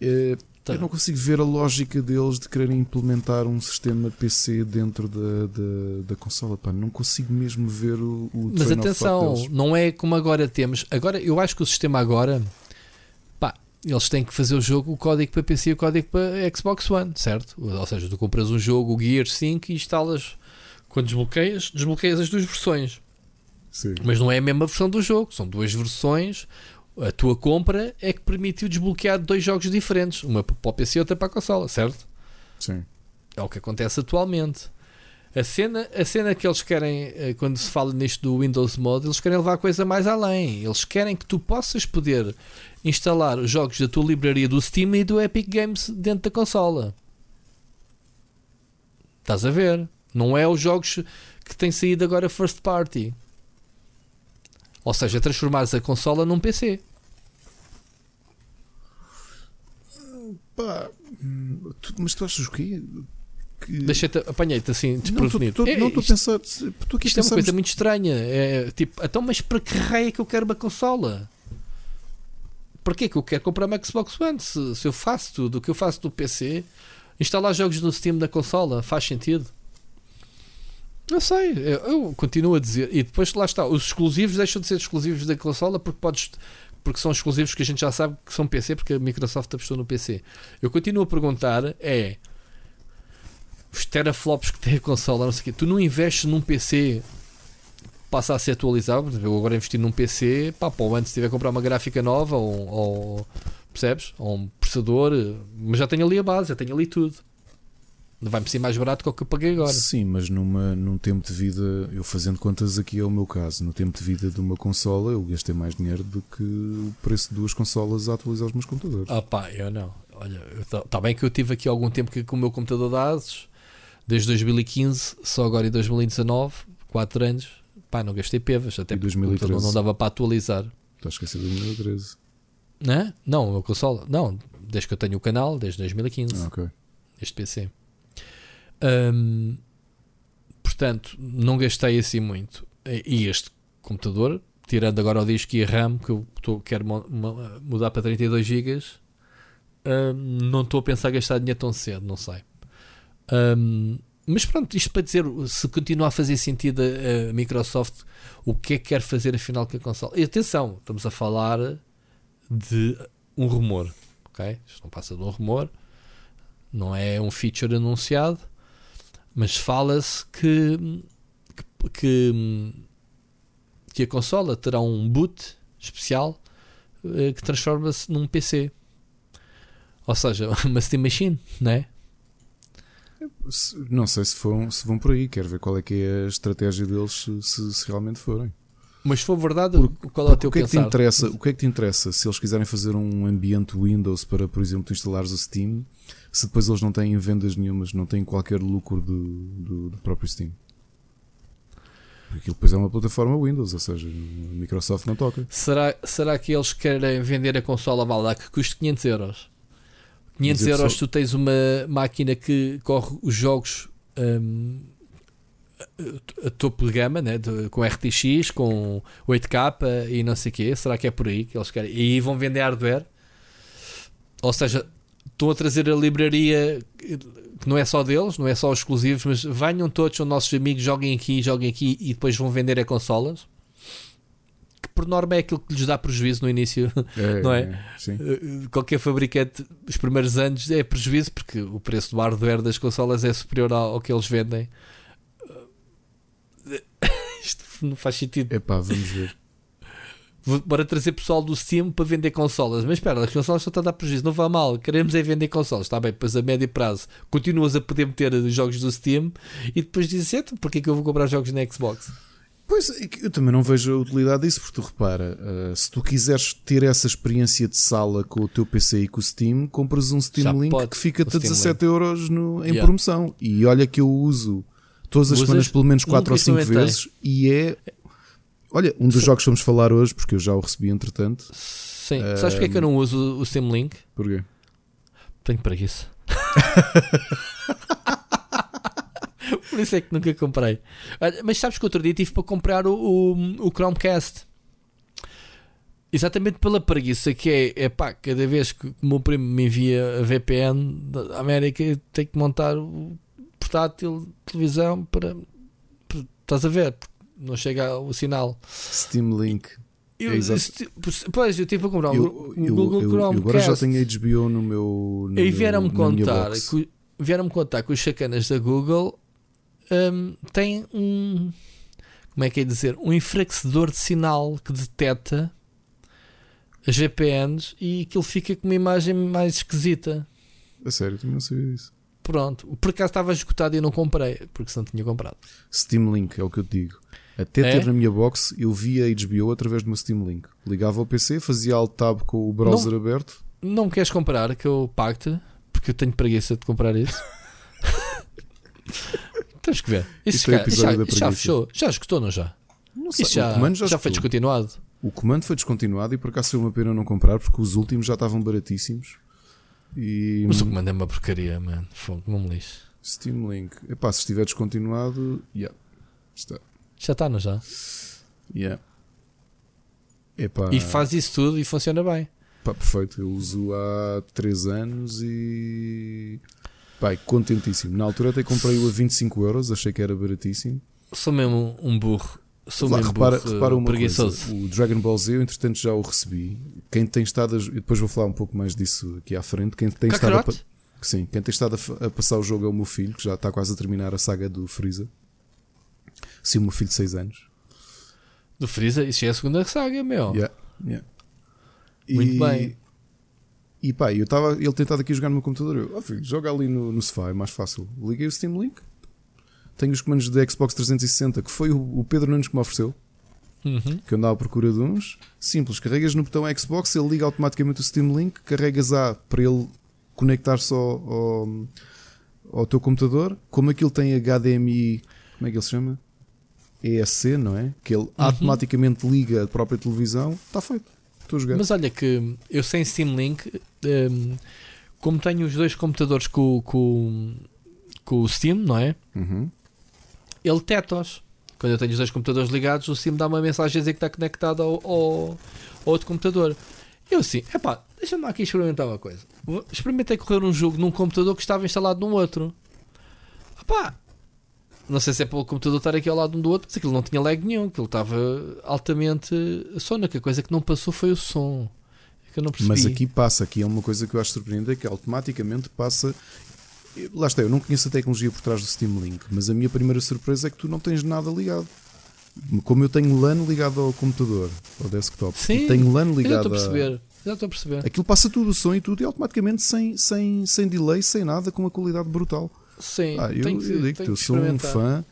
Uh, Tá. Eu não consigo ver a lógica deles de quererem implementar um sistema PC dentro da, da, da consola. Pá, não consigo mesmo ver o, o Mas atenção, não é como agora temos. Agora, eu acho que o sistema agora. Pá, eles têm que fazer o jogo, o código para PC e o código para Xbox One, certo? Ou seja, tu compras um jogo, o Gears 5 e instalas. Quando desbloqueias, desbloqueias as duas versões. Sim. Mas não é a mesma versão do jogo, são duas versões a tua compra é que permitiu desbloquear dois jogos diferentes, uma para o PC e outra para a consola, certo? Sim. É o que acontece atualmente. A cena, a cena que eles querem, eh, quando se fala nisto do Windows Mode, eles querem levar a coisa mais além. Eles querem que tu possas poder instalar os jogos da tua livraria do Steam e do Epic Games dentro da consola. Estás a ver? Não é os jogos que têm saído agora first party. Ou seja, transformares a consola num PC. Pá, tu, mas tu achas o quê? Que... Deixa-te, apanhei-te assim, desprevenido. Não estou a pensar. Aqui isto é uma coisa muito estranha. É tipo, então, mas para que raio é que eu quero uma consola? Para que é que eu quero comprar uma Xbox One? Se, se eu faço tudo o que eu faço do PC, instalar jogos no Steam da consola, faz sentido? Eu sei, eu, eu, continuo a dizer. E depois lá está, os exclusivos deixam de ser exclusivos da consola porque podes. Porque são exclusivos que a gente já sabe que são PC, porque a Microsoft apostou no PC. Eu continuo a perguntar: é os teraflops que tem a consola, não sei o quê, tu não investes num PC passa a ser atualizado. Eu agora investir num PC, pá, o ano se tiver a comprar uma gráfica nova ou, ou percebes? Ou um processador, mas já tenho ali a base, já tenho ali tudo. Vai-me ser mais barato que o que eu paguei agora. Sim, mas numa, num tempo de vida, eu fazendo contas aqui é o meu caso, no tempo de vida de uma consola eu gastei mais dinheiro do que o preço de duas consolas a atualizar os meus computadores. Ah pá, eu não. Olha, está bem que eu tive aqui algum tempo que, com o meu computador de ASUS, desde 2015, só agora em 2019, 4 anos, pá, não gastei pevas, até porque 2013. não dava para atualizar. Estás a esquecer de 2013. Não é? Não, o meu console, não, desde que eu tenho o canal, desde 2015. Ah, ok. Este PC. Um, portanto, não gastei assim muito. E este computador, tirando agora o disco e a RAM, que eu tô, quero mudar para 32 GB, um, não estou a pensar gastar dinheiro tão cedo, não sei. Um, mas pronto, isto para dizer se continua a fazer sentido a, a, Microsoft, o que é que quer fazer afinal com a console. E atenção, estamos a falar de um rumor, ok? Isto não passa de um rumor, não é um feature anunciado, mas fala-se que, que, que, a consola terá um boot especial eh, que transforma-se num PC. Ou seja, (laughs) uma Steam Machine, não é? Não sei se vão, se vão por aí, quero ver qual é que é a estratégia deles se, se realmente forem. Mas se for verdade, porque, qual é o teu o que é que te interessa? O que é que te interessa se eles quiserem fazer um ambiente Windows para, por exemplo, instalares o Steam, se depois eles não têm vendas nenhumas, não têm qualquer lucro do, do, do próprio Steam? Porque aquilo depois é uma plataforma Windows, ou seja, a Microsoft não toca. Será, será que eles querem vender a consola a que custa 500 euros? 500 euros tu tens uma máquina que corre os jogos um, a topo de gama, né? De, com RTX, com 8K e não sei o quê. Será que é por aí que eles querem? E aí vão vender hardware. Ou seja, estão a trazer a livraria que não é só deles, não é só os exclusivos, mas venham todos, são nossos amigos, joguem aqui, joguem aqui e depois vão vender a consolas. Que por norma é aquilo que lhes dá prejuízo no início, é, (laughs) não é? é Qualquer fabricante, os primeiros anos é prejuízo porque o preço do hardware das consolas é superior ao, ao que eles vendem (laughs) Isto não faz sentido. Epá, vamos ver. Bora trazer pessoal do Steam para vender consolas. Mas espera, as consolas estão a dar prejuízo, não vai mal. Queremos é vender consolas. Está bem, depois a médio prazo continuas a poder meter jogos do Steam e depois dizes: então, porquê que eu vou comprar jogos na Xbox? Pois, é eu também não vejo a utilidade disso, porque tu repara, uh, se tu quiseres ter essa experiência de sala com o teu PC e com o Steam, compras um Steam Já Link pode, que fica-te a 17 Link. euros no, em yeah. promoção. E olha que eu uso todas as semanas pelo menos 4 ou 5 vezes e é. Olha, um dos Sim. jogos que vamos falar hoje, porque eu já o recebi entretanto. Sim, uh, sabes porque é que eu não uso o Steam Link? Porquê? Tenho preguiça. (laughs) Por isso é que nunca comprei. Mas sabes que outro dia tive para comprar o, o, o Chromecast. Exatamente pela preguiça que é, é pá, cada vez que o meu primo me envia a VPN da América, tenho que montar o portátil, televisão, para, para estás a ver, não chega o sinal. Steam Link. Eu, é pois, eu tive a comprar eu, um Google eu, Chrome. agora já tenho HBO no meu. No e vieram-me contar, que, vieram contar que os chacanas da Google um, têm um. Como é que é dizer? Um enfraquecedor de sinal que detecta as VPNs e aquilo fica com uma imagem mais esquisita. A sério, também não sabia disso. Pronto, por acaso estava esgotado e não comprei, porque senão tinha comprado. Steam Link é o que eu te digo. Até é? ter na minha box, eu via HBO através do meu Steam Link. Ligava ao PC, fazia alt tab com o browser não, aberto. Não queres comprar, que eu pago-te, porque eu tenho preguiça de comprar isso. (laughs) Temos que ver. Isso, é já, já fechou. Já escutou, não já? Não sei. Já, já, já foi descontinuado. O comando foi descontinuado e por acaso foi uma pena não comprar porque os últimos já estavam baratíssimos. E... Mas o comando é uma porcaria, mano. Fogo, não me lixe. Steam Link. Epá, se estiver descontinuado, yeah, está. Já está, não já? Yeah. Epá. E faz isso tudo e funciona bem. Pá, perfeito. Eu uso há 3 anos e. Pai, contentíssimo. Na altura até comprei-o a 25 euros, achei que era baratíssimo. Sou mesmo um burro. Sou Lá, mesmo repara, burro, repara uma preguiçoso. coisa. O Dragon Ball Z, eu entretanto já o recebi. Quem tem estado a, e depois vou falar um pouco mais disso aqui à frente. Quem tem estado a, sim, quem tem estado a, a passar o jogo é o meu filho, que já está quase a terminar a saga do Freeza. Sim, o meu filho de 6 anos. Do Freeza, isso é a segunda saga, meu. Yeah, yeah. Muito e, bem. E pá, eu estava ele tentado aqui jogar no meu computador. Eu, oh, filho, joga ali no, no sofá, é mais fácil. Liguei o Steam Link. Tenho os comandos da Xbox 360, que foi o, o Pedro Nunes que me ofereceu. Uhum. que eu andava à procura de uns. Simples, carregas no botão Xbox, ele liga automaticamente o Steam Link, carregas A para ele conectar-se ao, ao, ao teu computador. Como aquilo tem HDMI, como é que ele se chama? ESC, não é? Que ele automaticamente liga a própria televisão, está feito. Estou jogar. Mas olha que eu sem Steam Link, hum, como tenho os dois computadores com, com, com o Steam, não é? Uhum. Ele deteta-os. Quando eu tenho os dois computadores ligados, o Steam dá uma mensagem a dizer que está conectado ao, ao, ao outro computador. Eu assim, epá, deixa-me aqui experimentar uma coisa. Experimentei correr um jogo num computador que estava instalado num outro. Epá, não sei se é pelo computador estar aqui ao lado um do outro, mas aquilo não tinha lag nenhum, aquilo estava altamente sónico. A coisa que não passou foi o som. É que eu não percebi. Mas aqui passa, aqui é uma coisa que eu acho surpreendente, é que automaticamente passa. Lá está, eu não conheço a tecnologia por trás do Steam Link, mas a minha primeira surpresa é que tu não tens nada ligado. Como eu tenho LAN ligado ao computador, ao desktop, Sim, tenho LAN Eu ligado estou a a, perceber. Já estou a perceber. Aquilo passa tudo, o som e tudo, e automaticamente sem, sem, sem delay, sem nada, com uma qualidade brutal. Sim, Ah, eu, tenho que, eu tenho eu que sou um fã.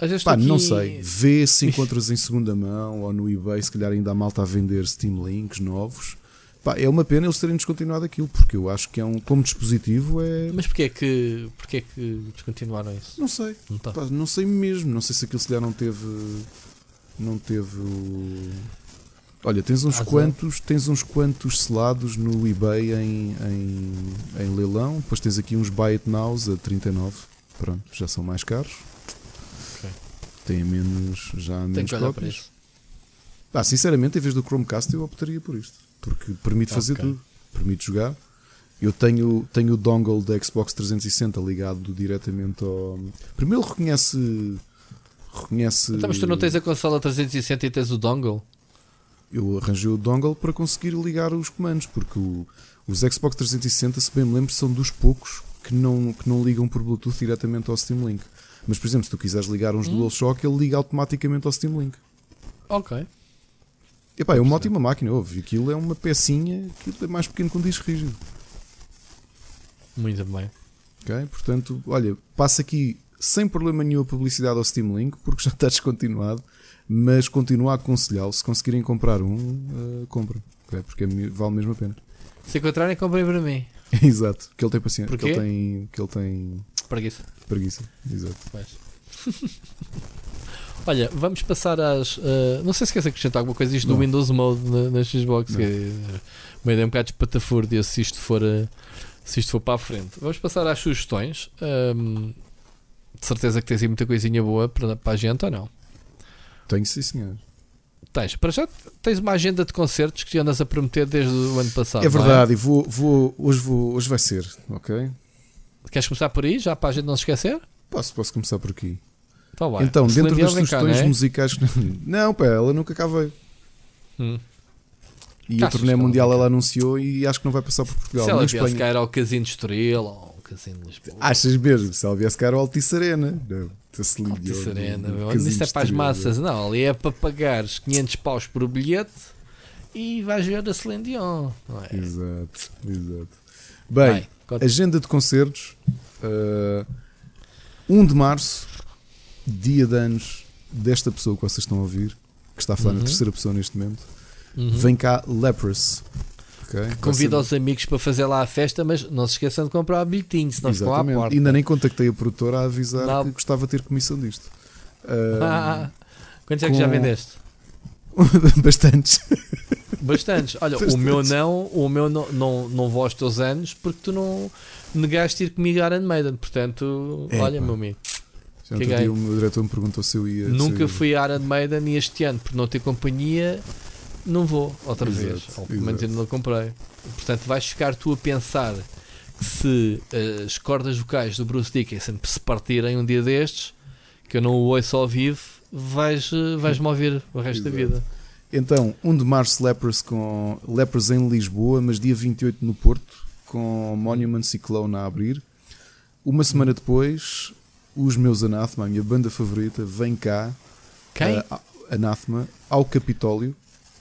Às vezes Pá, estou não aqui- sei, vê se encontras em segunda mão ou no eBay, se calhar ainda há malta a vender Steam Links novos. Pá, é uma pena eles terem descontinuado aquilo, porque eu acho que é um, como dispositivo, é. Mas porquê é que, porquê é que descontinuaram isso? Não sei, Não tá. pá, não sei mesmo. Não sei se aquilo se calhar não teve. Não teve. o- Olha, tens uns quantos, tens uns quantos selados no eBay em, em, em leilão, depois tens aqui uns Buy It Nows a 39. Pronto, já são mais caros. Ok. Têm menos, já há menos cópias. Ah, sinceramente, em vez do Chromecast, eu optaria por isto. Porque permite fazer Ok. tudo. Permite jogar. Eu tenho, tenho o dongle da Xbox 360 ligado diretamente ao. Primeiro reconhece. Reconhece. Então, mas tu não tens a consola 360 e tens o dongle? Eu arranjei o dongle para conseguir ligar os comandos, porque o- os Xbox 360, se bem me lembro, são dos poucos que não, que não ligam por Bluetooth diretamente ao Steam Link. Mas, por exemplo, se tu quiseres ligar uns Hum. DualShock, ele liga automaticamente ao Steam Link. Ok. Epá, é uma ótima máquina, ouve. Aquilo é uma pecinha que é mais pequeno que um disco rígido. Muito bem. ok? Portanto, olha, passa aqui sem problema nenhum a publicidade ao Steam Link, porque já está descontinuado, mas continuo a aconselhá-lo. Se conseguirem comprar um, uh, porque é vale mesmo a pena. Se encontrarem, comprem para mim. (laughs) Exato, que ele tem paciência, que ele tem, que ele tem Preguiça. preguiça. Exato. (laughs) Olha, vamos passar às. eh, não sei se queres acrescentar alguma coisa isto do Não. Windows Mode na, na Xbox, Não. que é uma ideia um bocado espatafúrdia se isto for. eh, se isto for para a frente. Vamos passar às sugestões. Ahm, de certeza que tens aí muita coisinha boa para, para a gente ou não? Tenho sim, senhor. Tens, para já tens uma agenda de concertos que andas a prometer desde o ano passado. é não verdade, e vou, vou, hoje, vou, hoje vai ser, ok? Queres começar por aí, já para a gente não se esquecer? Posso, posso começar por aqui. Então, vai. então, dentro das vem cá, sugestões não é? musicais. (laughs) Não, pá, ela nunca cá veio. Hum. E a turnê mundial ela anunciou e acho que não vai passar por Portugal. Se ela viesse cá era ao Casino de Estrela ou ao Casino de Lisboa. Achas mesmo? Se ela viesse cá era o Altice Arena. Não, a Altice Arena, meu. Isso é para as massas, não. Ali é para pagares 500 paus por bilhete e vais ver a Celine Dion. É? Exato, exato. Bem, Vai, agenda de concertos. uh, 1 de março, dia de anos desta pessoa que vocês estão a ouvir, que está a falar Uhum. na terceira pessoa neste momento. Uhum. Vem cá Leprous. Ok? Vai Convida os amigos para fazer lá a festa, mas não se esqueçam de comprar bilhetinho, senão ficam à porta. Ainda nem contactei a produtora a avisar Não. que gostava de ter comissão disto. Ah, Uh, quantos é que já com- vendeste? (laughs) bastantes. Bastantes. Olha, o Bastantes. meu não, o meu não, não, não vou aos teus anos porque tu não negaste ir comigo a Iron Maiden. Portanto, É, olha, pá. meu amigo. Já Caguei. dia o meu diretor me perguntou se eu ia. eu Nunca ia. fui a Iron Maiden e este ano, por não ter companhia, não vou outra Exato, vez. Ou pelo menos ainda não comprei. Portanto, vais ficar tu a pensar que se eh, as cordas vocais do Bruce Dickinson se partirem um dia destes, que eu não o ouço ao vivo, vais, vais-me ouvir o resto Exato. da vida. Então, 1 de março Lepers, com, Lepers em Lisboa, mas dia 28 no Porto, com Monument Cyclone a abrir. Uma semana depois, os meus Anathema, a minha banda favorita, vem cá. Quem? Uh, Anathema, ao Capitólio.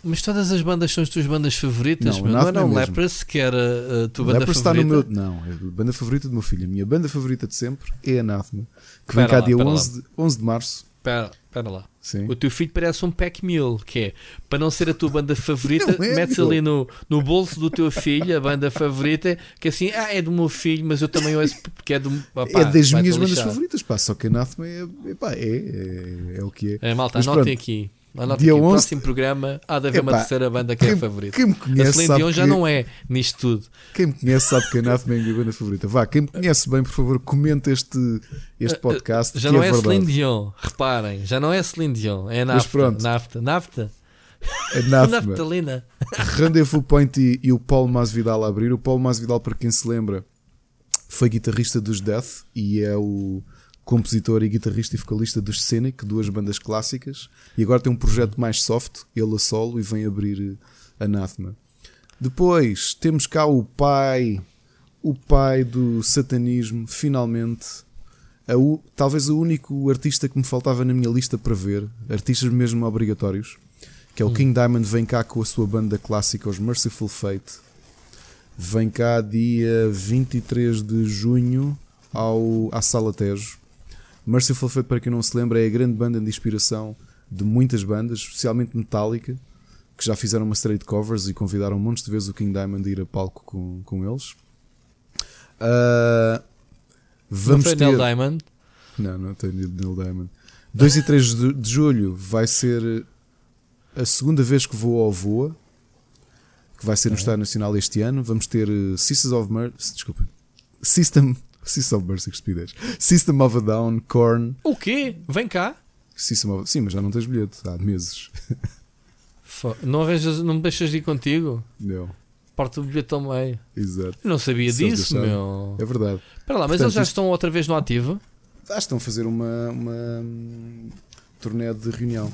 Mas todas as bandas são as tuas bandas favoritas, não, não era o é Lepers que era a tua banda Lepers favorita? Está no meu, não, é a banda favorita do meu filho. A minha banda favorita de sempre é Anathema, que vem cá lá, dia 11 de, 11 de março. Espera, espera lá. Sim. O teu filho parece um pack mule, que é para não ser a tua banda favorita, (laughs) é, metes ali no, no bolso do teu filho a banda favorita, que assim, ah, é do meu filho, mas eu também ouço porque é do. Opá, é das minhas bandas favoritas, pá, só que Anathema é, é, é, é, é, o que é. É, malta, anotem aqui. Anota Dia aqui, 11... próximo programa há de haver Epá, uma terceira banda que quem, é a favorita. Quem me conhece a Celine Dion já não é nisto tudo. Quem me conhece sabe que a Anathema é a minha banda favorita. Vá, quem me conhece bem, por favor, comenta este, este eh, eh, podcast. Já não é, é Celine Dion, reparem, já não é Celine Dion, é Nafta. Nafta. Nafta. A (laughs) Naftalina. Rendezvous Point e, e, o Paulo Masvidal a abrir. O Paulo Masvidal, para quem se lembra, foi guitarrista dos Death e é o compositor e guitarrista e vocalista dos Scenic, duas bandas clássicas, e agora tem um projeto mais soft, ele a solo, e vem abrir eh, Anathema. Depois temos cá o pai, o pai do satanismo, finalmente. O, talvez o único artista que me faltava na minha lista para ver, artistas mesmo obrigatórios, que é o hum. King Diamond, vem cá com a sua banda clássica, os Merciful Fate. Vem cá dia 23 de junho ao, à Sala Tejo. Merciful Fate, para quem não se lembra, é a grande banda de inspiração de muitas bandas, especialmente Metallica, que já fizeram uma série de covers e convidaram montes de vezes o King Diamond a ir a palco com, com eles. Uh, vamos não foi ter... Neil Diamond? Não, não tem Neil Diamond. 2 e 3 de, de julho vai ser a segunda vez que vou ao Voa, que vai ser no Estado Nacional este ano. Vamos ter uh, Sisters of Mercy, desculpa, System System of Mercy, estupidez. System of a Down, Korn. O quê? Vem cá. System of... Sim, mas já não tens bilhete há meses. Não, arranjas, não me deixas de ir contigo? Não. Parte do bilhete ao meio. Exato. Eu não sabia Se disso, meu. É verdade. Espera lá, mas Portanto, eles já isto... estão outra vez no ativo? Ah, estão a fazer uma, uma um, turnê de reunião.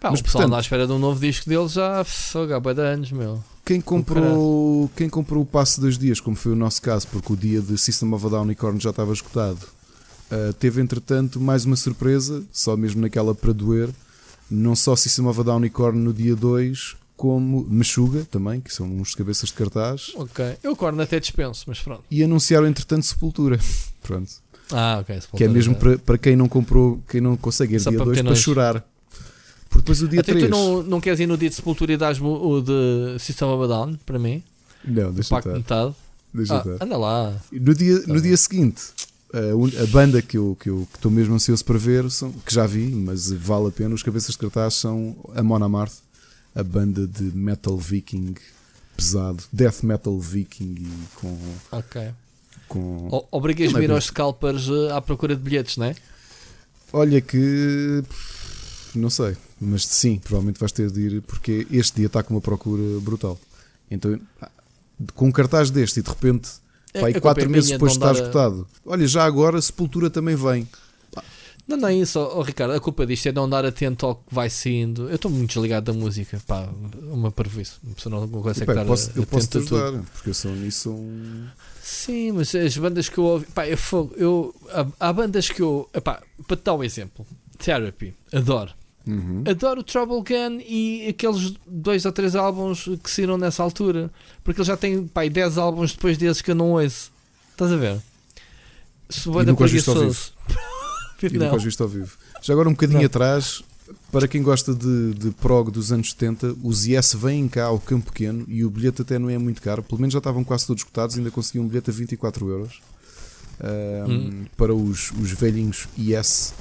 Pá, mas, o pessoal portanto, anda à espera de um novo disco deles já há de anos, meu. Quem comprou, quem comprou o passe dois dias, como foi o nosso caso, porque o dia de System of a Down Unicorn já estava esgotado, uh, teve entretanto mais uma surpresa, só mesmo naquela para doer. Não só System of a Down Unicorn no dia 2, como Meshuga também, que são uns cabeças de cartaz. Ok, eu corno até dispenso, mas pronto. E anunciaram entretanto Sepultura. (laughs) pronto. Ah, ok. Que é mesmo. Para, para quem não comprou, quem não consegue ir Só dia 2 para, para chorar. Porque depois o dia Até 3. tu não, não queres ir no dia de sepultura e dás o de System of a Down para mim? Não, deixa estar. metade. Deixa ah, anda lá. No dia, no dia seguinte, a, a banda que eu estou que eu, mesmo ansioso para ver, são, que já vi, mas vale a pena, os cabeças de cartaz são a Mona Marth, a banda de metal viking pesado, death metal viking e com. Ok. Com... Obrigas-me a ir aos scalpers eh, à procura de bilhetes, não é? Olha que. Não sei. Mas sim, provavelmente vais ter de ir porque este dia está com uma procura brutal. Então, com um cartaz deste e de repente, é, pá, e quatro é meses depois está esgotado. A... Olha, já agora a Sepultura também vem. Não, não é isso, oh, Ricardo. A culpa disto é não andar atento ao que vai saindo. Eu estou muito desligado da música, pá, uma parvoíce. Uma pessoa não consegue estar posso, Eu posso te ajudar, porque eu sou nisso um... Sim, mas as bandas que eu ouvi, pá, eu, eu, há, há bandas que eu, epá, para te dar um exemplo, Therapy, adoro. Uhum. Adoro Trouble Gun e aqueles dois ou três álbuns que saíram nessa altura. Porque ele já tem pai, 10 álbuns depois desses que eu não ouço. Estás a ver? Se visto ao vivo. (laughs) e nunca visto ao vivo. Já agora um bocadinho não. atrás, para quem gosta de, de prog dos anos 70, os Yes vêm cá ao Campo Pequeno e o bilhete até não é muito caro. Pelo menos já estavam quase todos esgotados, ainda consegui um bilhete a 24 euros. Um, hum. Para os, os velhinhos Yes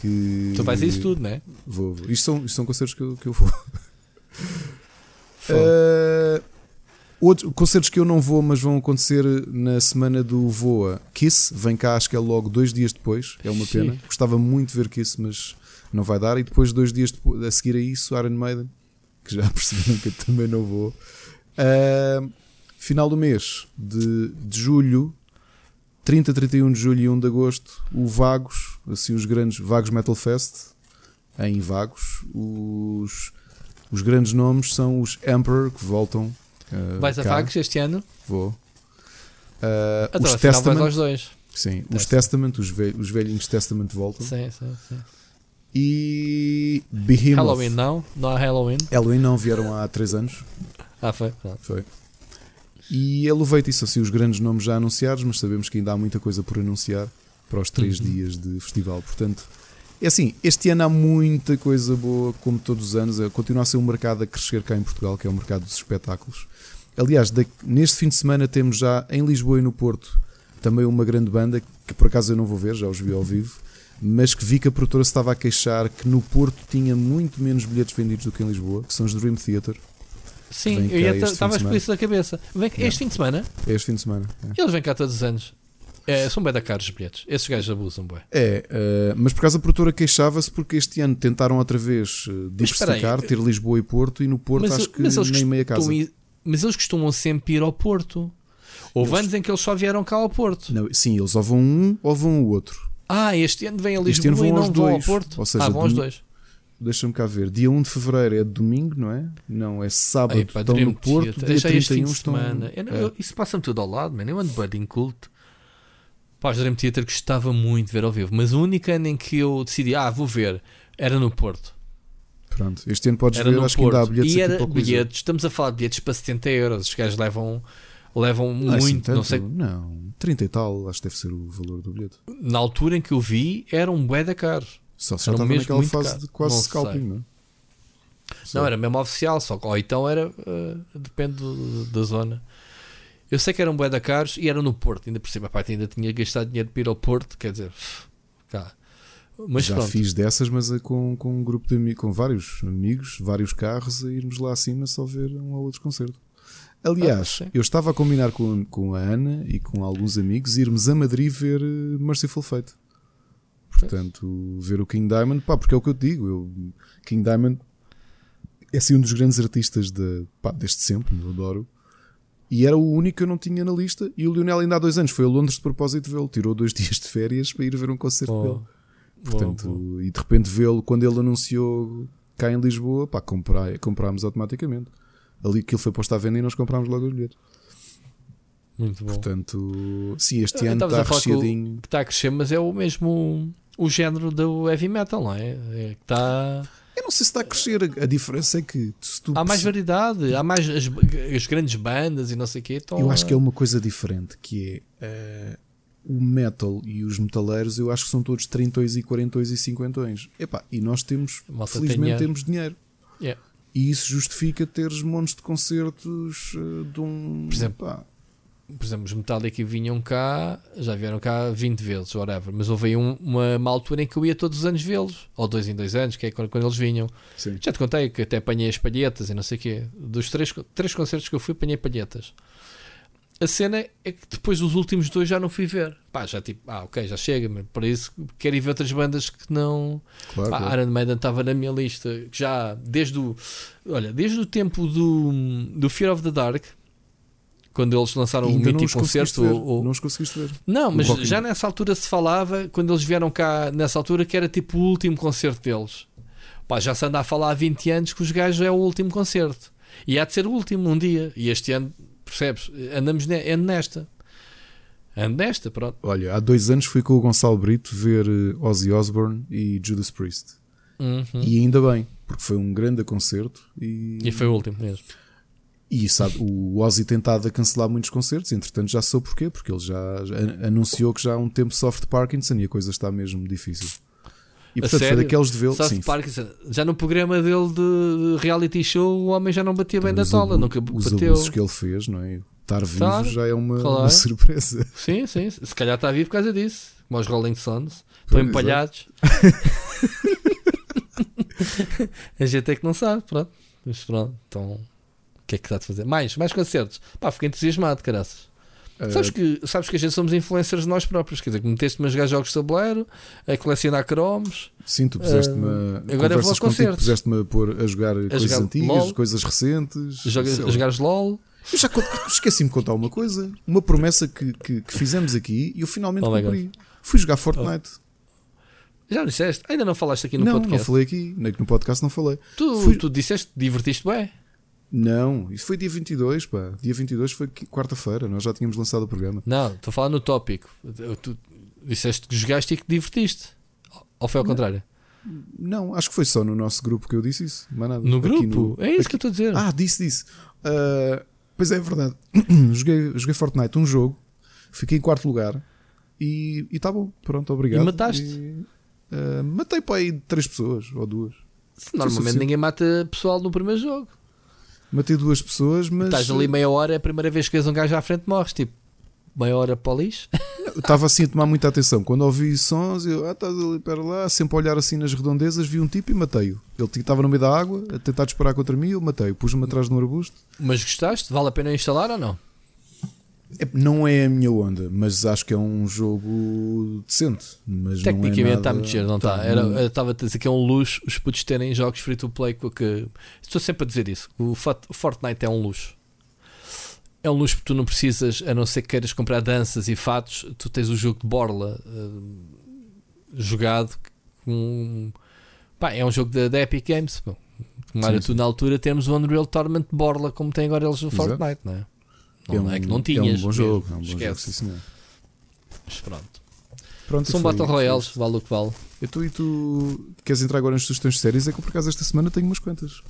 que. Tu vais a isso tudo, não é? Vou, vou. Isto, são, isto são concertos que eu, que eu vou. Outro, concertos que eu não vou, mas vão acontecer na semana do Voa. Kiss, vem cá, acho que é logo dois dias depois. É uma pena. Sim. Gostava muito de ver Kiss, mas não vai dar. E depois, dois dias depois, a seguir a isso, Iron Maiden, que já (laughs) perceberam que eu também não vou. Uh, final do mês de, de julho, 30, 31 de julho e 1 de agosto, o Vagos assim, os grandes Vagos Metal Fest, em Vagos, os, os grandes nomes são os Emperor, que voltam. Uh, Vais cá. a Vagos este ano? Vou. Uh, então, os Testament, aos dois. Sim, os Testament, os, ve os velhinhos Testament voltam. Sim, sim, sim. E Behemoth. Halloween não? Não há Halloween? Halloween não, vieram há 3 anos. Ah, foi? Foi. E Elevate, isso assim, os grandes nomes já anunciados, mas sabemos que ainda há muita coisa por anunciar para os 3 uhum. dias de festival. Portanto, é assim, este ano há muita coisa boa, como todos os anos. É, continua a ser um mercado a crescer cá em Portugal, que é o mercado dos espetáculos. Aliás, neste fim de semana temos já em Lisboa e no Porto também uma grande banda que por acaso eu não vou ver, já os vi ao vivo, mas que vi que a produtora se estava a queixar que no Porto tinha muito menos bilhetes vendidos do que em Lisboa, que são os Dream Theater. Sim, eu estava com isso na cabeça. Vem, é. Este fim de semana? É este fim de semana. É. Eles vêm cá todos os anos. É, são bem da caros os bilhetes. Esses gajos abusam, bem. É, uh, mas por causa a produtora queixava-se porque este ano tentaram outra vez uh, diversificar, ter Lisboa e Porto, e no Porto mas, acho que nem meia casa. Mas eles costumam sempre ir ao Porto. Houve eles... anos em que eles só vieram cá ao Porto. Não, sim, eles ou vão um ou vão o outro. Ah, este ano vem a Lisboa este ano vão e não vão ao Porto. Ou seja, ah, vão aos dois. Deixa-me cá ver. Dia 1 de Fevereiro é domingo, não é? Não, é sábado. Ei, pá, estão no Porto. Dia 31 estão... semana. Eu, é. eu, isso passa-me tudo ao lado, mano. Eu ando budding culto. Pá, os Dream Theater gostava muito de ver ao vivo. Mas o único ano em que eu decidi, ah, vou ver, era no Porto. Pronto, este ano podes era ver, acho Porto. que ainda há bilhetes E era bilhetes, estamos a falar de bilhetes para 70 euros. Os gajos levam levam é assim muito, assim não sei. Não, 30 e tal, acho que deve ser o valor do bilhete. Na altura em que eu vi, era um bué da caro. Só se já estava naquela fase caro. de quase não scalping, não é? Não, era mesmo oficial, só ou então era, uh, depende do, da zona. Eu sei que eram bué da caros e era no Porto, ainda por cima, pá, ainda tinha gastado dinheiro para ir ao Porto, quer dizer, cá. Mas já pronto. fiz dessas, mas é com, com um grupo de amigos, com vários amigos, vários carros, a irmos lá acima só ver um ou outro concerto. Aliás, ah, eu estava a combinar com, com a Ana e com alguns amigos irmos a Madrid ver eh, Merciful Fate. Portanto, ver o King Diamond, pá, porque é o que eu digo. Eu, King Diamond é assim um dos grandes artistas de, pá, desde sempre, eu adoro. E era o único que eu não tinha na lista. E o Lionel ainda há dois anos foi a Londres de propósito vê-lo. Tirou dois (laughs) dias de férias para ir ver um concerto oh. dele. Portanto, oh, oh. e de repente vê-lo quando ele anunciou cá em Lisboa, pá, comprar, comprámos automaticamente ali aquilo foi posto à venda e nós comprámos logo os bilhetes. Muito bom. Portanto, sim, este ano está recheadinho. Que está a crescer, mas é o mesmo o género do heavy metal, não é? é que está. Não sei se está a crescer, a diferença é que há mais variedade, há mais as, as, grandes bandas e não sei o quê. Estão eu acho que é uma coisa diferente, que é uh, o metal e os metaleiros, eu acho que são todos 30 e 40 e 50 Epá, e nós temos, felizmente, tem temos dinheiro. Yeah. E isso justifica teres montes de concertos uh, de um. Por exemplo, pá. Por exemplo, os Metallica vinham cá, já vieram cá 20 vezes, whatever, mas houve aí um, uma, uma, altura em que eu ia todos os anos vê-los, ou dois em dois anos, que é quando, quando eles vinham. Sim. Já te contei que até apanhei as palhetas e não sei o quê. Dos três, três concertos que eu fui, apanhei palhetas a cena é que depois dos últimos dois já não fui ver. Pá, já tipo, ah, ok, já chega, mas para isso quero ir ver outras bandas que não. Claro, Pá, claro. Iron Maiden estava na minha lista já desde o. Olha, desde o tempo do, do Fear of the Dark, quando eles lançaram o mítico concerto. Ou, Não os conseguiste ver. Não, mas já nessa altura se falava, quando eles vieram cá, nessa altura, que era tipo o último concerto deles. Pá, já se anda a falar há 20 anos que os gajos é o último concerto. E há de ser o último um dia. E este ano Percebes? Andamos ne ando nesta. Ando nesta, pronto. Olha, há dois anos fui com o Gonçalo Brito ver eh, Ozzy Osbourne e Judas Priest. Uhum. E ainda bem, porque foi um grande concerto. E, e foi o último mesmo. E sabe, o Ozzy tentado a cancelar muitos concertos, entretanto já soube porquê, porque ele já, já anunciou que já há um tempo sofre de Parkinson e a coisa está mesmo difícil. E portanto foi daqueles de vê-lo. Parkinson, já no programa dele de reality show, o homem já não batia bem da tola, nunca os bateu. Os que ele fez, não é? Estar vivo tá, já é uma, claro. uma, surpresa. (laughs) Sim, sim. Se calhar está vivo por causa disso. Como os Rolling Stones. Estão empalhados. (laughs) (laughs) a gente é que não sabe, pronto. Mas pronto, então que é que dá de fazer? Mais, mais concertos. Pá, fiquei entusiasmado, caraças. Uh, sabes, que, sabes que a gente somos influencers de nós próprios, quer dizer, que meteste-me a jogar jogos de tabuleiro, a colecionar cromos. Sim, tu puseste-me uh, agora vou a contigo, puseste-me a, pôr, a jogar a coisas jogar antigas, LOL, coisas recentes. Joga, a jogares LOL. Eu já esqueci-me de contar uma coisa, uma promessa que, que, que fizemos aqui e eu finalmente oh cumpri. Fui jogar Fortnite. Já disseste? Ainda não falaste aqui no não, podcast? Não, falei aqui. No podcast não falei. Tu, Fui... tu disseste, divertiste bem? Não, isso foi dia 22, pá. Dia 22 foi quarta-feira, nós já tínhamos lançado o programa. Não, estou a falar no tópico. Tu disseste que jogaste e que divertiste. Ou foi ao não. contrário? Não, acho que foi só no nosso grupo que eu disse isso. Mais nada. No grupo? No... É isso Aqui... que eu estou a dizer. Ah, disse, disse. Uh, pois é, é verdade. (clears throat) joguei, joguei Fortnite um jogo, fiquei em quarto lugar e está bom. Pronto, obrigado. E mataste? E, uh, matei para aí três pessoas ou duas. Normalmente ninguém mata pessoal no primeiro jogo. Matei duas pessoas, mas. Estás ali meia hora, é a primeira vez que vês um gajo à frente, morres. Tipo, meia hora para o lixo. (laughs) Estava assim a tomar muita atenção. Quando ouvi sons, eu, ah, estás ali para lá, sempre a olhar assim nas redondezas, vi um tipo e matei-o. Ele estava no meio da água, a tentar disparar contra mim, eu matei-o. Pus-me atrás de um arbusto. Mas gostaste? Vale a pena instalar ou não? É, não é a minha onda, mas acho que é um jogo decente. Mas Tecnicamente não é está muito giro, não está? Tá, estava a dizer que é um luxo os putos terem jogos free to play. Que, estou sempre a dizer isso. O Fortnite é um luxo. É um luxo porque tu não precisas, a não ser que queiras comprar danças e fatos, tu tens o jogo de borla uh, jogado com. Pá, é um jogo da, da Epic Games. Como era tu na altura, temos o Unreal Tournament de borla, como tem agora eles no. Fortnite, não é? Não é, um, é que não tinhas. É um bom jogo. É um bom Esquece. jogo sim, senhor. Mas pronto. pronto São Battle Royales, vale o que vale. E tu, e tu queres entrar agora nas sugestões de séries? É que por acaso esta semana tenho umas quantas.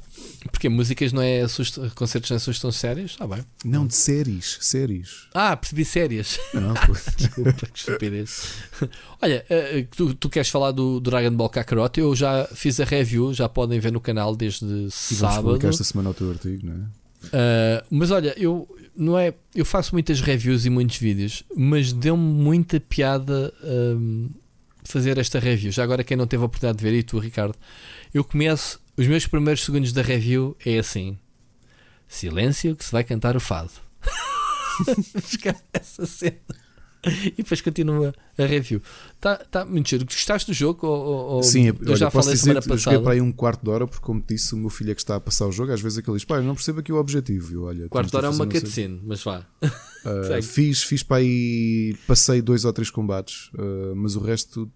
Porque músicas não é concertos não é sugestão de séries? Ah, bem. Não, de séries. Séries. Ah, percebi séries. Não, (laughs) Desculpa, que estupidez. Olha, uh, tu, tu, queres falar do Dragon Ball Kakarot? Eu já fiz a review, já podem ver no canal desde e sábado. esta semana o teu artigo, não é? Uh, mas olha, eu não é, eu faço muitas reviews e muitos vídeos, mas deu-me muita piada um, fazer esta review. Já agora quem não teve a oportunidade de ver, e tu, Ricardo, eu começo os meus primeiros segundos da review é assim: silêncio que se vai cantar o fado. (laughs) essa cena. (laughs) e depois continua a review. Está tá muito giro. Gostaste do jogo? Ou, ou Sim, eu olha, já falei dizer, semana passada. Eu para aí um quarto de hora, porque, como te disse, o meu filho é que está a passar o jogo. Às vezes é que ele diz: pai, não percebo aqui o objetivo. Eu, olha, quarto de hora é uma cutscene, mas vá. (laughs) Uh, fiz, fiz para aí, passei dois ou três combates, uh, mas o resto.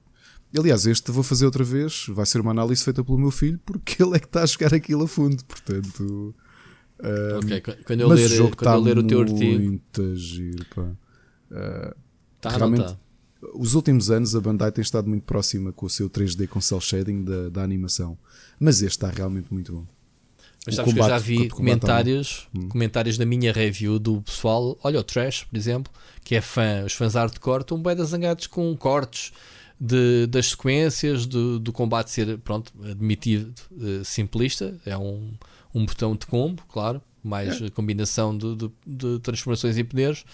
Aliás, este vou fazer outra vez. Vai ser uma análise feita pelo meu filho, porque (laughs) ele é que está a chegar aquilo a fundo. Portanto. Uh, ok, quando eu ler, o, jogo quando eu ler o teu artigo. Muito giro, pá. Uh, Tá, Realmente, tá. os últimos anos a Bandai tem estado muito próxima com o seu 3D com cel shading da, da animação, mas este está realmente muito bom. Mas sabes combate, que eu já vi comentários, hum. comentários da minha review do pessoal. Olha, o Trash, por exemplo, que é fã, os fãs hardcore estão bem desangados com cortes de, das sequências, do, do combate ser, pronto, admitido uh, simplista. É um, um botão de combo, claro, mais é. combinação de, de, de transformações e poderes.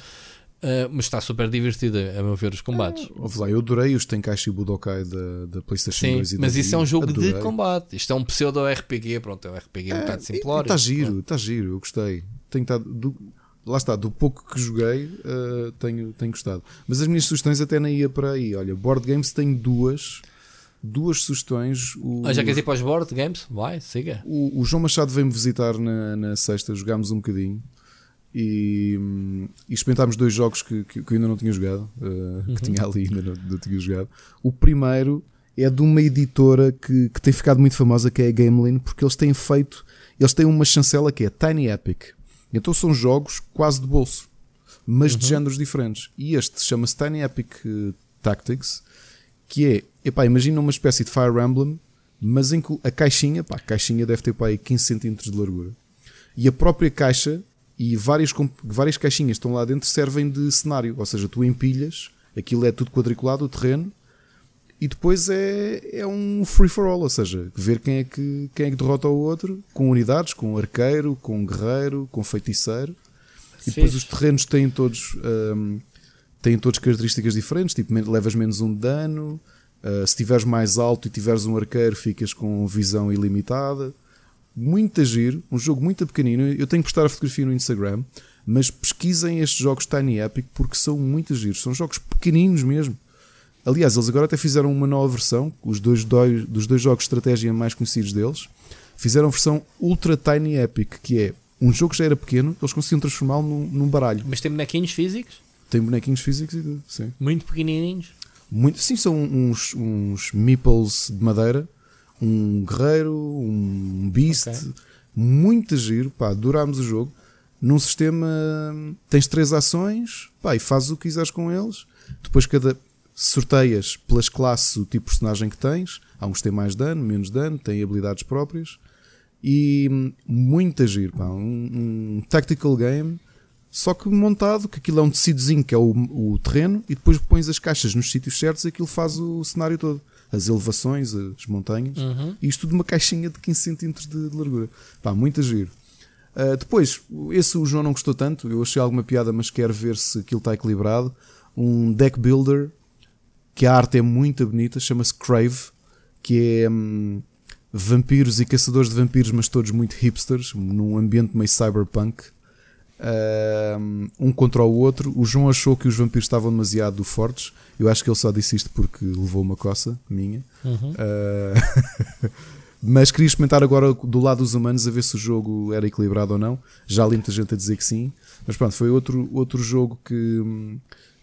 Uh, mas está super divertida a meu ver os combates. É, lá, eu adorei os Tenkaichi Budokai da, da PlayStation Sim, 2 e mas isso é um jogo adorei. de combate. Isto é um pseudo RPG, pronto, é um RPG é, um bocado simplório. Está giro, está giro, eu gostei. Tenho estado, do, lá está, do pouco que joguei, uh, tenho, tenho gostado. Mas as minhas sugestões até nem ia para aí. Olha, Board Games tenho duas. Duas sugestões. O, ah, já queres ir para os board games? Vai, siga. O, o João Machado veio-me visitar na, na sexta, jogámos um bocadinho e, e experimentámos dois jogos que, que, que, eu ainda não tinha jogado, uh, uhum. que tinha ali ainda não, não, tinha jogado. O primeiro é de uma editora que, que tem ficado muito famosa, que é a Gamelin, porque eles têm feito, eles têm uma chancela que é Tiny Epic. Então são jogos quase de bolso, mas uhum. de géneros diferentes. E este chama-se Tiny Epic eh, Tactics, que é, epá, imagina uma espécie de Fire Emblem, mas em que a caixinha, pá, a caixinha deve ter pá, aí 15 cm de largura. E a própria caixa e várias, várias caixinhas estão lá dentro servem de cenário, ou seja, tu empilhas, aquilo é tudo quadriculado, o terreno, e depois é, é um free for all, ou seja, ver quem é, que, quem é que derrota o outro, com unidades, com arqueiro, com guerreiro, com feiticeiro, e depois os terrenos têm todos, um, têm todos características diferentes, tipo, levas menos um de dano, uh, se estiveres mais alto e tiveres um arqueiro, ficas com visão ilimitada muito giro, um jogo muito pequenino. Eu tenho que postar a fotografia no Instagram, mas pesquisem estes jogos Tiny Epic porque são muito giros. São jogos pequeninos mesmo. Aliás, eles agora até fizeram uma nova versão, os dois, dois dos dois jogos de estratégia mais conhecidos deles. Fizeram a versão Ultra Tiny Epic, que é um jogo que já era pequeno, eles conseguiam transformá-lo num, num, baralho. Mas tem bonequinhos físicos? Tem bonequinhos físicos e tudo, sim. Muito pequenininhos? Muito, sim, são uns, uns meeples de madeira, um guerreiro, um beast, okay. muito giro, pá, durámos o jogo. Num sistema tens três ações, pá, e fazes o que quiseres com eles. Depois cada sorteias pelas classes o tipo de personagem que tens. Há uns que têm mais dano, menos dano, têm habilidades próprias. E muito giro, pá, um, um tactical game só que montado, que aquilo é um tecidozinho que é o, o terreno, e depois pões as caixas nos sítios certos e aquilo faz o cenário todo. As elevações, as montanhas, uhum. e isto tudo numa caixinha de 15 cm de, de largura. Pá, muito giro. Uh, depois, esse o João não gostou tanto, eu achei alguma piada, mas quero ver se aquilo está equilibrado. Um deck builder, que a arte é muito bonita, chama-se Crave, que é hum, vampiros e caçadores de vampiros, mas todos muito hipsters, num ambiente meio cyberpunk um contra o outro. O João achou que os vampiros estavam demasiado fortes. Eu acho que ele só disse isto porque levou uma coça minha. Uhum. Uh, (laughs) mas queria experimentar agora do lado dos humanos a ver se o jogo era equilibrado ou não. Já li muita gente a dizer que sim. Mas pronto, foi outro, outro jogo que,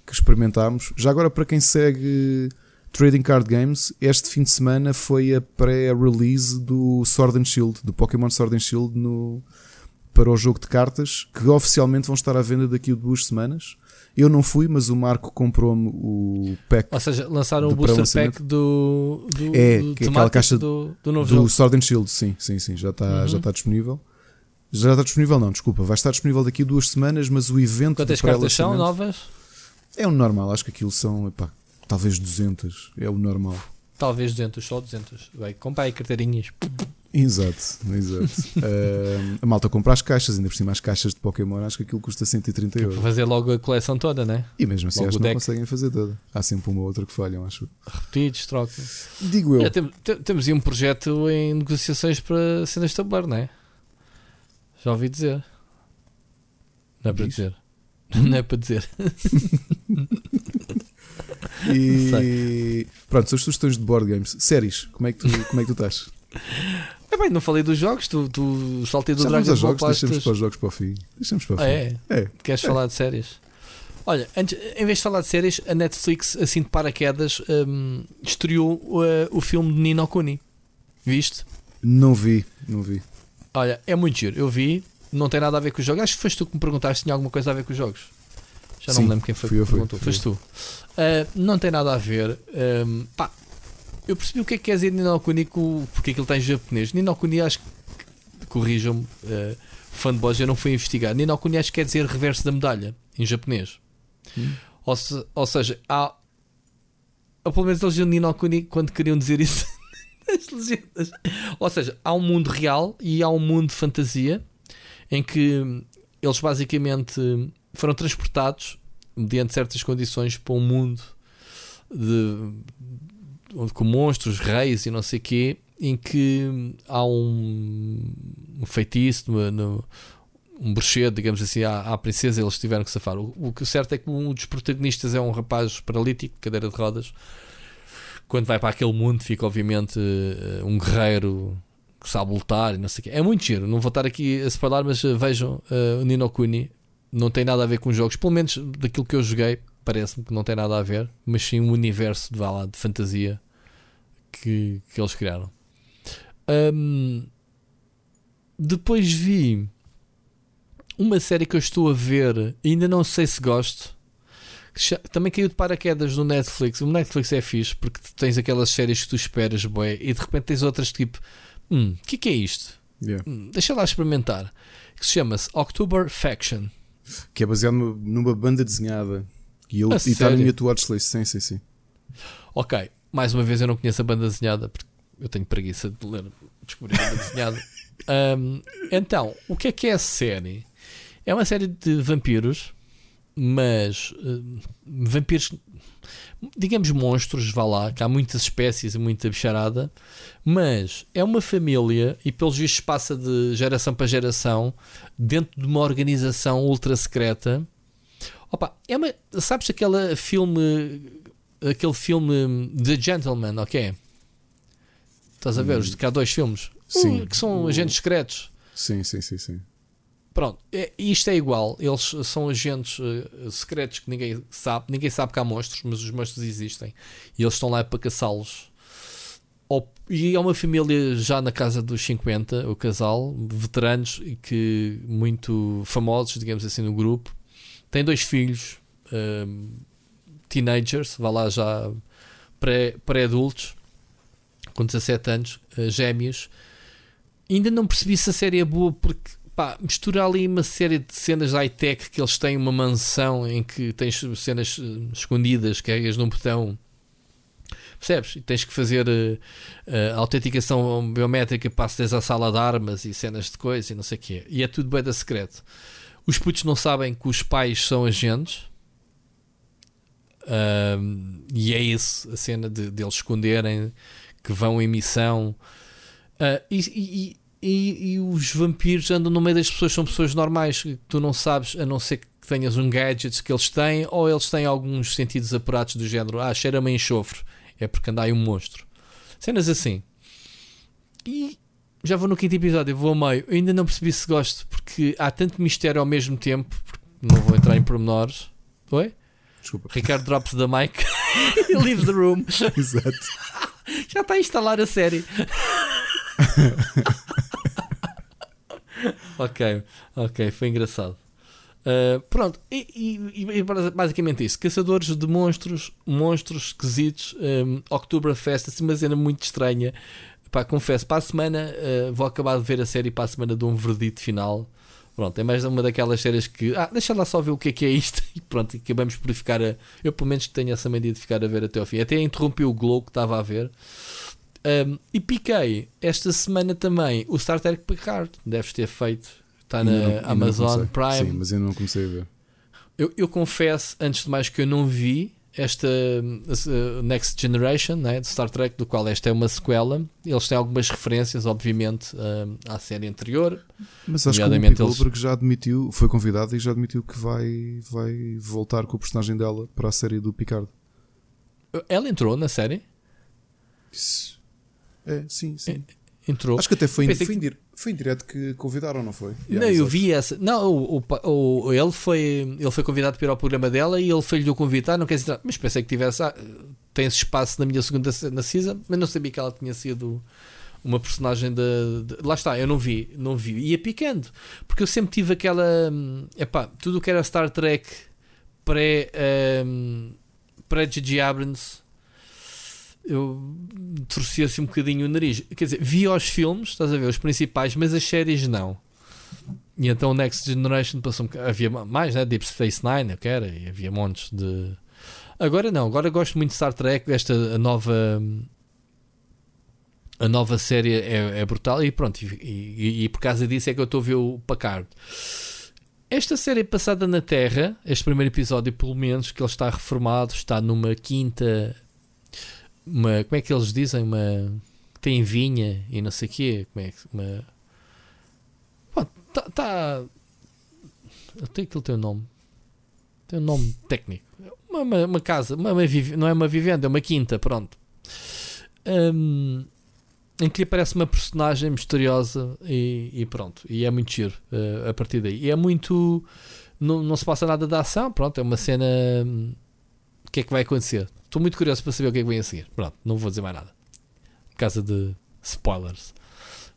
que experimentámos. Já agora, para quem segue Trading Card Games, este fim de semana foi a pré-release do Sword and Shield, do Pokémon Sword and Shield no, para o jogo de cartas que oficialmente vão estar à venda daqui a duas semanas. Eu não fui, mas o Marco comprou-me o pack. Ou seja, lançaram o booster pack do, do, é, do é aquela caixa do, do novo do jogo. Sword and Shield, sim, sim, sim, já está, uhum. já está disponível. Já está disponível, não, desculpa, vai estar disponível daqui a duas semanas, mas o evento. Quantas cartas são novas? É o normal, acho que aquilo são, epá, talvez 200, é o normal. Talvez 200, só 200. Vai, compra aí carteirinhas. Exato, exato. (laughs) uh, a malta compra as caixas, ainda por cima as caixas de Pokémon, acho que aquilo custa 130 euros. Fazer logo a coleção toda, né? E mesmo assim, logo acho que não conseguem fazer toda. Há sempre uma ou outra que falham, acho. Repetidos, troca. Digo eu. É, tem, tem, temos aí um projeto em negociações para cenas de tabuleiro, não é? Já ouvi dizer. Não é para dizer. (laughs) Não é para dizer. e pronto, são as sugestões de board games. Séries, como é que tu, como é que tu estás? (laughs) É bem, não falei dos jogos, tu, tu saltei do Já Dragon Ball jogos, Deixamos para os jogos para o fim. Deixamos para o fim. Ah, é? é? Queres é. falar de séries? Olha, antes, em vez de falar de séries, a Netflix, assim de paraquedas, um, estreou uh, o filme de Nino Kuni. Viste? Não vi, não vi. Olha, é muito giro. Eu vi, não tem nada a ver com os jogos. Acho que foste tu que me perguntaste se tinha alguma coisa a ver com os jogos. Já Sim, não me lembro quem foi que me perguntou. Foste tu. Uh, não tem nada a ver. Um, pá, eu percebi o que é que quer dizer Ninokuni porque é que ele está em japonês. Ninokuni acho que corrijam-me, uh, fanboys, eu não fui investigar. Ninokuni acho que quer dizer reverso da medalha em japonês. Hum. Ou, se, ou seja, há. Ou pelo menos eles diziam Ninokuni quando queriam dizer isso (laughs) nas legendas. Ou seja, há um mundo real e há um mundo de fantasia em que eles basicamente foram transportados mediante certas condições para um mundo de com monstros, reis e não sei quê, em que há um, um feitiço, no, no, um bruxedo, digamos assim, à, à princesa, eles tiveram que safar. O, o que certo é que um dos protagonistas é um rapaz paralítico, cadeira de rodas. Quando vai para aquele mundo, fica obviamente eh, um guerreiro que sabe lutar e não sei o quê. É muito giro, não vou estar aqui a separar, mas eh, vejam uh, o Nino Kuni. Não tem nada a ver com os jogos, pelo menos daquilo que eu joguei, parece-me que não tem nada a ver, mas sim um universo de, lá, de fantasia que, que eles criaram. Um, depois vi uma série que eu estou a ver, ainda não sei se gosto. Também caiu de paraquedas no Netflix. O Netflix é fixe porque tens aquelas séries que tu esperas, boé, e de repente tens outras tipo: Hum, o que, que é isto? Yeah. Hum, deixa lá experimentar. Que se chama-se October Faction. Que é baseado numa banda desenhada. E, eu, e está na minha watchlist. Sim, sim, sim. Ok, mais uma vez eu não conheço a banda desenhada porque eu tenho preguiça de ler, descobrir a banda desenhada. (laughs) Um, então, o que é que é a série? É uma série de vampiros, mas uh, vampiros, digamos monstros, vá lá, que há muitas espécies e muita bicharada, mas é uma família e pelos vistos passa de geração para geração dentro de uma organização ultra secreta. Opa, é uma, sabes aquele filme aquele filme The Gentleman, ok? Estás a ver? Hum. Que há dois filmes sim. que são agentes secretos. Sim, sim, sim, sim. Pronto, é, isto é igual. Eles são agentes uh, secretos que ninguém sabe. Ninguém sabe que há monstros, mas os monstros existem. E eles estão lá para caçá-los. E é uma família já na casa dos 50, o casal, veteranos e que muito famosos, digamos assim, no grupo. Tem dois filhos, um, teenagers, vá lá já pré-adultos, pré com 17 anos, uh, gêmeos. Ainda não percebi se a série é boa porque pá, mistura ali uma série de cenas high-tech que eles têm uma mansão em que tens cenas eh, escondidas, carregas num botão. Percebes? E tens que fazer uh, uh, autenticação biométrica para aceder à sala de armas e cenas de coisa e não sei o quê. E é tudo bem da secreto. Os putos não sabem que os pais são agentes. E é isso, a cena de, de eles esconderem que vão em missão. Uh, e, e, e, e, os vampiros andam no meio das pessoas, são pessoas normais que tu não sabes, a não ser que tenhas um gadget que eles têm, ou eles têm alguns sentidos apurados do género, ah, cheira-me enxofre, é porque anda aí um monstro. Cenas assim. E já vou no quinto episódio, eu vou ao meio. Eu ainda não percebi se gosto, porque há tanto mistério ao mesmo tempo, não vou entrar em pormenores. Oi? Desculpa. Ricardo drops the mic (laughs) e leave the room. (laughs) Exato. Já está a instalar a série. (laughs) ok, ok, foi engraçado. Uh, pronto, e, e, e, basicamente isso: caçadores de monstros, monstros esquisitos, um, Oktoberfest, assim, uma cena muito estranha. Pá, confesso, para a semana uh, vou acabar de ver a série para a semana de um verdito final. Pronto, é mais uma daquelas séries que, ah, deixa lá só ver o que é que é isto (laughs) e pronto, acabamos por ficar a. Eu pelo menos tenho essa mania de ficar a ver até ao fim. Até interrompi o Glow que estava a ver. Um, e piquei esta semana também o Star Trek Picard. Deves ter feito. Está na não, Amazon Prime. Sim, mas eu não comecei a ver. Eu, eu, confesso, antes de mais, que eu não vi esta uh, Next Generation né, de Star Trek, do qual esta é uma sequela. Eles têm algumas referências, obviamente, uh, à série anterior. Mas acho que o Spielberg eles... já admitiu, foi convidado e já admitiu que vai, vai voltar com o personagem dela para a série do Picard. Ela entrou na série? Isso é, sim, sim. É, entrou. Acho que até foi, foi, que... foi em direto que convidaram, não foi? Yeah, não, eu vi essa. Não, o, o, o, ele, foi, ele foi convidado para ir ao programa dela e ele foi-lhe o convidar, não quer dizer, mas pensei que tivesse. Ah, tem esse espaço na minha segunda na season, mas não sabia que ela tinha sido uma personagem de, de, lá está, eu não vi, não vi, ia picando, porque eu sempre tive aquela hum, epá, tudo o que era Star Trek pré um, pré. Abrams eu torcia assim um bocadinho o nariz. Quer dizer, via os filmes, estás a ver, os principais, mas as séries não. E então o Next Generation passou um Havia mais, né? Deep Space Nine, eu quero, e havia montes de. Agora não, agora gosto muito de Star Trek, esta a nova. A nova série é, é brutal e pronto, e, e, e, por causa disso é que eu estou a ver o Packard. Esta série passada na Terra, este primeiro episódio, pelo menos, que ele está reformado, está numa quinta uma. Como é que eles dizem? Uma. Tem vinha e não sei o quê. Como é que. Uma. Tá. tem aquilo tem um nome. Tem um nome técnico. Uma, uma, uma casa. Uma, uma, não é uma vivenda, é uma quinta, pronto. Um, em que lhe aparece uma personagem misteriosa e, e pronto. E é muito giro uh, a partir daí. E é muito. Não, não se passa nada da ação, pronto. É uma cena. O que é que vai acontecer? Estou muito curioso para saber o que é que vem a seguir. Pronto, não vou dizer mais nada. Por causa de spoilers.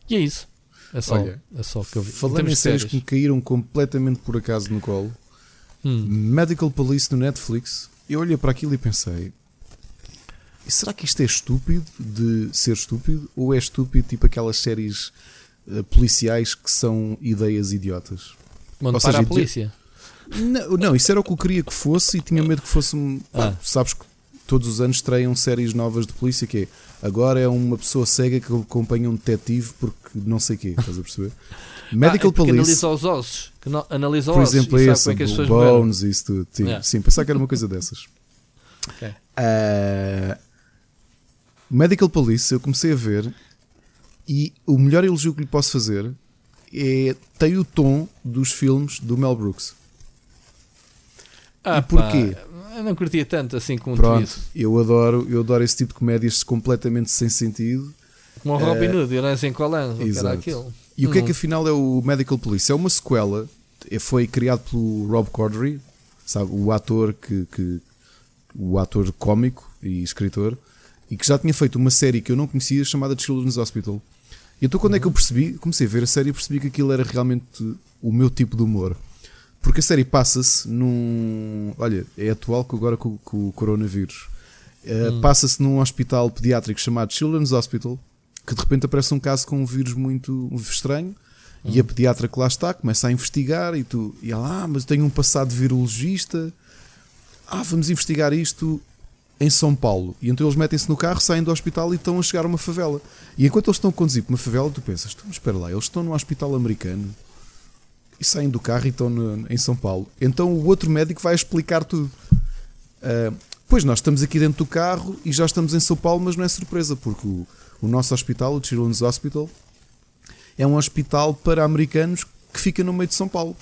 E é isso. É só, Olha, é só que eu vi. Falando em séries que me caíram completamente por acaso no colo, hum. Medical Police no Netflix, eu olhei para aquilo e pensei: será que isto é estúpido de ser estúpido? Ou é estúpido tipo aquelas séries uh, policiais que são ideias idiotas? Manda para seja, a polícia. Não, não, isso era o que eu queria que fosse e tinha medo que fosse. Ah. sabes que todos os anos estreiam séries novas de polícia que é, agora é uma pessoa cega que acompanha um detetive porque não sei o quê, estás a perceber? (laughs) Medical ah, é Police. analisa os ossos. Que no, analisa Por exemplo, esse, é o Bones e isso tudo. Sim, yeah. sim, pensar que era uma coisa dessas. (laughs) Okay. Uh, Medical Police, eu comecei a ver e o melhor elogio que lhe posso fazer é tem o tom dos filmes do Mel Brooks. Ah, e porquê? Pá eu não curtia tanto assim como Pronto, tu eu adoro, eu adoro esse tipo de comédias completamente sem sentido. Como o Robin uh, Hood, eu não sei qual ano, era aquilo. E o que é que afinal é o Medical Police? É uma sequela, foi criado pelo Rob Corddry, sabe, o ator que, que o ator cómico e escritor, e que já tinha feito uma série que eu não conhecia chamada Children's Hospital. E então quando é que eu percebi, comecei a ver a série e percebi que aquilo era realmente o meu tipo de humor. Porque a série passa-se num. Olha, é atual agora com, com o coronavírus. Uh, hum. Passa-se num hospital pediátrico chamado Children's Hospital, que de repente aparece um caso com um vírus muito estranho. Hum. E a pediatra que lá está começa a investigar e tu, e ela, ah, mas eu tenho um passado de virologista. Ah, vamos investigar isto em São Paulo. E então eles metem-se no carro, saem do hospital e estão a chegar a uma favela. E enquanto eles estão a conduzir para uma favela, tu pensas, mas espera lá, eles estão num hospital americano e saem do carro e estão no, em São Paulo. Então o outro médico vai explicar tudo. Uh, pois nós estamos aqui dentro do carro e já estamos em São Paulo, mas não é surpresa, porque o, o nosso hospital, o Children's Hospital, é um hospital para americanos que fica no meio de São Paulo.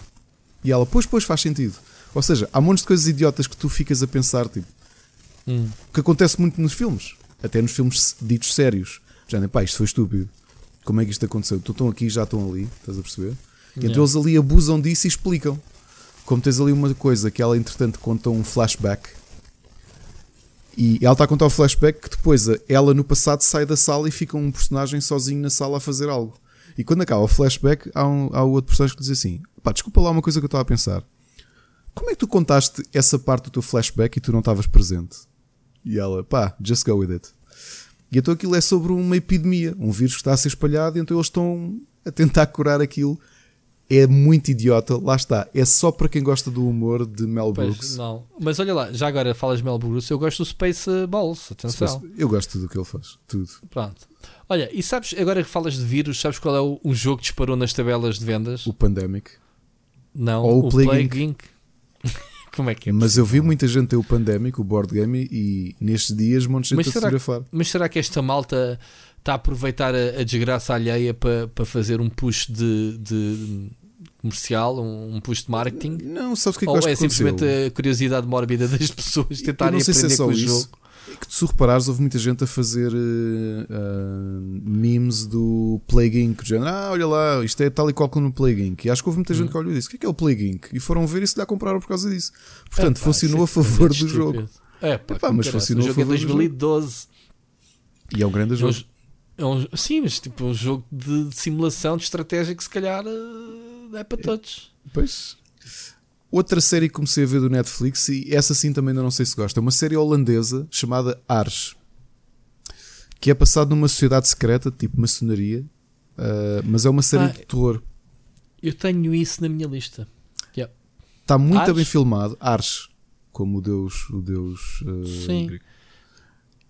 E ela, pois, pois, faz sentido. Ou seja, há montes de coisas idiotas que tu ficas a pensar, tipo, hum. que acontece muito nos filmes, até nos filmes ditos sérios. Já nem, pá, isto foi estúpido. Como é que isto aconteceu? Estão aqui já estão ali, estás a perceber? Yeah. Então eles ali abusam disso e explicam. Como tens ali uma coisa que ela, entretanto, conta um flashback. E ela está a contar o flashback que depois ela no passado sai da sala e fica um personagem sozinho na sala a fazer algo. E quando acaba o flashback, há, um, há outro personagem que diz assim: pá, desculpa lá uma coisa que eu estava a pensar. Como é que tu contaste essa parte do teu flashback e tu não estavas presente? E ela, pá, just go with it. E então aquilo é sobre uma epidemia, um vírus que está a ser espalhado, e então eles estão a tentar curar aquilo é muito idiota, lá está. É só para quem gosta do humor de Mel Brooks. Pois, não, mas olha lá, já agora falas de Mel Brooks, eu gosto do Space Balls, atenção. Space, eu gosto de tudo o que ele faz, tudo. Pronto. Olha, e sabes, agora que falas de vírus, sabes qual é o, o jogo que disparou nas tabelas de vendas? O Pandemic. Não, Ou o, o Plague, Plague Inc. (laughs) Como é que é? Mas eu vi muita gente ter o Pandemic, o board game, e nestes dias monte de gente mas a fotografar. Mas será que esta malta está a aproveitar a, a desgraça alheia para, para fazer um push de, de comercial, um, um push de marketing? Não, sabes o que é que Ou é simplesmente a curiosidade mórbida das pessoas tentarem aprender se é com o isso. jogo? É que se reparares, houve muita gente a fazer uh, uh, memes do Plague Inc. Do género, ah, olha lá, isto é tal e qual como no Plague Inc. E acho que houve muita gente hum. que olhou e disse: o que é, que é o Plague Inc? E foram ver e se lhe compraram por causa disso. Portanto, é, funcionou a favor do estúpido. jogo. É, pá, pá mas funcionou o jogo a favor é 2012. E é um grande jogo. É um, sim, mas tipo um jogo de, de simulação de estratégia que se calhar uh, é para todos. Pois. Outra série que comecei a ver do Netflix e essa sim também ainda não sei se gosta. É uma série holandesa chamada Ars. Que é passada numa sociedade secreta, tipo maçonaria. Uh, mas é uma série ah, de terror. Eu tenho isso na minha lista. Está muito Ars? bem filmado. Ars. Como o Deus. O Deus uh, sim. Grego.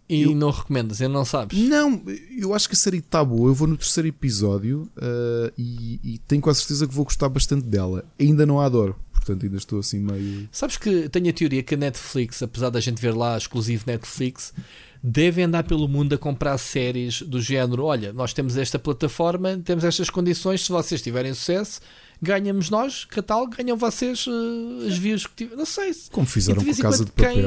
E eu, não recomendas, eu não sabes? Não, eu acho que a série está boa. Eu vou no terceiro episódio uh, e, e, tenho quase certeza que vou gostar bastante dela. Ainda não a adoro, portanto ainda estou assim meio. Sabes que tenho a teoria que a Netflix, apesar da gente ver lá exclusivo Netflix, deve andar pelo mundo a comprar séries do género: olha, nós temos esta plataforma, temos estas condições, se vocês tiverem sucesso, ganhamos nós, catálogo, ganham vocês uh, as views que tiverem. Não sei. Como fizeram com Casa de Papel. Quem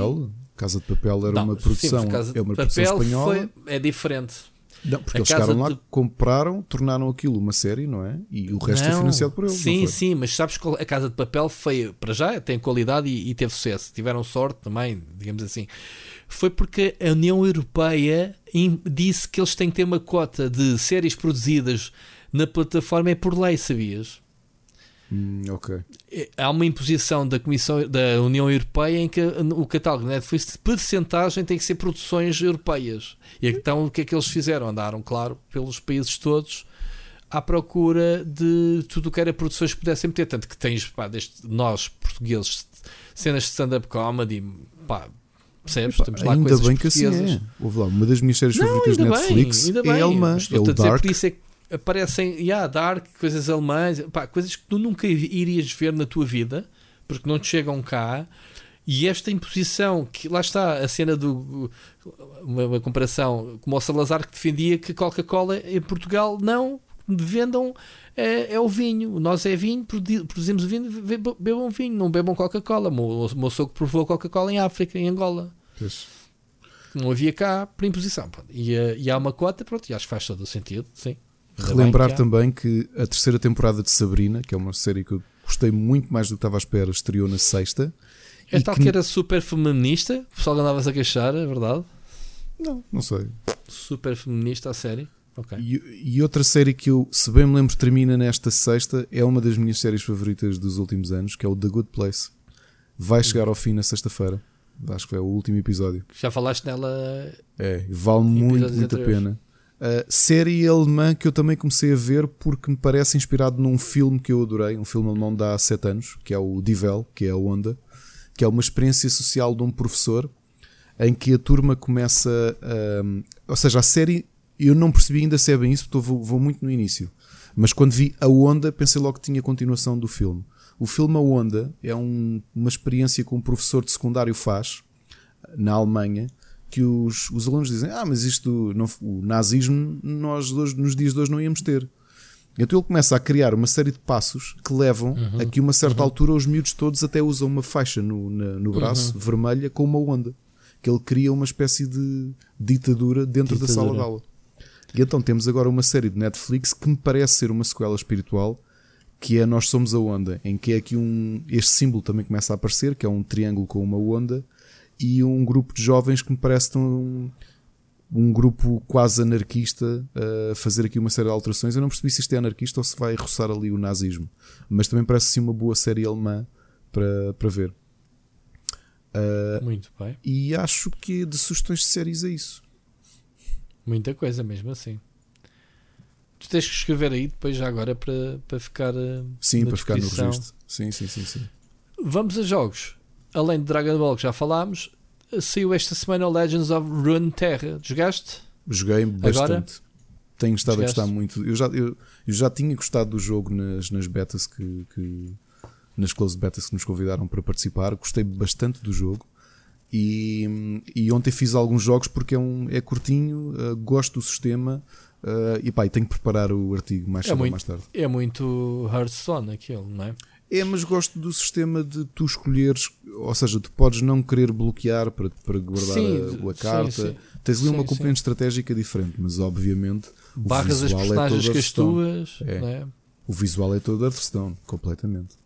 Casa de Papel era não, uma produção, sim, é uma produção espanhola. Foi, é diferente. Não, porque a eles chegaram lá, de... compraram, tornaram aquilo uma série, não é? E o resto é não, é financiado por eles. Sim, sim, mas sabes que a Casa de Papel foi, para já, tem qualidade e, e, teve sucesso. Tiveram sorte também, digamos assim. Foi porque a União Europeia disse que eles têm que ter uma cota de séries produzidas na plataforma, é por lei, sabias? Hum. É, há uma imposição da Comissão da União Europeia em que o catálogo Netflix de percentagem tem que ser produções europeias. E então o que é que eles fizeram? Andaram, claro, pelos países todos à procura de tudo o que era produções que pudessem ter. Tanto que tens, pá, desde nós portugueses, cenas de stand-up comedy, pá, percebes? Epá, Temos lá ainda bem que assim é. Houve lá, uma das minhas séries favoritas de Netflix bem, é alemã, é o Dark. Por isso é que aparecem, yeah, dark, coisas alemãs, pá, coisas que tu nunca irias ver na tua vida, porque não te chegam cá. E esta imposição, que lá está a cena do. Uma, uma comparação, como o Salazar que defendia que Coca-Cola em Portugal não vendam é, é, o vinho. Nós é vinho, produzimos vinho, bebam vinho, não bebam Coca-Cola. O meu sogro provou Coca-Cola em África, em Angola. Isso. Não havia cá por imposição. E, eh, e há uma cota, pronto, e acho que faz todo o sentido, sim. Relembrar também que a terceira temporada de Sabrina, que é uma série que eu gostei muito mais do que estava à espera, estreou na sexta. É tal que... que era super feminista, o pessoal andava-se a queixar, é verdade? Não, não sei. Super feminista a série. Okay. E, e, outra série que eu, se bem me lembro, termina nesta sexta, é uma das minhas séries favoritas dos últimos anos, que é o The Good Place. Vai chegar ao fim na sexta-feira. Acho que é o último episódio. Já falaste nela? É, vale muito, muito a pena. Uh, série alemã que eu também comecei a ver porque me parece inspirado num filme que eu adorei, um filme alemão de há 7 anos, que é o Divel, que é a Onda, que é uma experiência social de um professor em que a turma começa. Uh, ou seja, a série eu não percebi ainda se é bem isso, porque vou, vou muito no início. Mas quando vi a Onda, pensei logo que tinha continuação do filme. O filme A Onda é um, uma experiência que um professor de secundário faz na Alemanha que os, os alunos dizem: Ah, mas isto, não, o nazismo, nós hoje, nos dias de hoje não íamos ter. Então ele começa a criar uma série de passos que levam uhum. a que, uma certa uhum. altura, os miúdos todos até usam uma faixa no, na, no braço uhum. vermelha com uma onda. Que ele cria uma espécie de ditadura dentro ditadura. da sala de aula. E então temos agora uma série de Netflix que me parece ser uma sequela espiritual, que é Nós Somos a Onda, em que é aqui um. Este símbolo também começa a aparecer, que é um triângulo com uma onda, e um grupo de jovens que me parece um, um grupo quase anarquista a fazer aqui uma série de alterações. Eu não percebi se isto é anarquista ou se vai roçar ali o nazismo, mas também parece assim uma boa série alemã para, para ver. Uh, Muito bem. E acho que de sugestões de séries é isso. Muita coisa mesmo assim. Tu tens que escrever aí depois já agora para, para ficar eh, Sim, para ficar no registro. Sim, sim, sim, sim. Vamos a jogos. Além de Dragon Ball que já falámos, saiu esta semana Legends of Runeterra. Jogaste? Joguei bastante. Agora? Tenho estado Jogaste? a gostar muito. Eu já, eu, eu, já tinha gostado do jogo nas, nas betas que, que nas close betas que nos convidaram para participar. Gostei bastante do jogo. E, e ontem fiz alguns jogos porque é, um, é curtinho, uh, gosto do sistema uh, e pá, e tenho que preparar o artigo mais é cedo ou mais tarde. É muito Hearthstone aquilo, não é? É, mas gosto do sistema de tu escolheres, ou seja, tu podes não querer bloquear para, para guardar sim, a, a, carta. Sim, sim. Tens ali uma componente estratégica diferente, mas obviamente barras as personagens é que as tuas. É. É? O visual é todo Hearthstone, completamente.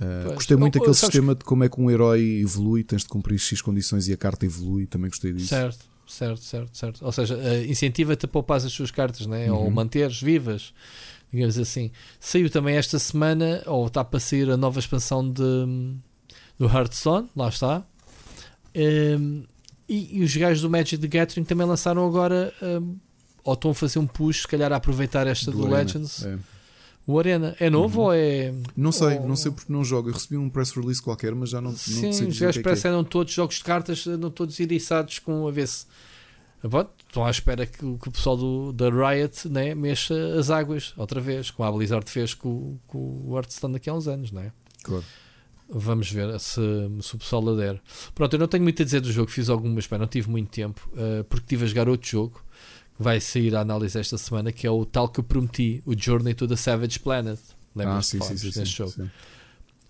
Uh, gostei muito daquele sistema que... de como é que um herói evolui, tens de cumprir X condições e a carta evolui, também gostei disso. Certo, certo, certo, certo. Ou seja, uh, incentiva-te a poupar as suas cartas, né? Uhum. ou manteres vivas, digamos assim. Saiu também esta semana, ou está para sair a nova expansão de, do Hearthstone, lá está. Um, e, e, os gajos do Magic the Gathering também lançaram agora, um, ou estão a fazer um push, se calhar a aproveitar esta do, do Legends. É o Arena é novo uhum. ou é. Não sei, ou... não sei porque não jogo. Eu recebi um press release qualquer, mas já não, Sim, não sei. Sim, os gajos parecem é. todos jogos de cartas, andam todos iriçados com a estão à espera que, que, o pessoal do, da Riot né, mexa as águas outra vez, como a Blizzard fez com, com o Hearthstone daqui a uns anos, não é? Claro. Vamos ver se, se o pessoal adere. Pronto, eu não tenho muito a dizer do jogo, fiz algumas, mas não tive muito tempo, uh, porque estive a jogar outro jogo vai sair a análise esta semana, que é o tal que eu prometi, o Journey to the Savage Planet. Lembras ah, sim, sim, sim, neste jogo? Sim.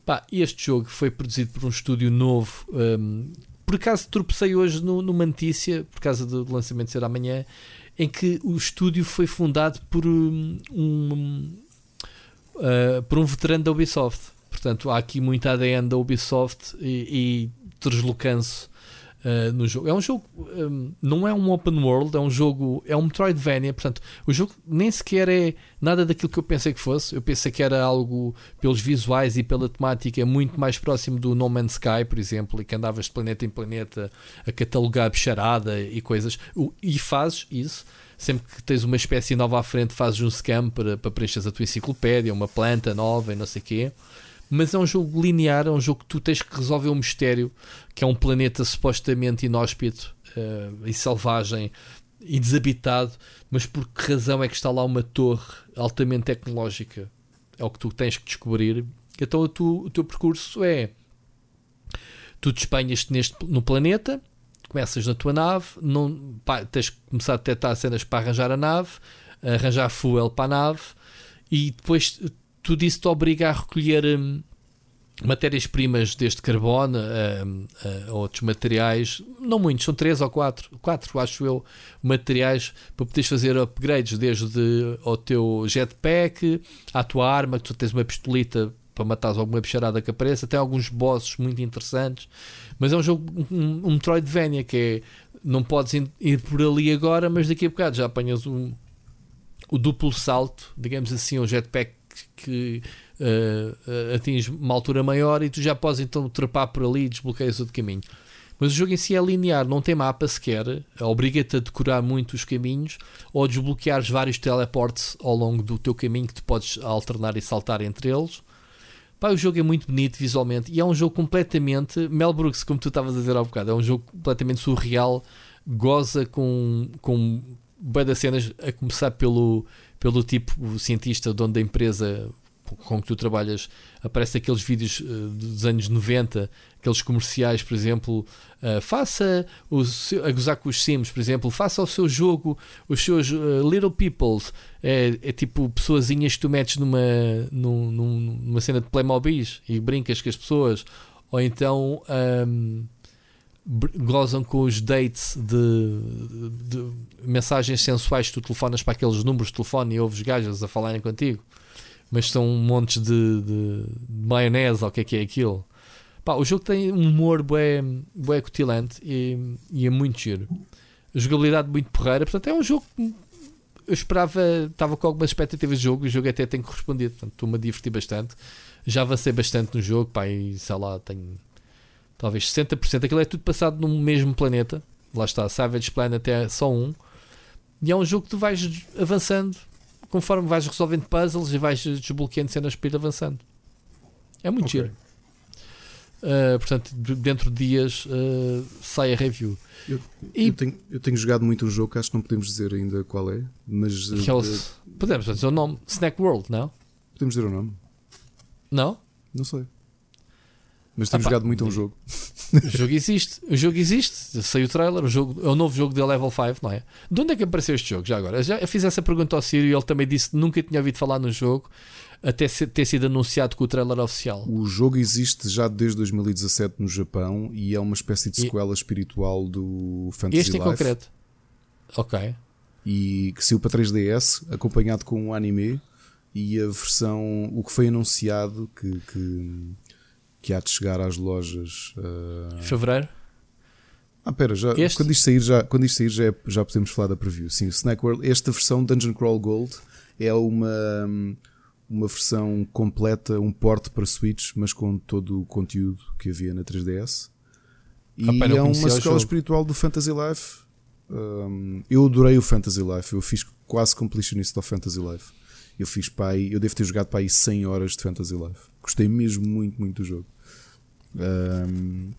Pá, este jogo foi produzido por um estúdio novo. Um, por acaso tropecei hoje no, numa notícia, por causa do lançamento ser amanhã, em que o estúdio foi fundado por um, um uh, por um veterano da Ubisoft. Portanto, há aqui muita ADN da Ubisoft e, e deslocância uh, no jogo. É um jogo, um, não é um open world, é um jogo, é um Metroidvania. Portanto, o jogo nem sequer é nada daquilo que eu pensei que fosse. Eu pensei que era algo, pelos visuais e pela temática, muito mais próximo do No Man's Sky, por exemplo, e que andavas de planeta em planeta a catalogar bicharada e coisas. E fazes isso sempre que tens uma espécie nova à frente, fazes um scam para, para preencheres a tua enciclopédia, uma planta nova e não sei o quê mas é um jogo linear, é um jogo que tu tens que resolver um mistério, que é um planeta supostamente inóspito uh, e selvagem e desabitado, mas por que razão é que está lá uma torre altamente tecnológica? É o que tu tens que descobrir. Então o, tu, o teu percurso é tu despenhas-te neste, no planeta, começas na tua nave, não, pá, tens que começar a detectar cenas para arranjar a nave, arranjar fuel para a nave e depois tudo isso te obriga a recolher hum, matérias-primas desde carbono a, a, outros materiais, não muitos, são três ou quatro, quatro acho eu, materiais para poderes fazer upgrades desde ao teu jetpack, à tua arma, que tu tens uma pistolita para matar alguma bicharada que apareça, tem alguns bosses muito interessantes, mas é um jogo, um, um Metroidvania que é, não podes ir por ali agora, mas daqui a bocado já apanhas um, o duplo salto, digamos assim, um jetpack que uh, atinge uma altura maior e tu já podes então trepar por ali e desbloqueias outro caminho. Mas o jogo em si é linear, não tem mapa sequer, obriga-te a decorar muito os caminhos ou a desbloqueares vários teleportes ao longo do teu caminho que tu podes alternar e saltar entre eles. Pá, o jogo é muito bonito visualmente e é um jogo completamente Mel Brooks, como tu estavas a dizer há um bocado, é um jogo completamente surreal, goza com, com bem das cenas, a começar pelo, pelo tipo cientista, dono da empresa com que tu trabalhas, aparece aqueles vídeos uh, dos anos 90, aqueles comerciais, por exemplo, uh, faça o seu, a gozar com os Sims, por exemplo, faça o seu jogo, os seus uh, Little Peoples, é, é, tipo pessoazinhas que tu metes numa, num, numa cena de Playmobil e brincas com as pessoas, ou então um, gozam com os dates de, de, mensagens sensuais que tu telefonas para aqueles números de telefone e ouves gajas a falarem contigo mas são um monte de, de, de maionese ou o que é que é aquilo. Pá, o jogo tem um humor bué, bué cutilante e, e é muito giro. A jogabilidade muito porreira, portanto é um jogo eu esperava, estava com algumas expectativas de jogo e o jogo até tem correspondido, portanto estou-me a divertir bastante. Já avancei bastante no jogo, pá, e sei lá, tenho talvez 60%. Aquilo é tudo passado no mesmo planeta, lá está, Savage Planet é só um, e é um jogo que tu vais avançando conforme vais resolvendo puzzles e vais desbloqueando cenas para ir avançando. É muito okay. giro. Uh, portanto, dentro de dias uh, sai a review. Eu, e... eu, tenho, eu tenho jogado muito um jogo que acho que não podemos dizer ainda qual é, mas. Uh, podemos dizer o nome: Snack World, não? Podemos dizer o nome? Não? Não sei. Mas temos ah, jogado muito um jogo. O jogo existe, o jogo existe, saiu o trailer, o jogo, é o novo jogo da Level 5, não é? De onde é que apareceu este jogo? Já agora, já, eu fiz essa pergunta ao Ciro e ele também disse que nunca tinha ouvido falar no jogo até ter sido anunciado com o trailer oficial. O jogo existe já desde 2017 no Japão e é uma espécie de sequela e... espiritual do Fantasy Este Life. em concreto. Ok. E que saiu para 3DS, acompanhado com um anime e a versão, o que foi anunciado que, que que há de chegar às lojas. Uh... Fevereiro? Ah, pera, já, quando isto sair, já, quando isto sair já, é, já podemos falar da preview. Sim, o Snack World, esta versão Dungeon Crawl Gold é uma, uma versão completa, um porte para Switch, mas com todo o conteúdo que havia na 3DS. E ah, é uma escola espiritual do Fantasy Life. Um, eu adorei o Fantasy Life, eu fiz quase completionista do Fantasy Life. Eu fiz pai, eu devo ter jogado para aí 100 horas de Fantasy Life. Gostei mesmo muito, muito do jogo. Um,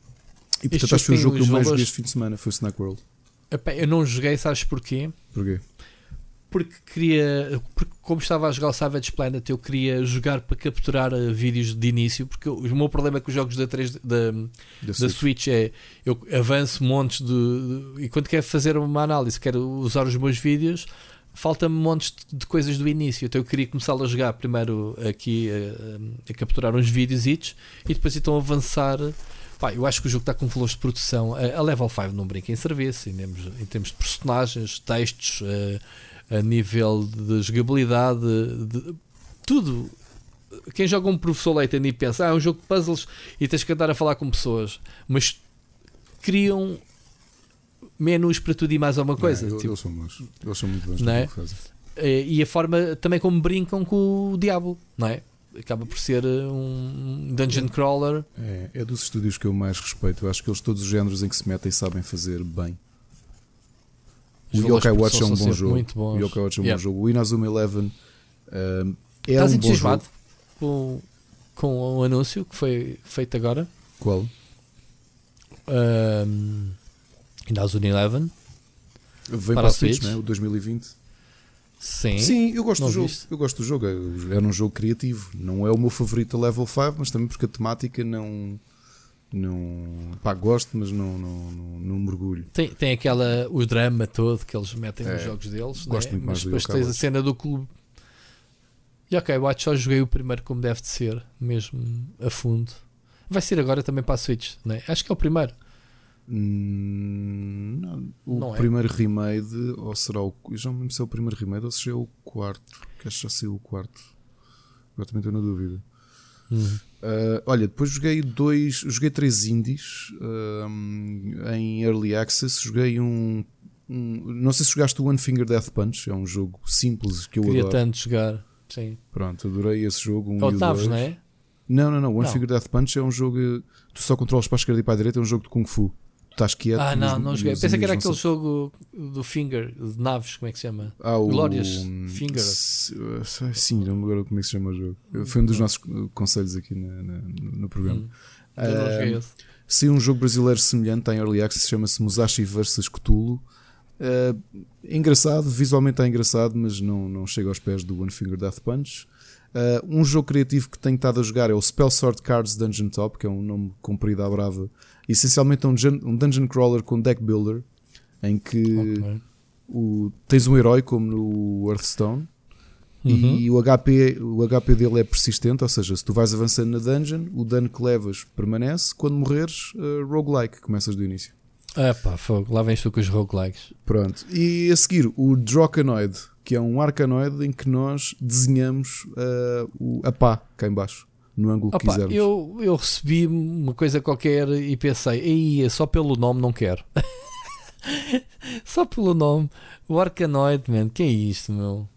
e portanto acho que foi o jogo que eu mais joguei este fim de semana, foi o Snack World. Eu não joguei, sabes porquê? Porquê? Porque queria, porque como estava a jogar o Savage Planet, eu queria jogar para capturar uh, vídeos de início. Porque o meu problema com os jogos da, 3, da, da, da Switch. Switch. é eu avanço montes de, de, e quando quero fazer uma análise, quero usar os meus vídeos, falta-me montes de coisas do início. Então eu queria começar a jogar primeiro aqui a, a capturar uns vídeos e depois então avançar. Pá, eu acho que o jogo está com valores de produção. A, a Level 5 não brinca em serviço, em termos, em termos de personagens, textos, a, a nível de jogabilidade, de, tudo. Quem joga um professor Layton e pensa, ah, é um jogo de puzzles e tens que andar a falar com pessoas, mas criam menus para tudo e mais alguma coisa. Não, tipo, eles, são bons. eles são muito bons não é? Eh, e a forma também como brincam com o Diabo, não é? Acaba por ser eh, um dungeon crawler. É, é dos estúdios que eu mais respeito. Eu acho que eles, todos os géneros em que se metem, sabem fazer bem. O Yokai Watch é um bom jogo. O Yokai Watch é um yeah. bom jogo. O Inazuma Eleven um, é Estás um bom jogo. Com, com o anúncio que foi feito agora? Qual? Um, Inazuma Eleven. Vem para, a Switch, né? o 2020. Sim, Sim, eu gosto do jogo. Viste? Eu gosto do jogo. Era um jogo criativo. Não é o meu favorito a level 5, mas também porque a temática não. Não. Pá, gosto, mas não, não, não, não mergulho. Tem, tem aquela. o drama todo que eles metem é, nos jogos deles. Gosto né? muito mais mas depois tens a cena do clube. E ok, Watch só joguei o primeiro como deve de ser, mesmo a fundo. Vai ser agora também para a Switch, não é? Acho que é o primeiro. Hum, não, o não é? primeiro é? remake, ou será o. Eu já não lembro se é o primeiro remake ou se é o quarto. Que acho que já saiu o quarto. Agora também estou na dúvida. Uhum. Uh, olha, depois joguei dois. Joguei três indies uh, em Early Access. Joguei um, um, Não sei se jogaste o One Finger Death Punch. É um jogo simples que eu Queria adoro. tanto jogar. Sim. Pronto, adorei esse jogo. Um é o Taves, não é? Não, não, não. One não. Finger Death Punch é um jogo. Tu só controlas para a esquerda e para a direita. É um jogo de Kung Fu estás quieto. Ah, não, não joguei. Pensei que era aquele jogo do Finger, de naves, como é que se chama? Ah, o Glorious Finger. Sim, não me lembro como é que se chama o jogo. Foi um dos nossos conselhos aqui na, na, no programa. Hum, uh, Saiu um jogo brasileiro semelhante em Early Access, chama-se Musashi vs Cthulhu. Uh, engraçado, visualmente é engraçado, mas não, não chega aos pés do One Finger Death Punch. Uh, um jogo criativo que tenho estado a jogar é o Spell Sword Cards Dungeon Top, que é um nome comprido à brava essencialmente é um, um dungeon crawler com deck builder em que okay. o, tens um herói como no Hearthstone uhum. e o HP, o HP dele é persistente, ou seja, se tu vais avançando na dungeon, o dano que levas permanece, quando morreres, uh, roguelike, começas do início. É pá, fogo, lá vens tu com os roguelikes. Pronto, e a seguir o Drocanoid, que é um arcanoide em que nós desenhamos uh, o, a pá cá em baixo no ângulo Opa, que quisermos. Eu, eu recebi uma coisa qualquer e pensei, aí só pelo nome não quero. (laughs) só pelo nome. O Arcanoid, man, que é isto, meu?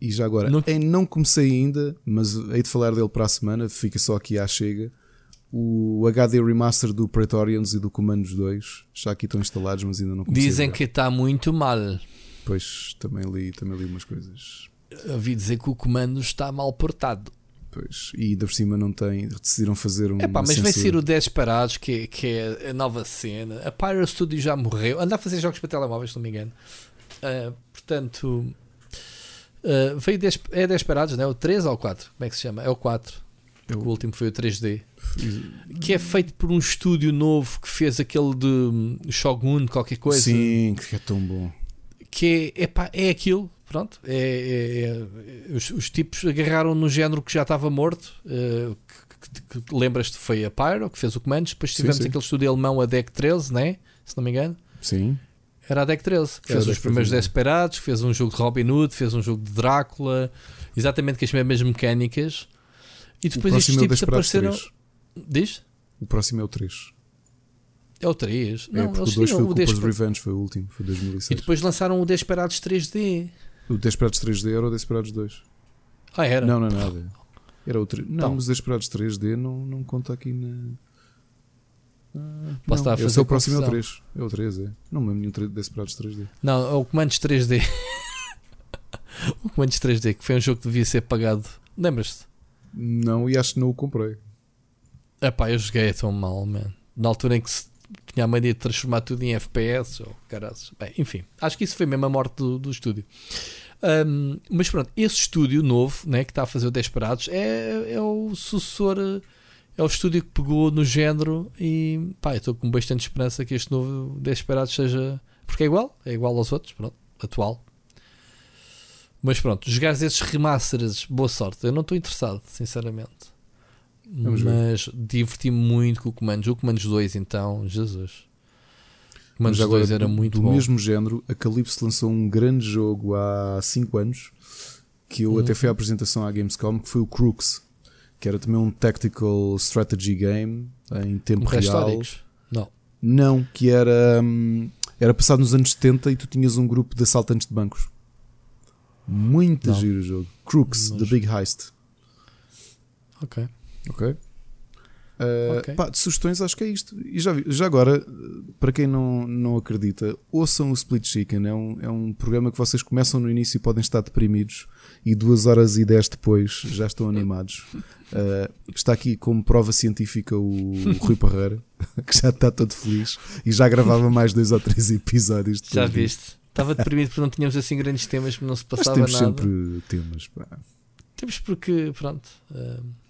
E já agora, não... Não comecei ainda, mas hei de falar dele para a semana, fica só aqui à chega. O HD Remaster do Praetorians e do Commandos 2 já aqui estão instalados, mas ainda não comecei. Dizem que está muito mal. Pois, também li, também li umas coisas. Ouvi dizer que o comando está mal portado. Pois, e ainda por cima não tem, decidiram fazer um. Epá, mas censura. vai ser o 10 Parados, que, que é a nova cena. A Pyro Studio já morreu, anda a fazer jogos para telemóveis, se não me engano. Uh, portanto, uh, veio 10, é 10 Parados, não é? O 3 ou o 4? Como é que se chama? É o 4. Eu... O último foi o 3D. Que é feito por um estúdio novo que fez aquele de Shogun, qualquer coisa. Sim, que é tão bom. Que é, epá, é aquilo pronto, é, é, é, os, os, tipos agarraram no género que já estava morto. Uh, que, que, que lembras-te foi a Pyro que fez o comando. Depois tivemos sim, sim. aquele estúdio alemão, a Deck 13, né? se não me engano. Sim. Era a Deck 13, que fez os primeiros Desperados, fez um jogo de Robin Hood, fez um jogo de Drácula, exatamente com as mesmas mecânicas. E depois estes é tipos apareceram. 3. Diz? O próximo é o 3. É o 3. É, não, porque o 2 foi o Culpas Revenge, foi o último, foi 2006. E depois lançaram o Desperados 3D. O Desperados 3D era o Desperados 2. Ah, era? Não, não é nada. Era o 3. Não, então. mas o Desperados 3D não, não conta aqui na. Ah, Posso não, estar a fazer esse é o próximo, é o 3. É o 3, é. Não me lembro nenhum Desperados 3D. Não, é o Comandos 3D. (laughs) o Comandos 3D, que foi um jogo que devia ser pagado. Lembras-te? Não, e acho que não o comprei. Epá, eu joguei tão mal, man. Na altura em que se tinha a mania de transformar tudo em FPS ou caras. Bem, enfim, acho que isso foi mesmo a morte do, do estúdio. Um, mas pronto, esse estúdio novo né, que está a fazer o Desperados é, é o sucessor, é o estúdio que pegou no género e pá, estou com bastante esperança que este novo Desperados seja. Porque é igual, é igual aos outros, pronto, atual. Mas pronto, jogar esses remasters, boa sorte. Eu não estou interessado, sinceramente. Vamos mas diverti-me muito com o Comandos. O Comandos 2, então, Jesus. O Comandos 2 era muito do bom. Do mesmo género, a Calypso lançou um grande jogo há 5 anos que eu até fui à apresentação à Gamescom, que foi o Crooks, que era também um tactical strategy game em tempo real. Não. Não, que era, hum, era passado nos anos 70 e tu tinhas um grupo de assaltantes de bancos. Muito Não. giro o jogo. Crooks, The Big Heist. Ok. Ok? Uh, okay. Pá, de sugestões, acho que é isto. E já, já agora, para quem não, não acredita, ouçam o Split Chicken. É um, é um programa que vocês começam no início e podem estar deprimidos, e duas horas e dez depois já estão animados. Uh, está aqui como prova científica o, o Rui Parreira, (laughs) que já está todo feliz e já gravava mais dois ou três episódios. Já viste? Estava deprimido porque não tínhamos assim grandes temas, não se passava Mas temos nada. sempre temas. Pá. Temos porque, pronto. Uh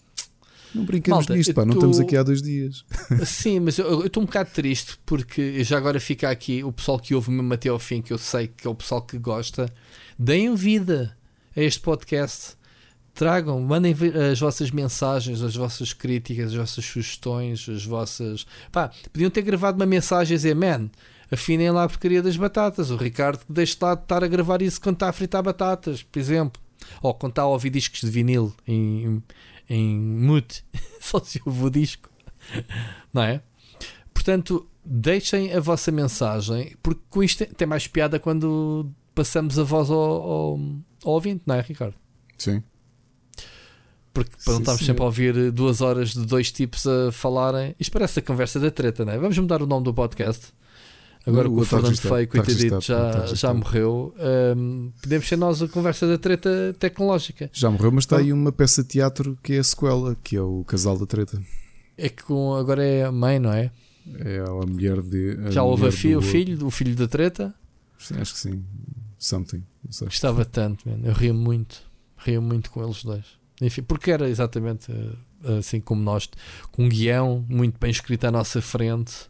não brincamos Malta, nisto, pá, não tô... estamos aqui há dois dias. (laughs) Sim, mas eu estou um bocado triste porque já agora fica aqui o pessoal que ouve mesmo até ao fim, que eu sei que é o pessoal que gosta, deem vida a este podcast. tragam, mandem as vossas mensagens, as vossas críticas, as vossas sugestões, as vossas. Pá, podiam ter gravado uma mensagem a dizer, man, afinem lá a porcaria das batatas. O Ricardo deixe lá de estar a gravar isso quando está a fritar batatas, por exemplo. Ou quando está a ouvir discos de vinil em, em mute, (laughs) só se ouve o disco, não é? Portanto, deixem a vossa mensagem, porque com isto tem mais piada quando passamos a voz ao, ao, ao ouvinte, não é, Ricardo? Sim. Porque para não estarmos sempre a ouvir duas horas de dois tipos a falarem. Isto parece a conversa da treta, não é? Vamos mudar o nome do podcast. Agora que o, Fernando Feio, coitadito, já, já morreu, um, podemos ser nós a conversa da treta tecnológica. Já morreu, mas está aí uma peça de teatro que é a sequela, que é o Casal da Treta. É que com, agora é a mãe, não é? É a mulher de. A já houve fi, o filho, o filho da treta? Sim, acho que sim. Something. Gostava tanto, man. eu ria muito. Ria muito com eles dois. Enfim, porque era exatamente eh, assim como nós, com um guião muito bem escrito à nossa frente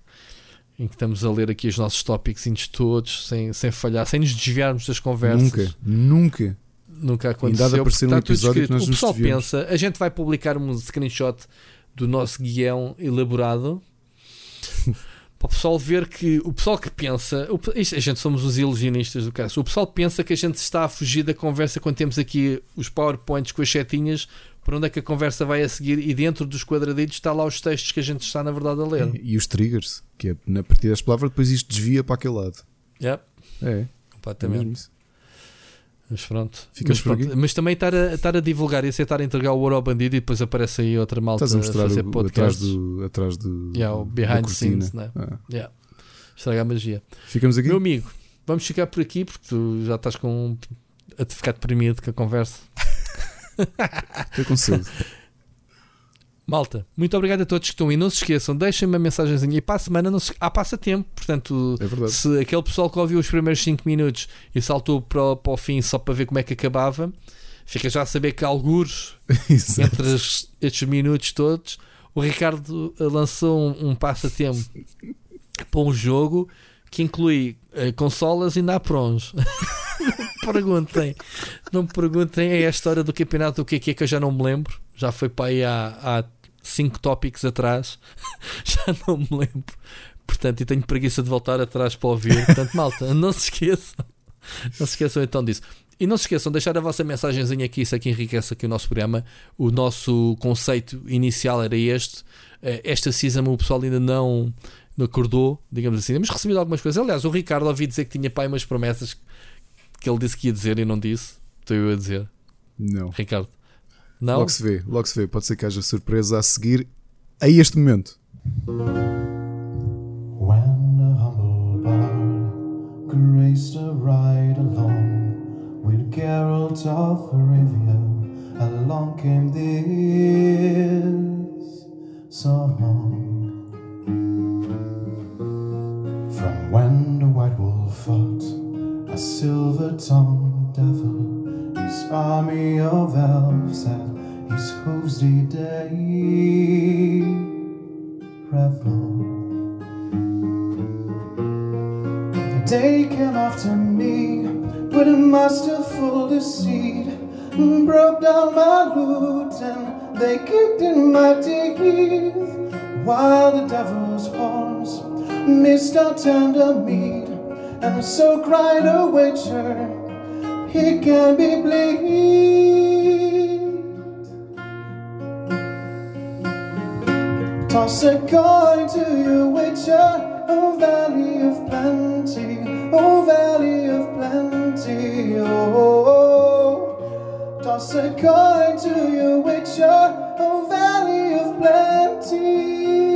em que estamos a ler aqui os nossos tópicos todos, sem, sem falhar, sem nos desviarmos das conversas. Nunca, nunca. Nunca aconteceu. Ainda aparecer um episódio que nós o pessoal pensa, a gente vai publicar um screenshot do nosso guião elaborado (laughs) para o pessoal ver que o pessoal que pensa, o, isto, a gente somos os ilusionistas do caso, o pessoal pensa que a gente está a fugir da conversa quando temos aqui os PowerPoints com as setinhas para onde é que a conversa vai a seguir e dentro dos quadradinhos está lá os textos que a gente está na verdade a ler. E, e os triggers, que é na partida das palavras, depois isto desvia para aquele lado. Yep. É. Completamente. É mas pronto. Mas, pronto. mas, também estar a, estar a divulgar e aceitar entregar o ouro ao bandido e depois aparece aí outra malta Estás a, mostrar a fazer o, atrás do, atrás do yeah, o behind the scenes, né? Ah. Yeah. Estragar a magia. Ficamos aqui. Meu amigo, vamos ficar por aqui porque tu já estás com a te ficar deprimido com a conversa. (laughs) Estou com sede. Malta, muito obrigado a todos que estão aí. Não se esqueçam, deixem uma mensagenzinha. E para a semana não se... há passatempo. Portanto, é se aquele pessoal que ouviu os primeiros 5 minutos e saltou para o, para o fim só para ver como é que acabava, fica já a saber que alguns (laughs) entre as, estes minutos todos, o Ricardo lançou um, um passatempo (laughs) para um jogo que inclui uh, consolas e naprons. Perguntem, não me perguntem. É a história do campeonato do é que é que eu já não me lembro. Já foi para aí há, há cinco tópicos atrás, (laughs) já não me lembro. Portanto, e tenho preguiça de voltar atrás para ouvir. Portanto, malta, não se esqueçam. Não se esqueçam então disso. E não se esqueçam de deixar a vossa mensagenzinha aqui, isso aqui enriquece aqui o nosso programa. O nosso conceito inicial era este. Eh, esta season o pessoal ainda não, não acordou, digamos assim. Temos recebido algumas coisas. Aliás, o Ricardo ouvi dizer que tinha pai umas promessas que ele disse que ia dizer e não disse. Estou eu a dizer. Não. Ricardo. Não? Logo se vê, logo se vê. Pode ser que haja surpresa a seguir a este momento. When a humble bard graced a ride along with Geralt of Rivia, along came this song. From when a silver-tongued devil His army of elves and his hooves did they revel. The day came after me with a masterful deceit, and broke down my lute and they kicked in my teeth, while the devil's horns missed out tender meat, and so cried a witcher he can be bleed. Toss a coin to you, Witcher, oh valley of plenty, oh valley of plenty, oh. Toss a coin to you, Witcher, oh valley of plenty.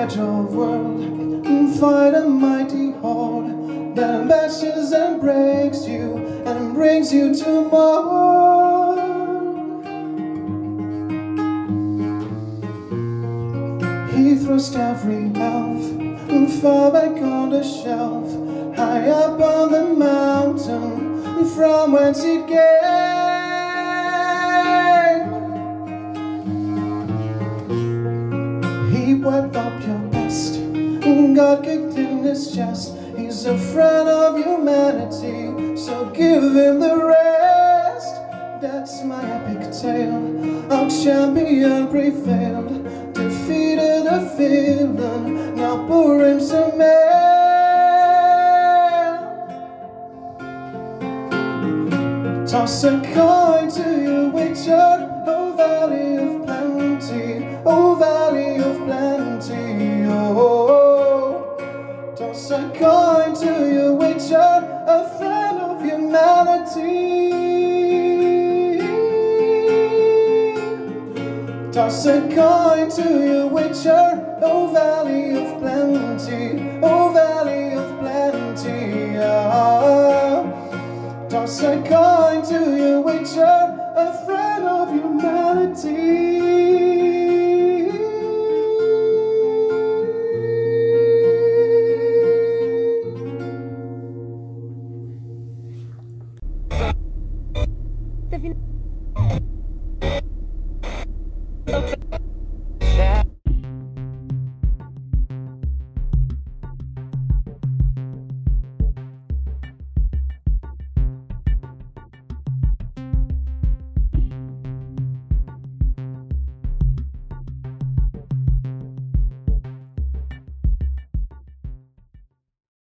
Of world and fight a mighty horde that bashes and breaks you and brings you to more. He thrust every elf far back on the shelf, high up on the mountain from whence it came. Wipe up your best. God kicked in his chest. He's a friend of humanity, so give him the rest. That's my epic tale. Our champion prevailed, defeated a villain. Now pour him some ale. Toss a coin to your witcher, oh valley of plenty, oh valley oh. Toss a coin to your witcher, a friend of humanity. Toss a coin to your witcher, oh valley of plenty, oh valley of plenty. Ah. Toss a coin to your witcher, a friend of humanity.